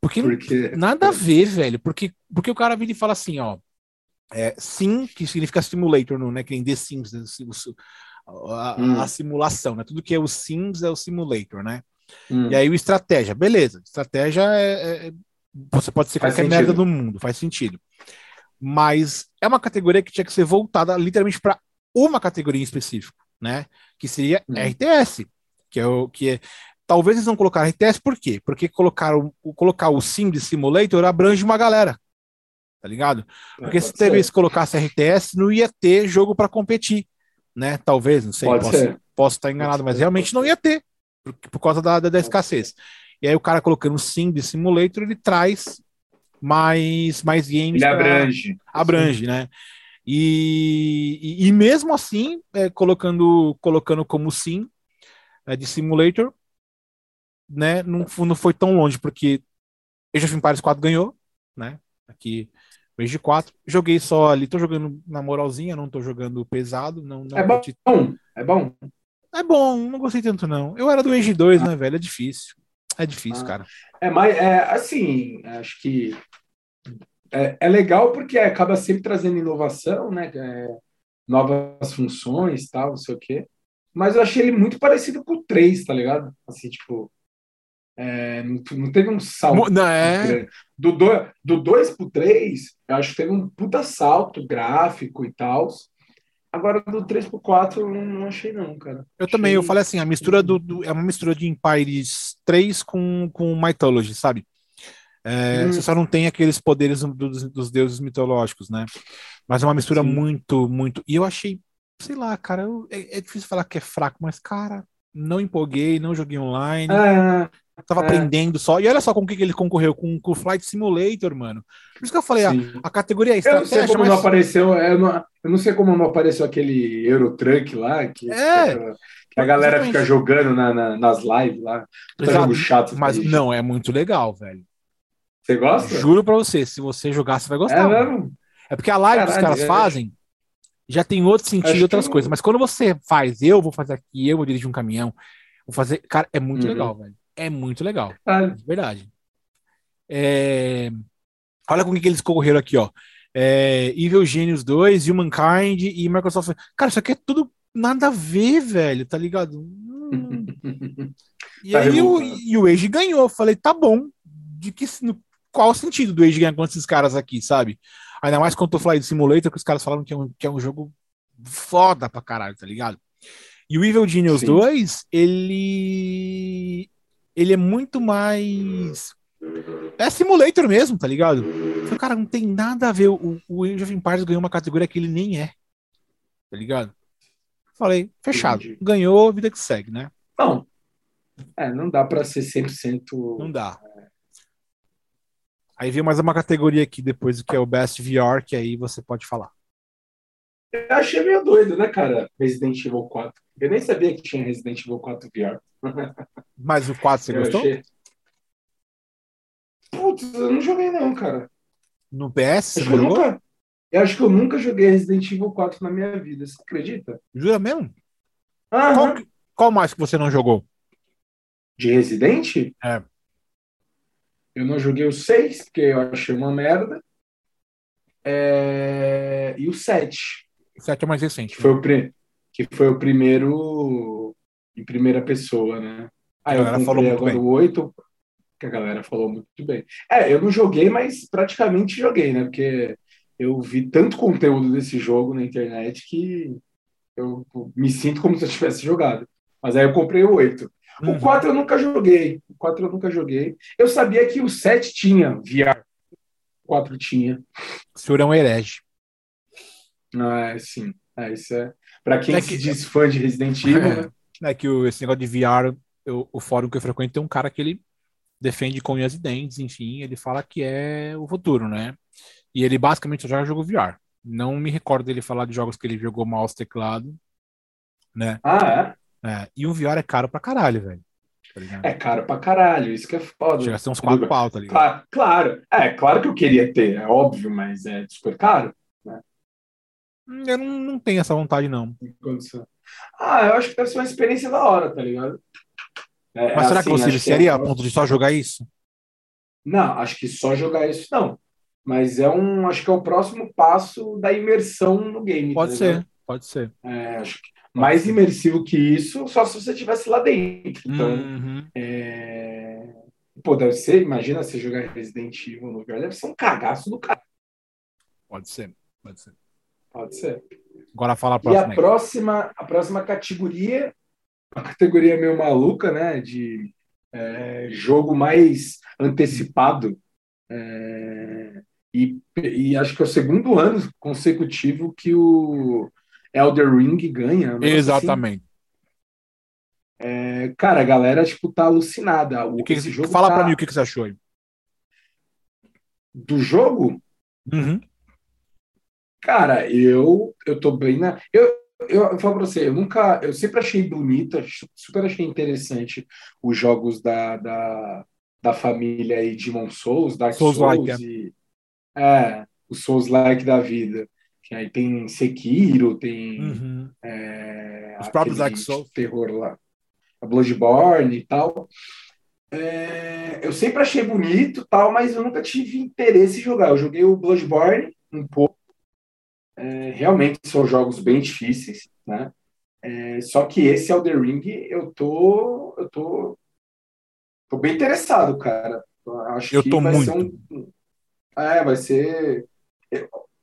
Porque porque Nada a ver, velho. Porque, porque o cara vira e fala assim, ó. É, sim, que significa simulator, não, né? Que nem The Sims, né, a, Hum. a simulação, né? Tudo que é o Sims é o simulator, né? Hum, E aí o estratégia, beleza. Estratégia é, é- você pode ser Faz qualquer sentido. merda do mundo, faz sentido. Mas é uma categoria que tinha que ser voltada literalmente para uma categoria em específico, né? Que seria Hum. RTS, que é o que é Talvez eles não colocaram RTS, por quê? Porque colocaram, colocar o Sim de Simulator abrange uma galera. Tá ligado? Porque É, se talvez ser. se colocasse RTS, não ia ter jogo para competir, né? Talvez, não sei, Pode posso, ser. posso estar enganado, Pode mas ser, realmente não ia ter, por, por causa da, da, da escassez. E aí o cara colocando Sim de Simulator, ele traz mais, mais games Ele pra- abrange. abrange, né? E, e, e mesmo assim, é, colocando, colocando como sim é, de simulator, né? Não, não foi tão longe, porque Age of Empires 4 ganhou, né? Aqui, o Age 4. Joguei só ali, tô jogando na moralzinha, não tô jogando pesado. Não, não É bom. curti- É bom. É bom, não gostei tanto, não. Eu era do Age 2, né, velho? É difícil. É difícil, Ah. cara. É mais, é, assim, acho que é, é legal porque acaba sempre trazendo inovação, né? É, novas funções, tal, não sei o quê. Mas eu achei ele muito parecido com o 3, tá ligado? Assim, tipo, é, não, não teve um salto. Não, é. Do 2 do pro 3, eu acho que teve um puta salto gráfico e tal. Agora, do 3 pro 4, eu não achei, não, cara. Eu também, eu Achei- falei assim, a mistura do, do- é uma mistura de Empires 3 com, com Mythology, sabe? É, Hum. Você só não tem aqueles poderes dos, dos deuses mitológicos, né? Mas é uma mistura Sim. muito, muito. E eu achei, sei lá, cara, eu- é, é difícil falar que é fraco, mas, cara, não empolguei, não joguei online, Ah, tava é. aprendendo só. E olha só com o que, que ele concorreu, com, com o Flight Simulator, mano. Por isso que eu falei, a, a categoria é Eu não sei estratégia, como mas não apareceu. Eu não, eu não sei como não apareceu aquele Eurotruck lá, que, É. que a galera Exatamente. fica jogando na, na- nas lives lá. Jogo chato. mas não, é muito legal, velho. Você gosta? Juro pra você, se você jogar, você vai É gostar. mano. mesmo? É porque a live que os Caralho, caras é. fazem já tem outro sentido e outras eu- coisas. Mas quando você faz, eu vou fazer aqui, eu vou dirigir um caminhão, vou fazer. Cara, é muito Uhum. legal, velho. É muito legal. Ah, De verdade. É... Olha com o que eles correram aqui, ó. É... Evil Genius 2, Humankind e Microsoft. Cara, isso aqui é tudo nada a ver, velho, tá ligado? Hum. e tá aí o, e o Age ganhou. Falei, tá bom. De que, no, qual o sentido do Age ganhar com esses caras aqui, sabe? Ainda mais quando eu falei de Simulator, que os caras falaram que é um, que é um jogo foda pra caralho, tá ligado? E o Evil Genius Sim. 2, ele. Ele é muito mais. É simulator mesmo, tá ligado? Falei, cara, não tem nada a ver. O, o Age of Empires ganhou uma categoria que ele nem é. Tá ligado? Falei, fechado. Entendi. Ganhou, vida que segue, né? Não. É, não dá pra ser 100%. Não dá. Aí veio mais uma categoria aqui depois, que é o Best VR, que aí você pode falar. Eu achei meio doido, né, cara? Resident Evil 4. Eu nem sabia que tinha Resident Evil 4 VR. Mas o 4 você eu gostou? Achei... Putz, eu não joguei não, cara. No PS? Acho eu, nunca... eu acho que eu nunca joguei Resident Evil 4 na minha vida, você acredita? Jura mesmo? Qual, qual mais que você não jogou? De Resident? É. Eu não joguei o 6, porque eu achei uma merda. É... E o 7. O 7 é mais recente. Que foi o, pre... que foi o primeiro em primeira pessoa, né? Aí eu comprei agora bem. o 8, que a galera falou muito bem. É, eu não joguei, mas praticamente joguei, né? Porque eu vi tanto conteúdo desse jogo na internet que eu me sinto como se eu tivesse jogado. Mas aí eu comprei o 8. Uhum. O 4 eu nunca joguei. O 4 eu nunca joguei. Eu sabia que o 7 tinha VR. O 4 tinha. O senhor é um herege. Ah, é, sim. É, isso é. Pra quem é que... se diz fã de Resident Evil. É, né? é que o, esse negócio de VR, eu, o fórum que eu frequento tem um cara que ele defende com unhas e dentes, enfim, ele fala que é o futuro, né? E ele basicamente só joga jogo VR. Não me recordo dele falar de jogos que ele jogou mouse teclado, né? Ah, é? é e um VR é caro pra caralho, velho. Tá é caro pra caralho, isso que é foda. Chega a ser uns 4 pau, tá ligado? Claro, claro, é, claro que eu queria ter, é óbvio, mas é super caro. Eu não, não tenho essa vontade, não. Ah, eu acho que deve ser uma experiência da hora, tá ligado? É, Mas será assim, que você seria é... a ponto de só jogar isso? Não, acho que só jogar isso não. Mas é um, acho que é o próximo passo da imersão no game. Pode tá ser, pode ser. É, acho que mais imersivo que isso, só se você estivesse lá dentro. Então, uhum. é... pô, deve ser, imagina você jogar Resident Evil no VR, deve ser um cagaço do cara. Pode ser, pode ser. Pode ser. Agora fala a próxima. E a próxima, a próxima categoria, uma categoria meio maluca, né? De é, jogo mais antecipado. É, e, e, acho que é o segundo ano consecutivo que o Elder Ring ganha. Assim. Exatamente. Assim. É, cara, a galera tipo, tá alucinada. O, que, esse jogo fala tá... pra mim o que, que você achou aí. Do jogo? Uhum. Cara, eu, eu tô bem na. Eu, eu, eu falo pra você, eu nunca. Eu sempre achei bonito, super achei interessante os jogos da, da, da família aí Demon Souls, Dark Souls, Souls like, e. É, os Souls-like da vida. Que aí tem Sekiro, tem. Uhum. É, os próprios Dark Souls. Terror lá. A Bloodborne e tal. É, eu sempre achei bonito tal, mas eu nunca tive interesse em jogar. Eu joguei o Bloodborne um pouco é, realmente são jogos bem difíceis, né? É, só que esse Elder Ring eu tô, eu tô, tô bem interessado, cara. Acho eu que tô vai muito. ser um, é, vai ser.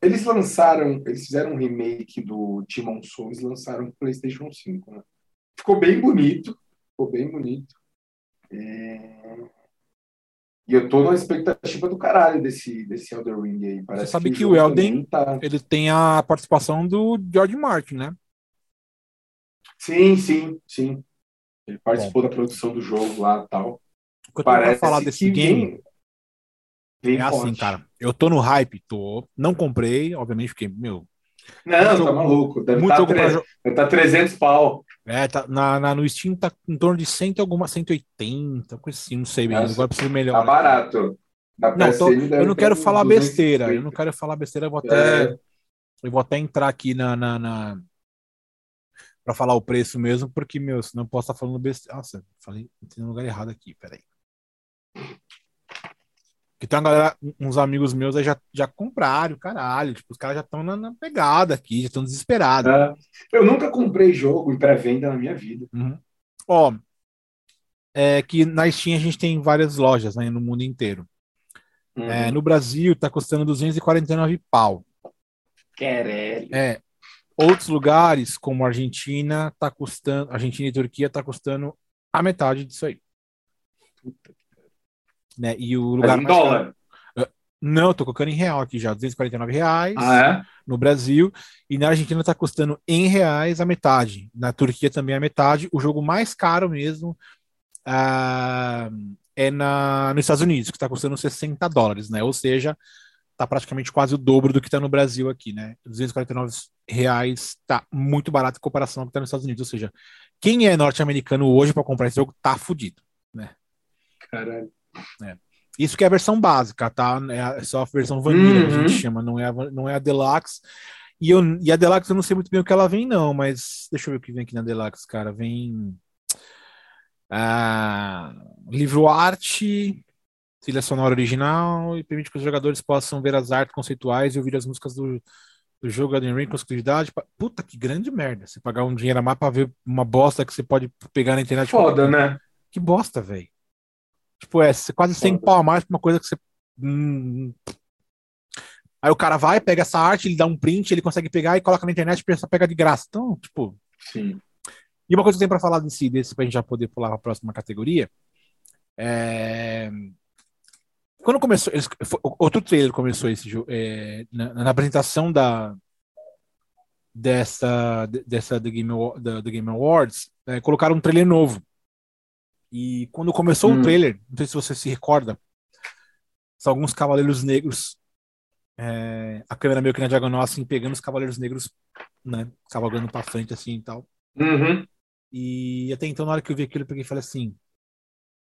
Eles lançaram, eles fizeram um remake do Timon Souls, lançaram no PlayStation 5, né? Ficou bem bonito, ficou bem bonito. É... E eu tô na expectativa do caralho desse, desse Elden Ring aí. Parece Você sabe que, que o, Elden tá... ele tem a participação do George Martin, né? Sim, sim, sim. Ele participou da produção do jogo lá e tal. O que eu Parece falar desse game vem, vem é assim, cara. Eu tô no hype, tô. Não comprei, obviamente, porque, meu. Não, tá maluco. Deve estar tá, tre... Deve tá 300 pau. É, tá, na, na, no Steam tá em torno de 100 alguma, 180, coisa assim, não sei bem. Agora preciso melhorar. Tá barato. não, tô, eu não quero falar besteira. Eu não quero falar besteira, eu vou até. É. Eu vou até entrar aqui na, na, na para falar o preço mesmo, porque, meu, senão eu posso estar falando besteira. Nossa, falei, tem um lugar errado aqui, peraí. Que tem uma galera, uns amigos meus aí já, já compraram, caralho. Tipo, os caras já estão na, na, pegada aqui, já estão desesperados. É, eu nunca comprei jogo em pré-venda na minha vida. Uhum. Ó, é que na Steam a gente tem várias lojas né, no mundo inteiro. Uhum. É, no Brasil tá custando 249 pau. Querelho. É. Outros lugares, como Argentina, tá custando. Argentina e Turquia tá custando a metade disso aí. Puta né? E o lugar Mas em dólar? Caro... Ah, não, tô colocando em real aqui já, 249 reais ah, é? no Brasil. E na Argentina tá custando em reais a metade. Na Turquia também a metade. O jogo mais caro mesmo uh, é na, nos Estados Unidos, que tá custando 60 dólares, né? Ou seja, tá praticamente quase o dobro do que tá no Brasil aqui, né? 249 reais tá muito barato em comparação ao que tá nos Estados Unidos. Ou seja, quem é norte-americano hoje para comprar esse jogo tá fudido, né? Caralho. É. Isso que é a versão básica, tá? É só a versão vanilla uhum. que a gente uhum. chama, não é a, não é a deluxe. E, eu, e a deluxe eu não sei muito bem o que ela vem, não, mas deixa eu ver o que vem aqui na deluxe, cara. Vem. Ah, livro arte, trilha sonora original e permite que os jogadores possam ver as artes conceituais e ouvir as músicas do, do jogo Elden Ring com exclusividade. Puta, que grande merda. Você pagar um dinheiro a mais pra ver uma bosta que você pode pegar na internet. Foda, né? Que bosta, velho. Tipo, é quase 100 pau a mais pra uma coisa que você. Hum... Aí o cara vai, pega essa arte, ele dá um print, ele consegue pegar e coloca na internet e só pega de graça. Então, tipo. Sim. E uma coisa que eu tenho pra falar desse, desse pra gente já poder pular pra próxima categoria. É... Quando começou. Eles, outro trailer começou esse jogo. É, na, na, apresentação da. Dessa, dessa The Game, Game Awards, é, colocaram um trailer novo. E quando começou hum. o trailer, não sei se você se recorda, são alguns cavaleiros negros. É, a câmera meio que na diagonal, assim, pegando os cavaleiros negros, né? Cavalgando pra frente, assim e tal. Uhum. E até então, na hora que eu vi aquilo, eu peguei e falei assim: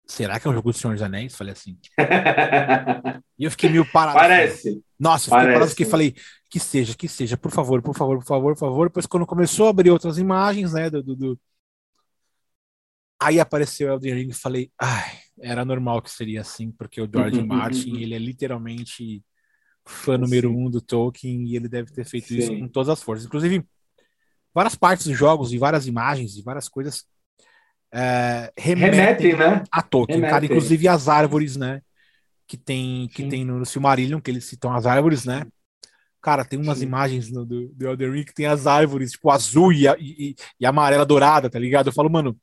será que é um jogo do Senhor dos Anéis? Falei assim. e eu fiquei meio parado. Assim. Parece. Assim. Nossa, fiquei Parece. parado, falei: que seja, que seja, por favor, por favor, por favor, por favor. Depois, quando começou a abrir outras imagens, né, do, do Aí apareceu Elden Ring e falei, ai, era normal que seria assim, porque o George Martin, ele é literalmente fã número Sim. um do Tolkien e ele deve ter feito Sim. isso com todas as forças. Inclusive, várias partes dos jogos e várias imagens e várias coisas é, remetem, remetem né? a Tolkien, remetem. cara, inclusive as árvores, né? Que tem, que tem no, no Silmarillion, que eles citam as árvores, né? Cara, tem umas Sim. imagens no, do, do Elden Ring que tem as árvores, tipo, azul e, e, e amarela dourada, tá ligado? Eu falo, mano,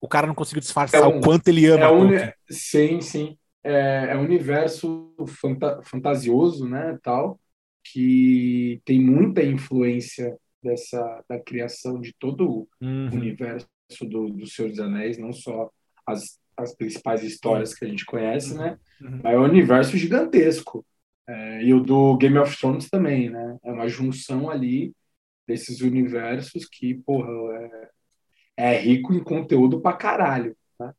o cara não conseguiu disfarçar é um, o quanto ele ama. É. Sim, sim. É, é um universo fanta fantasioso, né, tal, que tem muita influência dessa da criação de todo uhum. o universo do, do Senhor dos Anéis, não só as, as principais histórias que a gente conhece, né, uhum. mas é um universo gigantesco. É, e o do Game of Thrones também, né? É uma junção ali desses universos que, porra, é, é rico em conteúdo pra caralho. Né?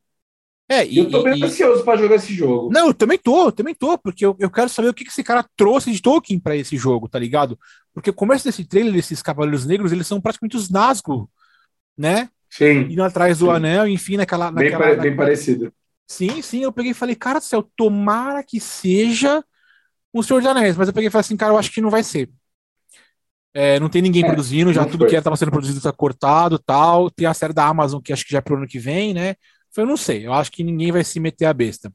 É, e, eu tô bem e, ansioso para jogar esse jogo. Não, eu também tô, eu também tô, porque eu, eu quero saber o que, que esse cara trouxe de Tolkien para esse jogo, tá ligado? Porque o começo desse trailer, desses Cavaleiros Negros, eles são praticamente os Nazgûl, né? Sim. Indo atrás do sim. anel, enfim, naquela. Bem, naquela, bem naquela... parecido. Sim, sim, eu peguei e falei, cara do céu, tomara que seja um Senhor dos Anéis, mas eu peguei e falei assim, cara, eu acho que não vai ser. É, não tem ninguém é, produzindo, já tudo foi. que estava sendo produzido está cortado tal. Tem a série da Amazon, que acho que já é pro ano que vem, né? Eu não sei, eu acho que ninguém vai se meter a besta.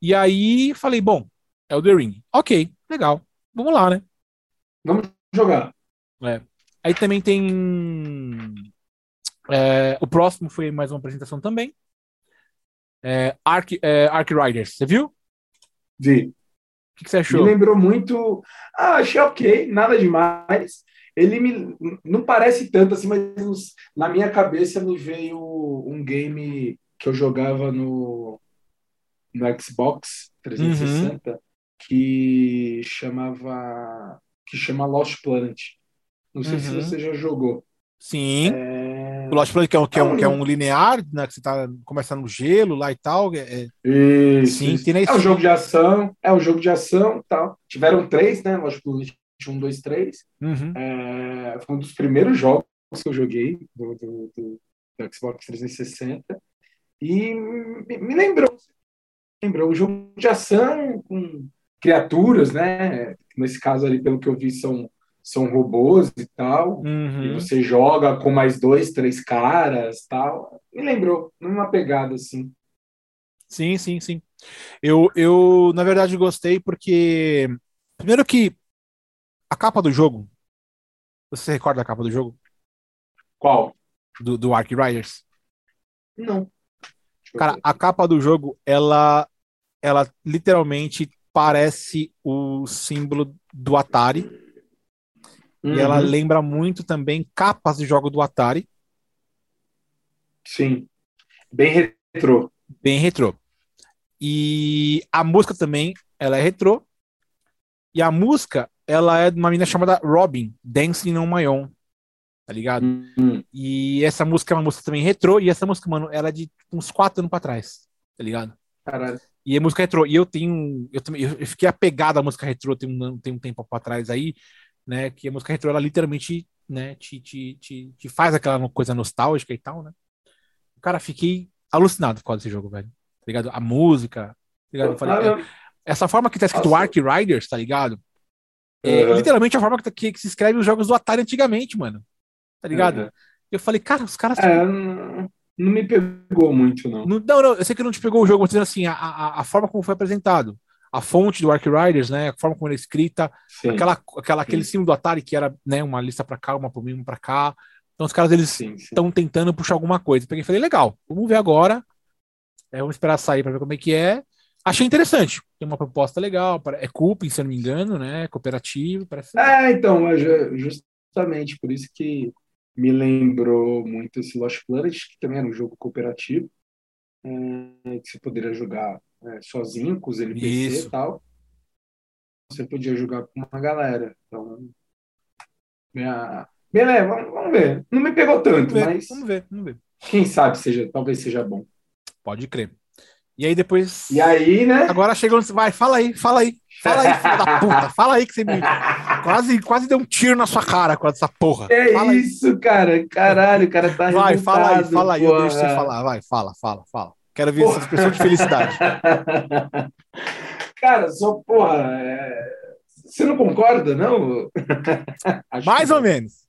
E aí falei, bom, é o The Ring. Ok, legal. Vamos lá, né? Vamos jogar. É. Aí também tem. É, o próximo foi mais uma apresentação também. É, Ark, é, Ark Riders, você viu? Vi. O que, que, você achou? Me lembrou muito. Ah, achei ok, nada demais. Ele me não parece tanto assim, mas na minha cabeça me veio um game que eu jogava no, no Xbox 360 uhum. que chamava que chama Lost Planet. Não sei uhum. se você já jogou. Sim. É... O Lost Planet que é um, que é um, que é um linear, né? Que você tá começando no gelo lá e tal. É... Isso, Sim, isso. é um jogo de ação, é um jogo de ação e tal. Tiveram três, né? Lost Planet 1, 2, 3. É... Foi um dos primeiros jogos que eu joguei do, do, do, do Xbox 360. E me, me lembrou lembra? Um jogo de ação com criaturas, né? Nesse caso ali, pelo que eu vi, são, são robôs e tal. Uhum. E você joga com mais dois, três caras tal. Me lembrou, numa pegada assim. Sim, sim, sim. Eu, eu, na verdade, gostei porque. Primeiro que a capa do jogo. Você recorda a capa do jogo? Qual? Do, do Ark Riders? Não. Cara, a capa do jogo, ela, ela literalmente parece o símbolo do Atari. Uhum. E ela uhum. lembra muito também capas de jogo do Atari. Sim. Bem retrô. Bem retrô. E a música também, ela é retrô. E a música, ela é de uma menina chamada Robin, Dancing on My Own tá ligado? Uhum. E essa música é uma música também retrô, e essa música, mano, ela é de uns quatro anos pra trás, tá ligado? Caralho. E é música retrô. E eu tenho. Eu, eu fiquei apegado à música retrô tem um, tem um tempo pra trás aí, né? Que a música retrô, ela literalmente, né, te, te, te, te faz aquela coisa nostálgica e tal, né? Cara, fiquei alucinado por causa desse jogo, velho. Tá ligado? A música, tá ligado? Eu falei, é, essa forma que tá escrito Nossa. Ark Riders, tá ligado? É uhum. literalmente a forma que, que, que, se escreve os jogos do Atari antigamente, mano tá ligado? Uhum. Eu falei, cara, os caras. É, não, não me pegou muito, não. não. Não, não, eu sei que não te pegou o jogo, mas dizendo assim, a, a, a forma como foi apresentado a fonte do Ark Riders, né? A forma como ele é escrita, sim, aquela, aquela, aquele símbolo do Atari que era né, uma lista para cá, uma para mim, uma para cá. Então os caras eles estão tentando puxar alguma coisa. Peguei e falei, legal, vamos ver agora. É, vamos esperar sair para ver como é que é. Achei interessante. Tem uma proposta legal. É Cooping, se eu não me engano, né? Cooperativo. Parece... É, então, justamente por isso que me lembrou muito esse Lost Planet, que também era um jogo cooperativo, é, que você poderia jogar é, sozinho, com os NPC Isso. e tal. Você podia jogar com uma galera. Então, minha... beleza, vamos, vamos ver. Não me pegou tanto, vamos ver, mas. Vamos ver, vamos ver. Quem sabe seja, talvez seja bom. Pode crer. E aí depois. E aí, né? Agora chegou. Vai, fala aí, fala aí. Fala aí, filho da puta. Fala aí que você me. Quase, quase deu um tiro na sua cara com essa porra. É fala isso, aí. cara. Caralho, o cara tá Vai, fala aí, fala aí. Eu deixo você falar. Vai, fala, fala, fala. Quero ver porra. essa expressão de felicidade. cara, só, porra. É... Você não concorda, não? Mais ou menos.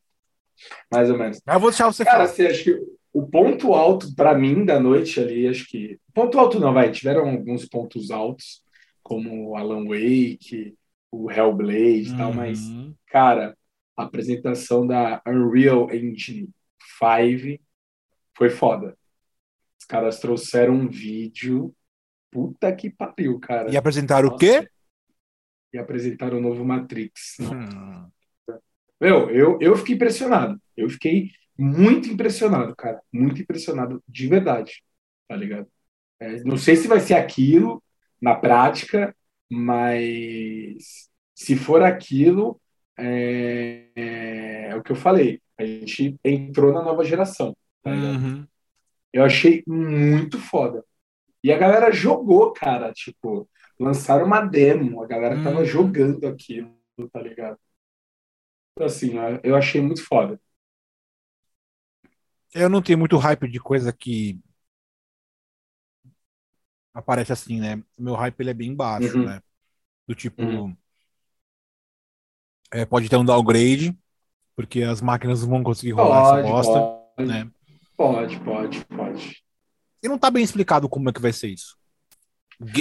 Mais ou menos. Mas eu vou deixar você cara, falar. Cara, você acha que o ponto alto para mim da noite ali, acho que. Ponto alto não, vai. Tiveram alguns pontos altos, como Alan Wake, o Hellblade e tal, mas, uhum. cara, a apresentação da Unreal Engine 5 foi foda. Os caras trouxeram um vídeo. Puta que pariu, cara. E apresentaram Nossa. o quê? E apresentaram o novo Matrix. Hum. Meu, eu, eu fiquei impressionado. Eu fiquei muito impressionado, cara. Muito impressionado de verdade. Tá ligado? É, não sei se vai ser aquilo na prática, mas se for aquilo, é, é, é o que eu falei. A gente entrou na nova geração. Tá uhum. Eu achei muito foda. E a galera jogou, cara. Tipo, lançaram uma demo. A galera tava uhum. jogando aquilo, tá ligado? Assim, eu achei muito foda. Eu não tenho muito hype de coisa que aparece assim, né? Meu hype ele é bem baixo, uhum. né? Do tipo. Uhum. É, pode ter um downgrade, porque as máquinas não vão conseguir rolar pode, essa bosta. Pode, né? Pode, pode, pode. E não tá bem explicado como é que vai ser isso.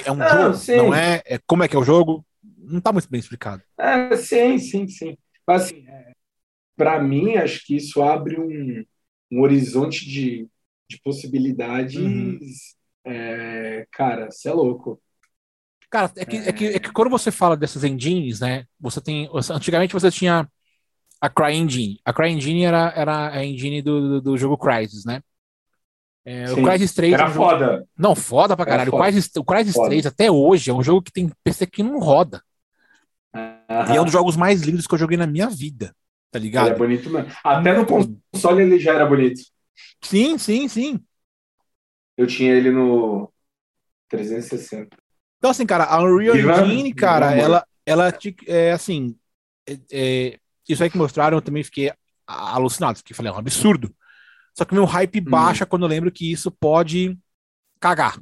É um ah, jogo, sim. não é? é? Como é que é o jogo? Não tá muito bem explicado. É, sim, sim, sim. Mas assim, é, para mim, acho que isso abre um, um horizonte de, de possibilidades. Uhum. É, cara, você é louco. Cara, é que, é... que, é que quando você fala dessas engines, né? Você tem. Antigamente você tinha a CryEngine. A CryEngine era, era a engine do, do, do jogo Crysis, né? É, o Crysis 3. Era é um foda. Jogo... Não, foda pra caralho. Foda. O Crysis, o Crysis 3 até hoje é um jogo que tem PC que não roda. E é um dos jogos mais lindos que eu joguei na minha vida. Tá ligado? Ele é bonito mesmo. Até no console ele já era bonito. Sim, sim, sim. Eu tinha ele no 360. Então, assim, cara, a Unreal Engine, cara, ela, ela é assim. É, é, isso aí que mostraram, eu também fiquei alucinado. Fiquei, falei, é um absurdo. Só que meu hype hum. baixa quando eu lembro que isso pode cagar.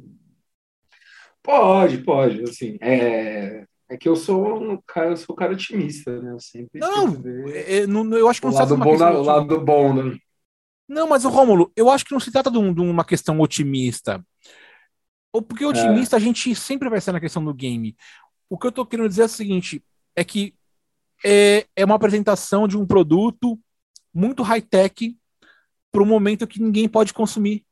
Pode, pode, assim, é, é que eu sou um cara, eu sou um cara otimista, né? Eu sempre não, é, é, não, eu acho que não o lado bom, da, o lado bom, né? Não, mas o Rômulo, eu acho que não se trata de, um, de uma questão otimista. Ou porque otimista é. a gente sempre vai ser na questão do game. O que eu tô querendo dizer é o seguinte: é que é, é uma apresentação de um produto muito high-tech para um momento que ninguém pode consumir.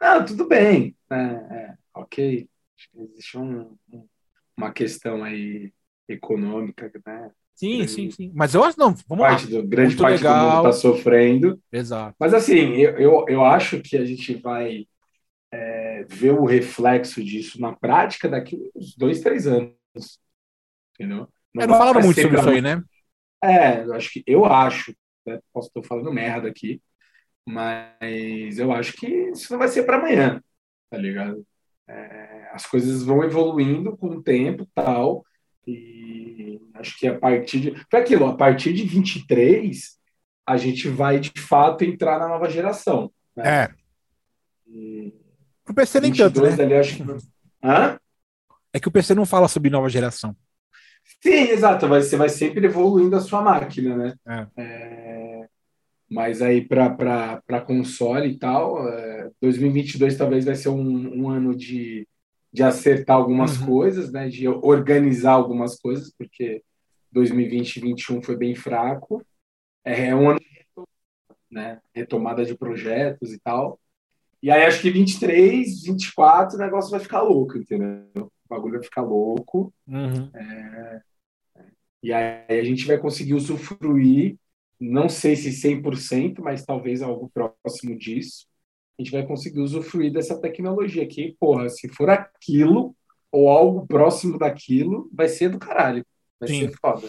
Não, tudo bem. É, é, ok. Existe um, uma questão aí econômica, né? Sim, grande, sim, sim. Mas eu acho, não, vamos parte lá. Do, grande Muito parte legal. do mundo está sofrendo. Exato. Mas assim, eu, eu, eu acho que a gente vai é, ver o reflexo disso na prática daqui uns dois, três anos. Entendeu? Não, é, não falaram muito sobre isso aí, né? É, eu acho que eu acho, né? posso estar falando merda aqui, mas eu acho que isso não vai ser para amanhã, tá ligado? É, as coisas vão evoluindo com o tempo tal, e acho que a partir de. Foi aquilo, a partir de 23, a gente vai de fato entrar na nova geração. Né? É. E... O PC nem tanto, né? Ali, acho que... Hã? É que o PC não fala sobre nova geração. Sim, exato. Você vai sempre evoluindo a sua máquina, né? É. É... Mas aí para console e tal, é... 2022 talvez vai ser um, um ano de, de acertar algumas uhum. coisas, né? De organizar algumas coisas, porque 2020 e 2021 foi bem fraco. É, é um ano de né? retomada de projetos e tal. E aí acho que 23, 24 o negócio vai ficar louco, entendeu? O bagulho vai ficar louco. Uhum. É... E aí a gente vai conseguir usufruir, não sei se 100%, mas talvez algo próximo disso. A gente vai conseguir usufruir dessa tecnologia que, porra, se for aquilo ou algo próximo daquilo, vai ser do caralho. Vai Sim. ser foda.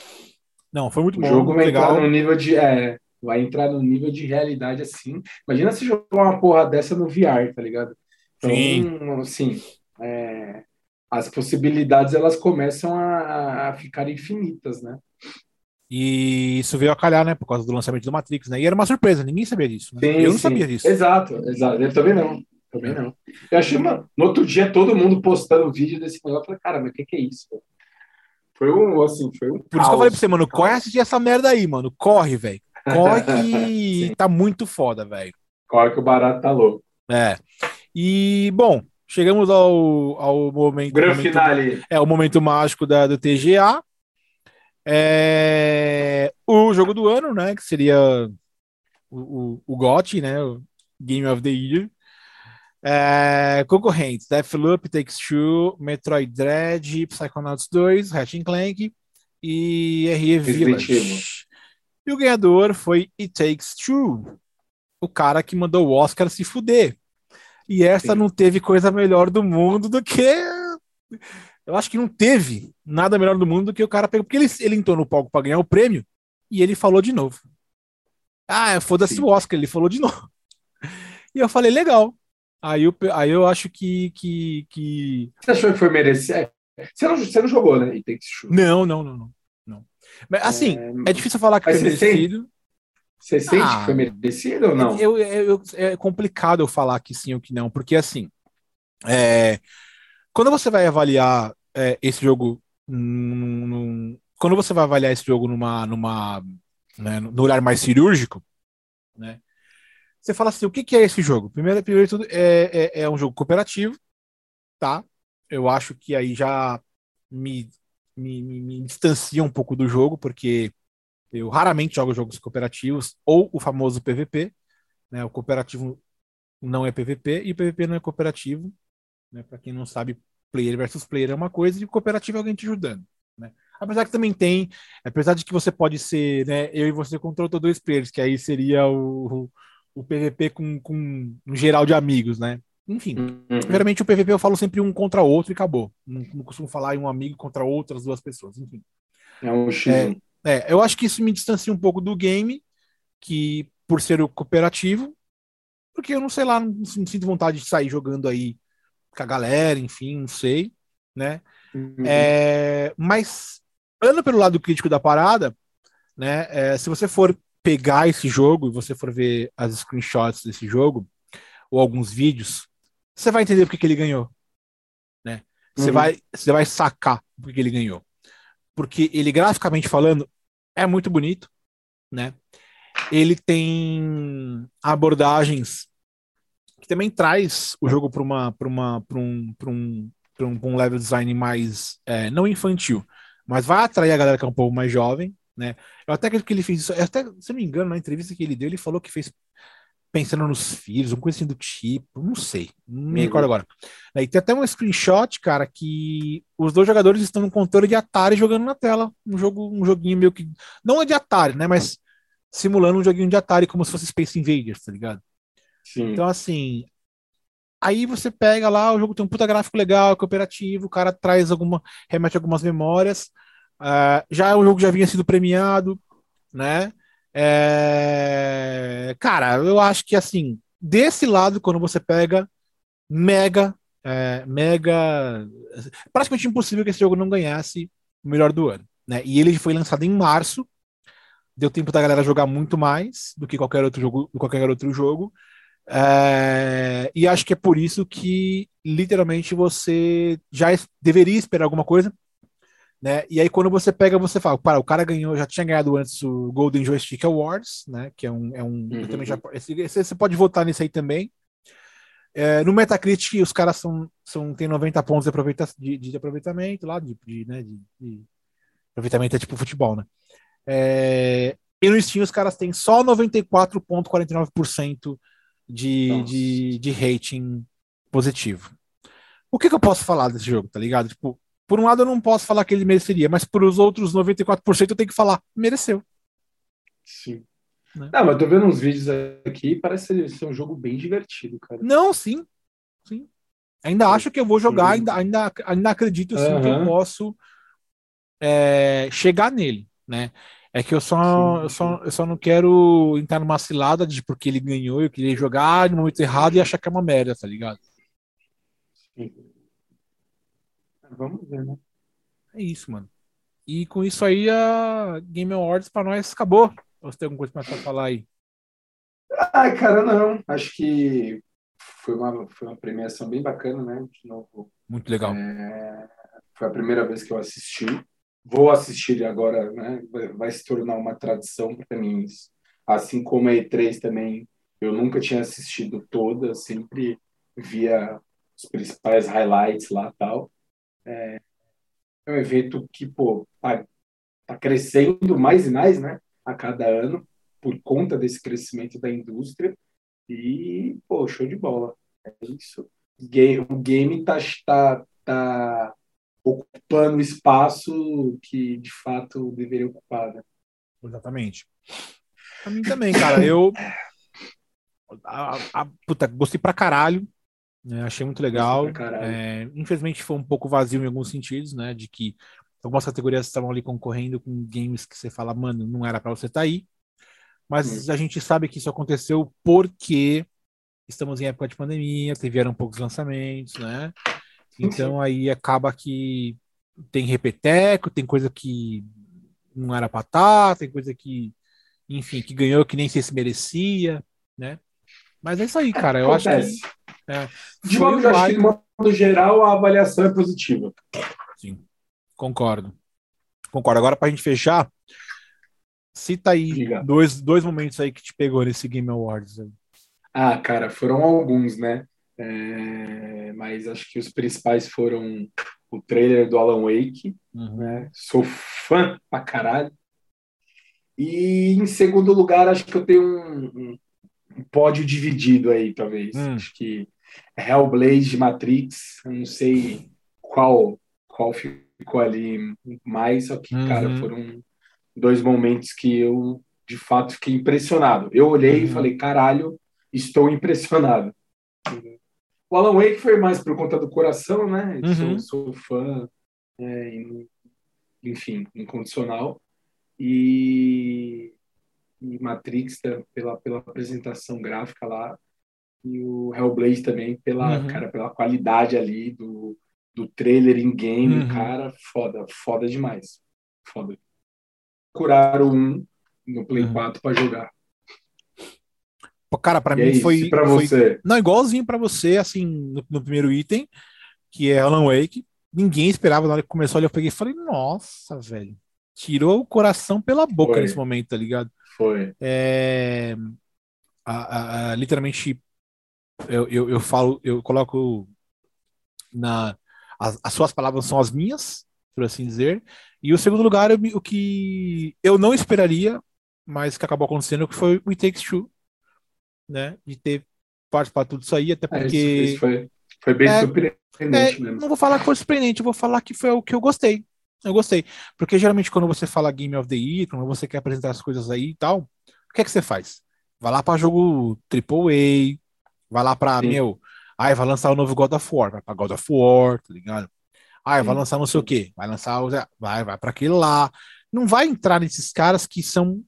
Não, foi muito o bom. O jogo vai legal. entrar no nível de. É, vai entrar no nível de realidade assim. Imagina se jogar uma porra dessa no VR, tá ligado? Então, Sim. assim, é, as possibilidades elas começam a, a, ficar infinitas, né? E isso veio a calhar, né? Por causa do lançamento do Matrix, né? E era uma surpresa, ninguém sabia disso. Né? Sim, eu não sim. sabia disso. Exato, exato. Eu também não. Também não. Eu achei uma... No outro dia, todo mundo postando vídeo desse negócio. Eu falei, cara, mas o que, que é isso? Foi um, assim, foi um. Por caos. isso que eu falei pra você, mano, corre assistir essa merda aí, mano. Corre, velho. Que tá muito foda, velho. Que o barato tá louco. É. E, bom, chegamos ao, ao momento. Grande momento, finale. É, o momento mágico da, do TGA. É, o jogo do ano, né? Que seria o, o, o GOT, né? O Game of the Year. É, concorrentes: Deathloop, Takes Two, Metroid Dread, Psychonauts 2, Ratchet Clank e RE Village. E o ganhador foi It Takes Two, o cara que mandou o Oscar se fuder. E essa Sim. não teve coisa melhor do mundo do que. Eu acho que não teve nada melhor do mundo do que o cara pegou. Porque ele, ele entrou no palco para ganhar o prêmio e ele falou de novo. Ah, foda-se o Oscar, ele falou de novo. E eu falei, legal. Aí eu, aí eu acho que, que, que. Você achou que foi merecido? Você não, você não jogou, né? It Takes Two. Não, não, não, não. Mas, assim, é, é difícil falar que foi merecido. Você sente ah, que foi merecido ou não? Eu, eu, é complicado eu falar que sim ou que não, porque assim, é, quando você vai avaliar é, esse jogo, num, num, quando você vai avaliar esse jogo numa, numa, né, no olhar mais cirúrgico, né, você fala assim, o que, que é esse jogo? Primeiro, primeiro de tudo, é, é, é um jogo cooperativo, tá? Eu acho que aí já me me, me, me distancia um pouco do jogo, porque eu raramente jogo jogos cooperativos ou o famoso PVP. Né? O cooperativo não é PVP e o PVP não é cooperativo. Né? Para quem não sabe, player versus player é uma coisa e o cooperativo é alguém te ajudando. Né? Apesar que também tem, apesar de que você pode ser né, eu e você contra outros dois players, que aí seria o, o PVP com, com um geral de amigos, né? Enfim, uhum. geralmente o PVP eu falo sempre um contra outro e acabou. Não, não costumo falar em um amigo contra outras duas pessoas, enfim. É um X. É, é, eu acho que isso me distancia um pouco do game, que por ser o cooperativo, porque eu não sei lá, não, não sinto vontade de sair jogando aí com a galera, enfim, não sei, né? Uhum. É, mas, andando pelo lado crítico da parada, né? É, se você for pegar esse jogo e você for ver as screenshots desse jogo, ou alguns vídeos, você vai entender porque que ele ganhou. Né? você uhum. vai, você vai sacar porque ele ganhou. Porque ele, graficamente falando, é muito bonito, né? Ele tem abordagens que também traz o jogo para uma, uma, um, um, um, um, level design mais é, não infantil, mas vai atrair a galera que é um pouco mais jovem, né? Eu até acredito que ele fez isso, até se não me engano, na entrevista que ele deu, ele falou que fez pensando nos filhos, um coisa assim do tipo, não sei, não me recordo agora. E tem até um screenshot, cara, que os dois jogadores estão no controle de Atari jogando na tela, um jogo, um joguinho meio que não é de Atari, né, mas simulando um joguinho de Atari como se fosse Space Invaders, tá ligado? Sim. Então assim, aí você pega lá, o jogo tem um puta gráfico legal, cooperativo, o cara traz alguma, remete algumas memórias, uh, já é um jogo já vinha sido premiado, né? É... Cara, eu acho que assim, desse lado, quando você pega mega, é, mega. Praticamente impossível que esse jogo não ganhasse o melhor do ano. Né? E ele foi lançado em março. Deu tempo da galera jogar muito mais do que qualquer outro jogo. Qualquer outro jogo. É, e acho que é por isso que literalmente você já deveria esperar alguma coisa, né? E aí quando você pega, você fala, para, o cara ganhou, já tinha ganhado antes o Golden Joystick Awards, né? Que é um, é um uhum. também já, esse, você pode votar nisso aí também. É, no Metacritic os caras são, são tem 90 pontos de, aproveita, de, de aproveitamento lá, de, de, né, de, de, aproveitamento é tipo futebol, né? É, e no Steam os caras têm só 94,49% de, de, de rating positivo. O que, que eu posso falar desse jogo, tá ligado? Tipo, por um lado, eu não posso falar que ele mereceria, mas por os outros 94% eu tenho que falar, mereceu. Sim. Né? Não, mas tô vendo uns vídeos aqui parece ser um jogo bem divertido, cara. Não, sim. Sim. Ainda acho que eu vou jogar, ainda, ainda, ainda acredito sim uhum. que eu posso é, chegar nele, né? É que eu só, sim, eu só, eu só não quero entrar numa cilada de porque ele ganhou, eu queria jogar no momento errado e achar que é uma merda, tá ligado? Sim. Vamos ver, né? É isso, mano. E com isso aí, a Game Awards pra nós acabou. Ou você tem alguma coisa mais pra falar aí? Ai, cara, não. Acho que foi uma, foi uma premiação bem bacana, né? De novo. Muito legal. É, foi a primeira vez que eu assisti. Vou assistir agora, né? Vai se tornar uma tradição para mim. Assim como a E3 também, eu nunca tinha assistido toda, sempre via os principais highlights lá tal. É, é um evento que, pô, tá, tá crescendo mais e mais, né? A cada ano, por conta desse crescimento da indústria. E, pô, show de bola. É isso. O game tá, tá, tá ocupando o espaço que, de fato, deveria ocupar, né? Exatamente. Pra mim também, cara. Eu. A, a, puta, gostei pra caralho. Né? Achei muito legal. É, infelizmente foi um pouco vazio em alguns sentidos, né? De que algumas categorias estavam ali concorrendo com games que você fala, mano, não era para você estar tá aí. Mas hum. a gente sabe que isso aconteceu porque estamos em época de pandemia, tiveram poucos lançamentos, né? Então aí acaba que tem repeteco, tem coisa que não era pra estar, tá, tem coisa que, enfim, que ganhou que nem sei se merecia, né? Mas é isso aí, cara. Eu Acontece. acho que é. De modo, acho que, de modo geral, a avaliação é positiva. Sim, concordo. Concordo. Agora, para a gente fechar, cita aí dois, dois momentos aí que te pegou nesse Game Awards. Ah, cara, foram alguns, né? É, mas acho que os principais foram o trailer do Alan Wake, uhum. né? Sou fã pra caralho. E em segundo lugar, acho que eu tenho um, um, um pódio dividido aí, talvez. Hum. Acho que Hellblade, Matrix, eu não sei qual qual ficou ali mais, só que, uhum. cara, foram dois momentos que eu, de fato, fiquei impressionado. Eu olhei uhum. e falei, caralho, estou impressionado. O Alan Wake foi mais por conta do coração, né? Uhum. Sou, sou, fã, é, enfim, incondicional. E, e Matrix, pela, pela apresentação gráfica lá, e o Hellblade também pela, uhum. cara, pela qualidade ali do, do trailer em game, uhum. cara, foda, foda demais. Foda. Curaram um no Play uhum. 4 para jogar. Cara, para mim é foi para você. Foi, não igualzinho para você assim no, no, primeiro item, que é Alan Wake. ninguém esperava na hora que começou ali. Eu peguei e falei, nossa, velho. Tirou o coração pela boca Foi. nesse momento, tá ligado? Foi. É, a, a, a, literalmente, eu, eu, eu falo, eu coloco na. As, as suas palavras são as minhas, por assim dizer. E o segundo lugar, eu, o que eu não esperaria, mas que acabou acontecendo, que foi o It Takes Two, né? De ter participado tudo isso aí, até porque. É, isso, isso foi, foi bem é, surpreendente é, mesmo. Não vou falar que foi surpreendente, eu vou falar que foi o que eu gostei. Eu gostei. Porque geralmente quando você fala Game of the Year, quando você quer apresentar as coisas aí e tal, o que é que você faz? Vai lá para jogo AAA, vai lá para, meu, ai, vai lançar o novo God of War, vai pra God of War, tá ligado? Ai, vai lançar não sei o quê, vai lançar, vai, vai para aquele lá. Não vai entrar nesses caras que são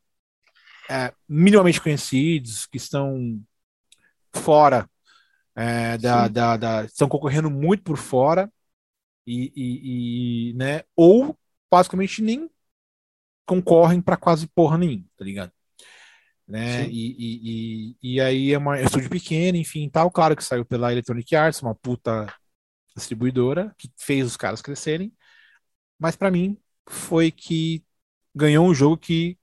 é, minimamente conhecidos, que estão fora é, da, da, da, estão concorrendo muito por fora e, e, e né, ou basicamente nem concorrem para quase porra nenhuma, tá ligado? Né? E, e, e, aí é uma é um estúdio pequeno, enfim, tal. Claro que saiu pela Electronic Arts, uma puta distribuidora que fez os caras crescerem. Mas para mim foi que ganhou um jogo que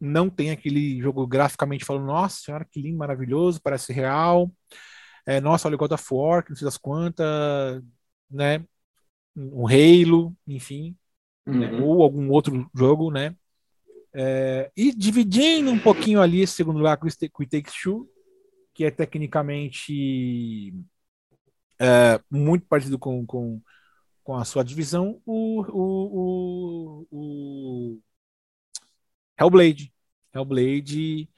não tem aquele jogo graficamente falando, nossa senhora, que lindo, maravilhoso, parece real. É, nossa, olha o God of War, que não sei das quantas, né? Um Halo, enfim. Né? Uhum. Né? Ou algum outro jogo, né? É, e dividindo um pouquinho ali esse segundo lugar com o Takes Two, que é tecnicamente é, muito parecido com, com, com a sua divisão, o, o, o, o Hellblade. Hellblade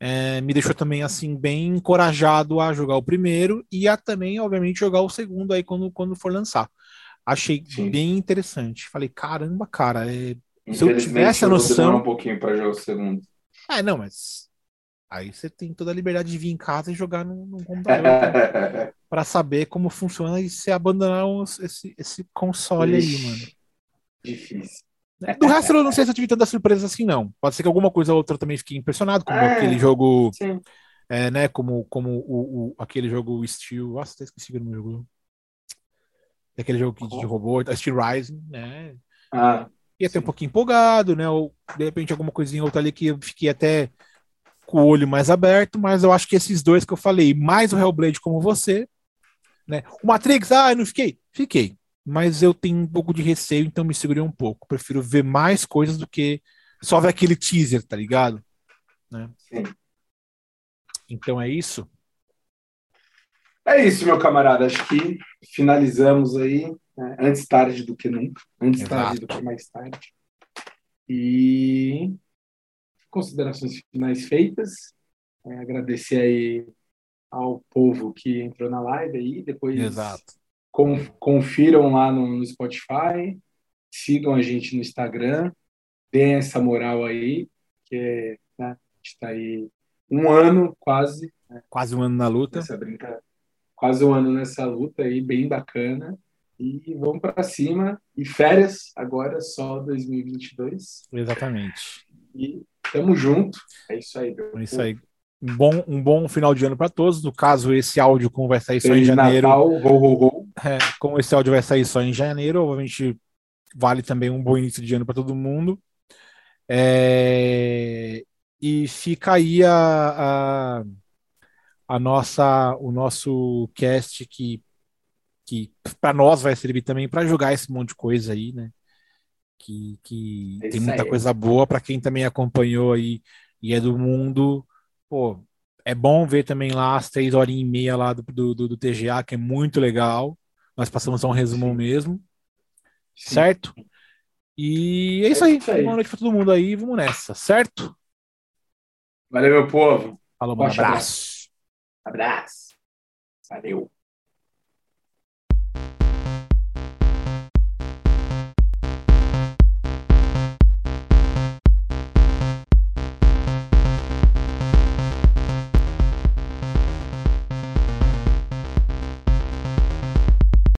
é, me deixou também assim bem encorajado a jogar o primeiro e a também, obviamente, jogar o segundo aí quando, quando for lançar. Achei Sim. bem interessante. Falei, caramba, cara, é, se eu tivesse a noção. um pouquinho para jogar o segundo. É, não, mas aí você tem toda a liberdade de vir em casa e jogar no, no computador para saber como funciona e se abandonar esse, esse console Ixi, aí, mano. Difícil. Do resto, eu não sei se eu tive tanta surpresa assim, não. Pode ser que alguma coisa ou outra eu também fique impressionado, como é, aquele jogo. É, né, como, como o, o, aquele jogo Steel. Nossa, até esqueci o nome do jogo. Aquele jogo de robô, Steel Rising, né? Ah, Ia ter um pouquinho empolgado, né? Ou de repente alguma coisinha outra ali que eu fiquei até com o olho mais aberto, mas eu acho que esses dois que eu falei, mais o Hellblade como você, né? O Matrix, ah, eu não fiquei? Fiquei mas eu tenho um pouco de receio, então me segurei um pouco. Prefiro ver mais coisas do que só ver aquele teaser, tá ligado? Né? Sim. Então é isso. É isso, meu camarada. Acho que finalizamos aí né? antes tarde do que nunca, antes Exato. tarde do que mais tarde. E considerações finais feitas. É, agradecer aí ao povo que entrou na live aí, depois Exato confiram lá no, no Spotify, sigam a gente no Instagram, deem essa moral aí, que né, a gente está aí um ano quase. Né, quase um ano na luta. Quase um ano nessa luta aí, bem bacana. E vamos para cima. E férias agora só 2022. Exatamente. E tamo junto. É isso aí. É isso aí um bom, um bom final de ano para todos. No caso, esse áudio, como vai sair só em janeiro. Natal, ho, ho, ho. É, como esse áudio vai sair só em janeiro, obviamente vale também um bom início de ano para todo mundo. É, e fica aí a, a, a, nossa, o nosso cast que, que para nós vai servir também para jogar esse monte de coisa aí, né? Que, que tem muita aí. coisa boa para quem também acompanhou aí e é do mundo pô, é bom ver também lá as três horinhas e meia lá do, do, do, TGA, que é muito legal. Nós passamos só um resumo mesmo. Sim. Certo? E é isso, é isso aí. Boa noite para todo mundo aí. Vamos nessa, certo? Valeu, meu povo. Falou, um abraço. Abraço. Valeu.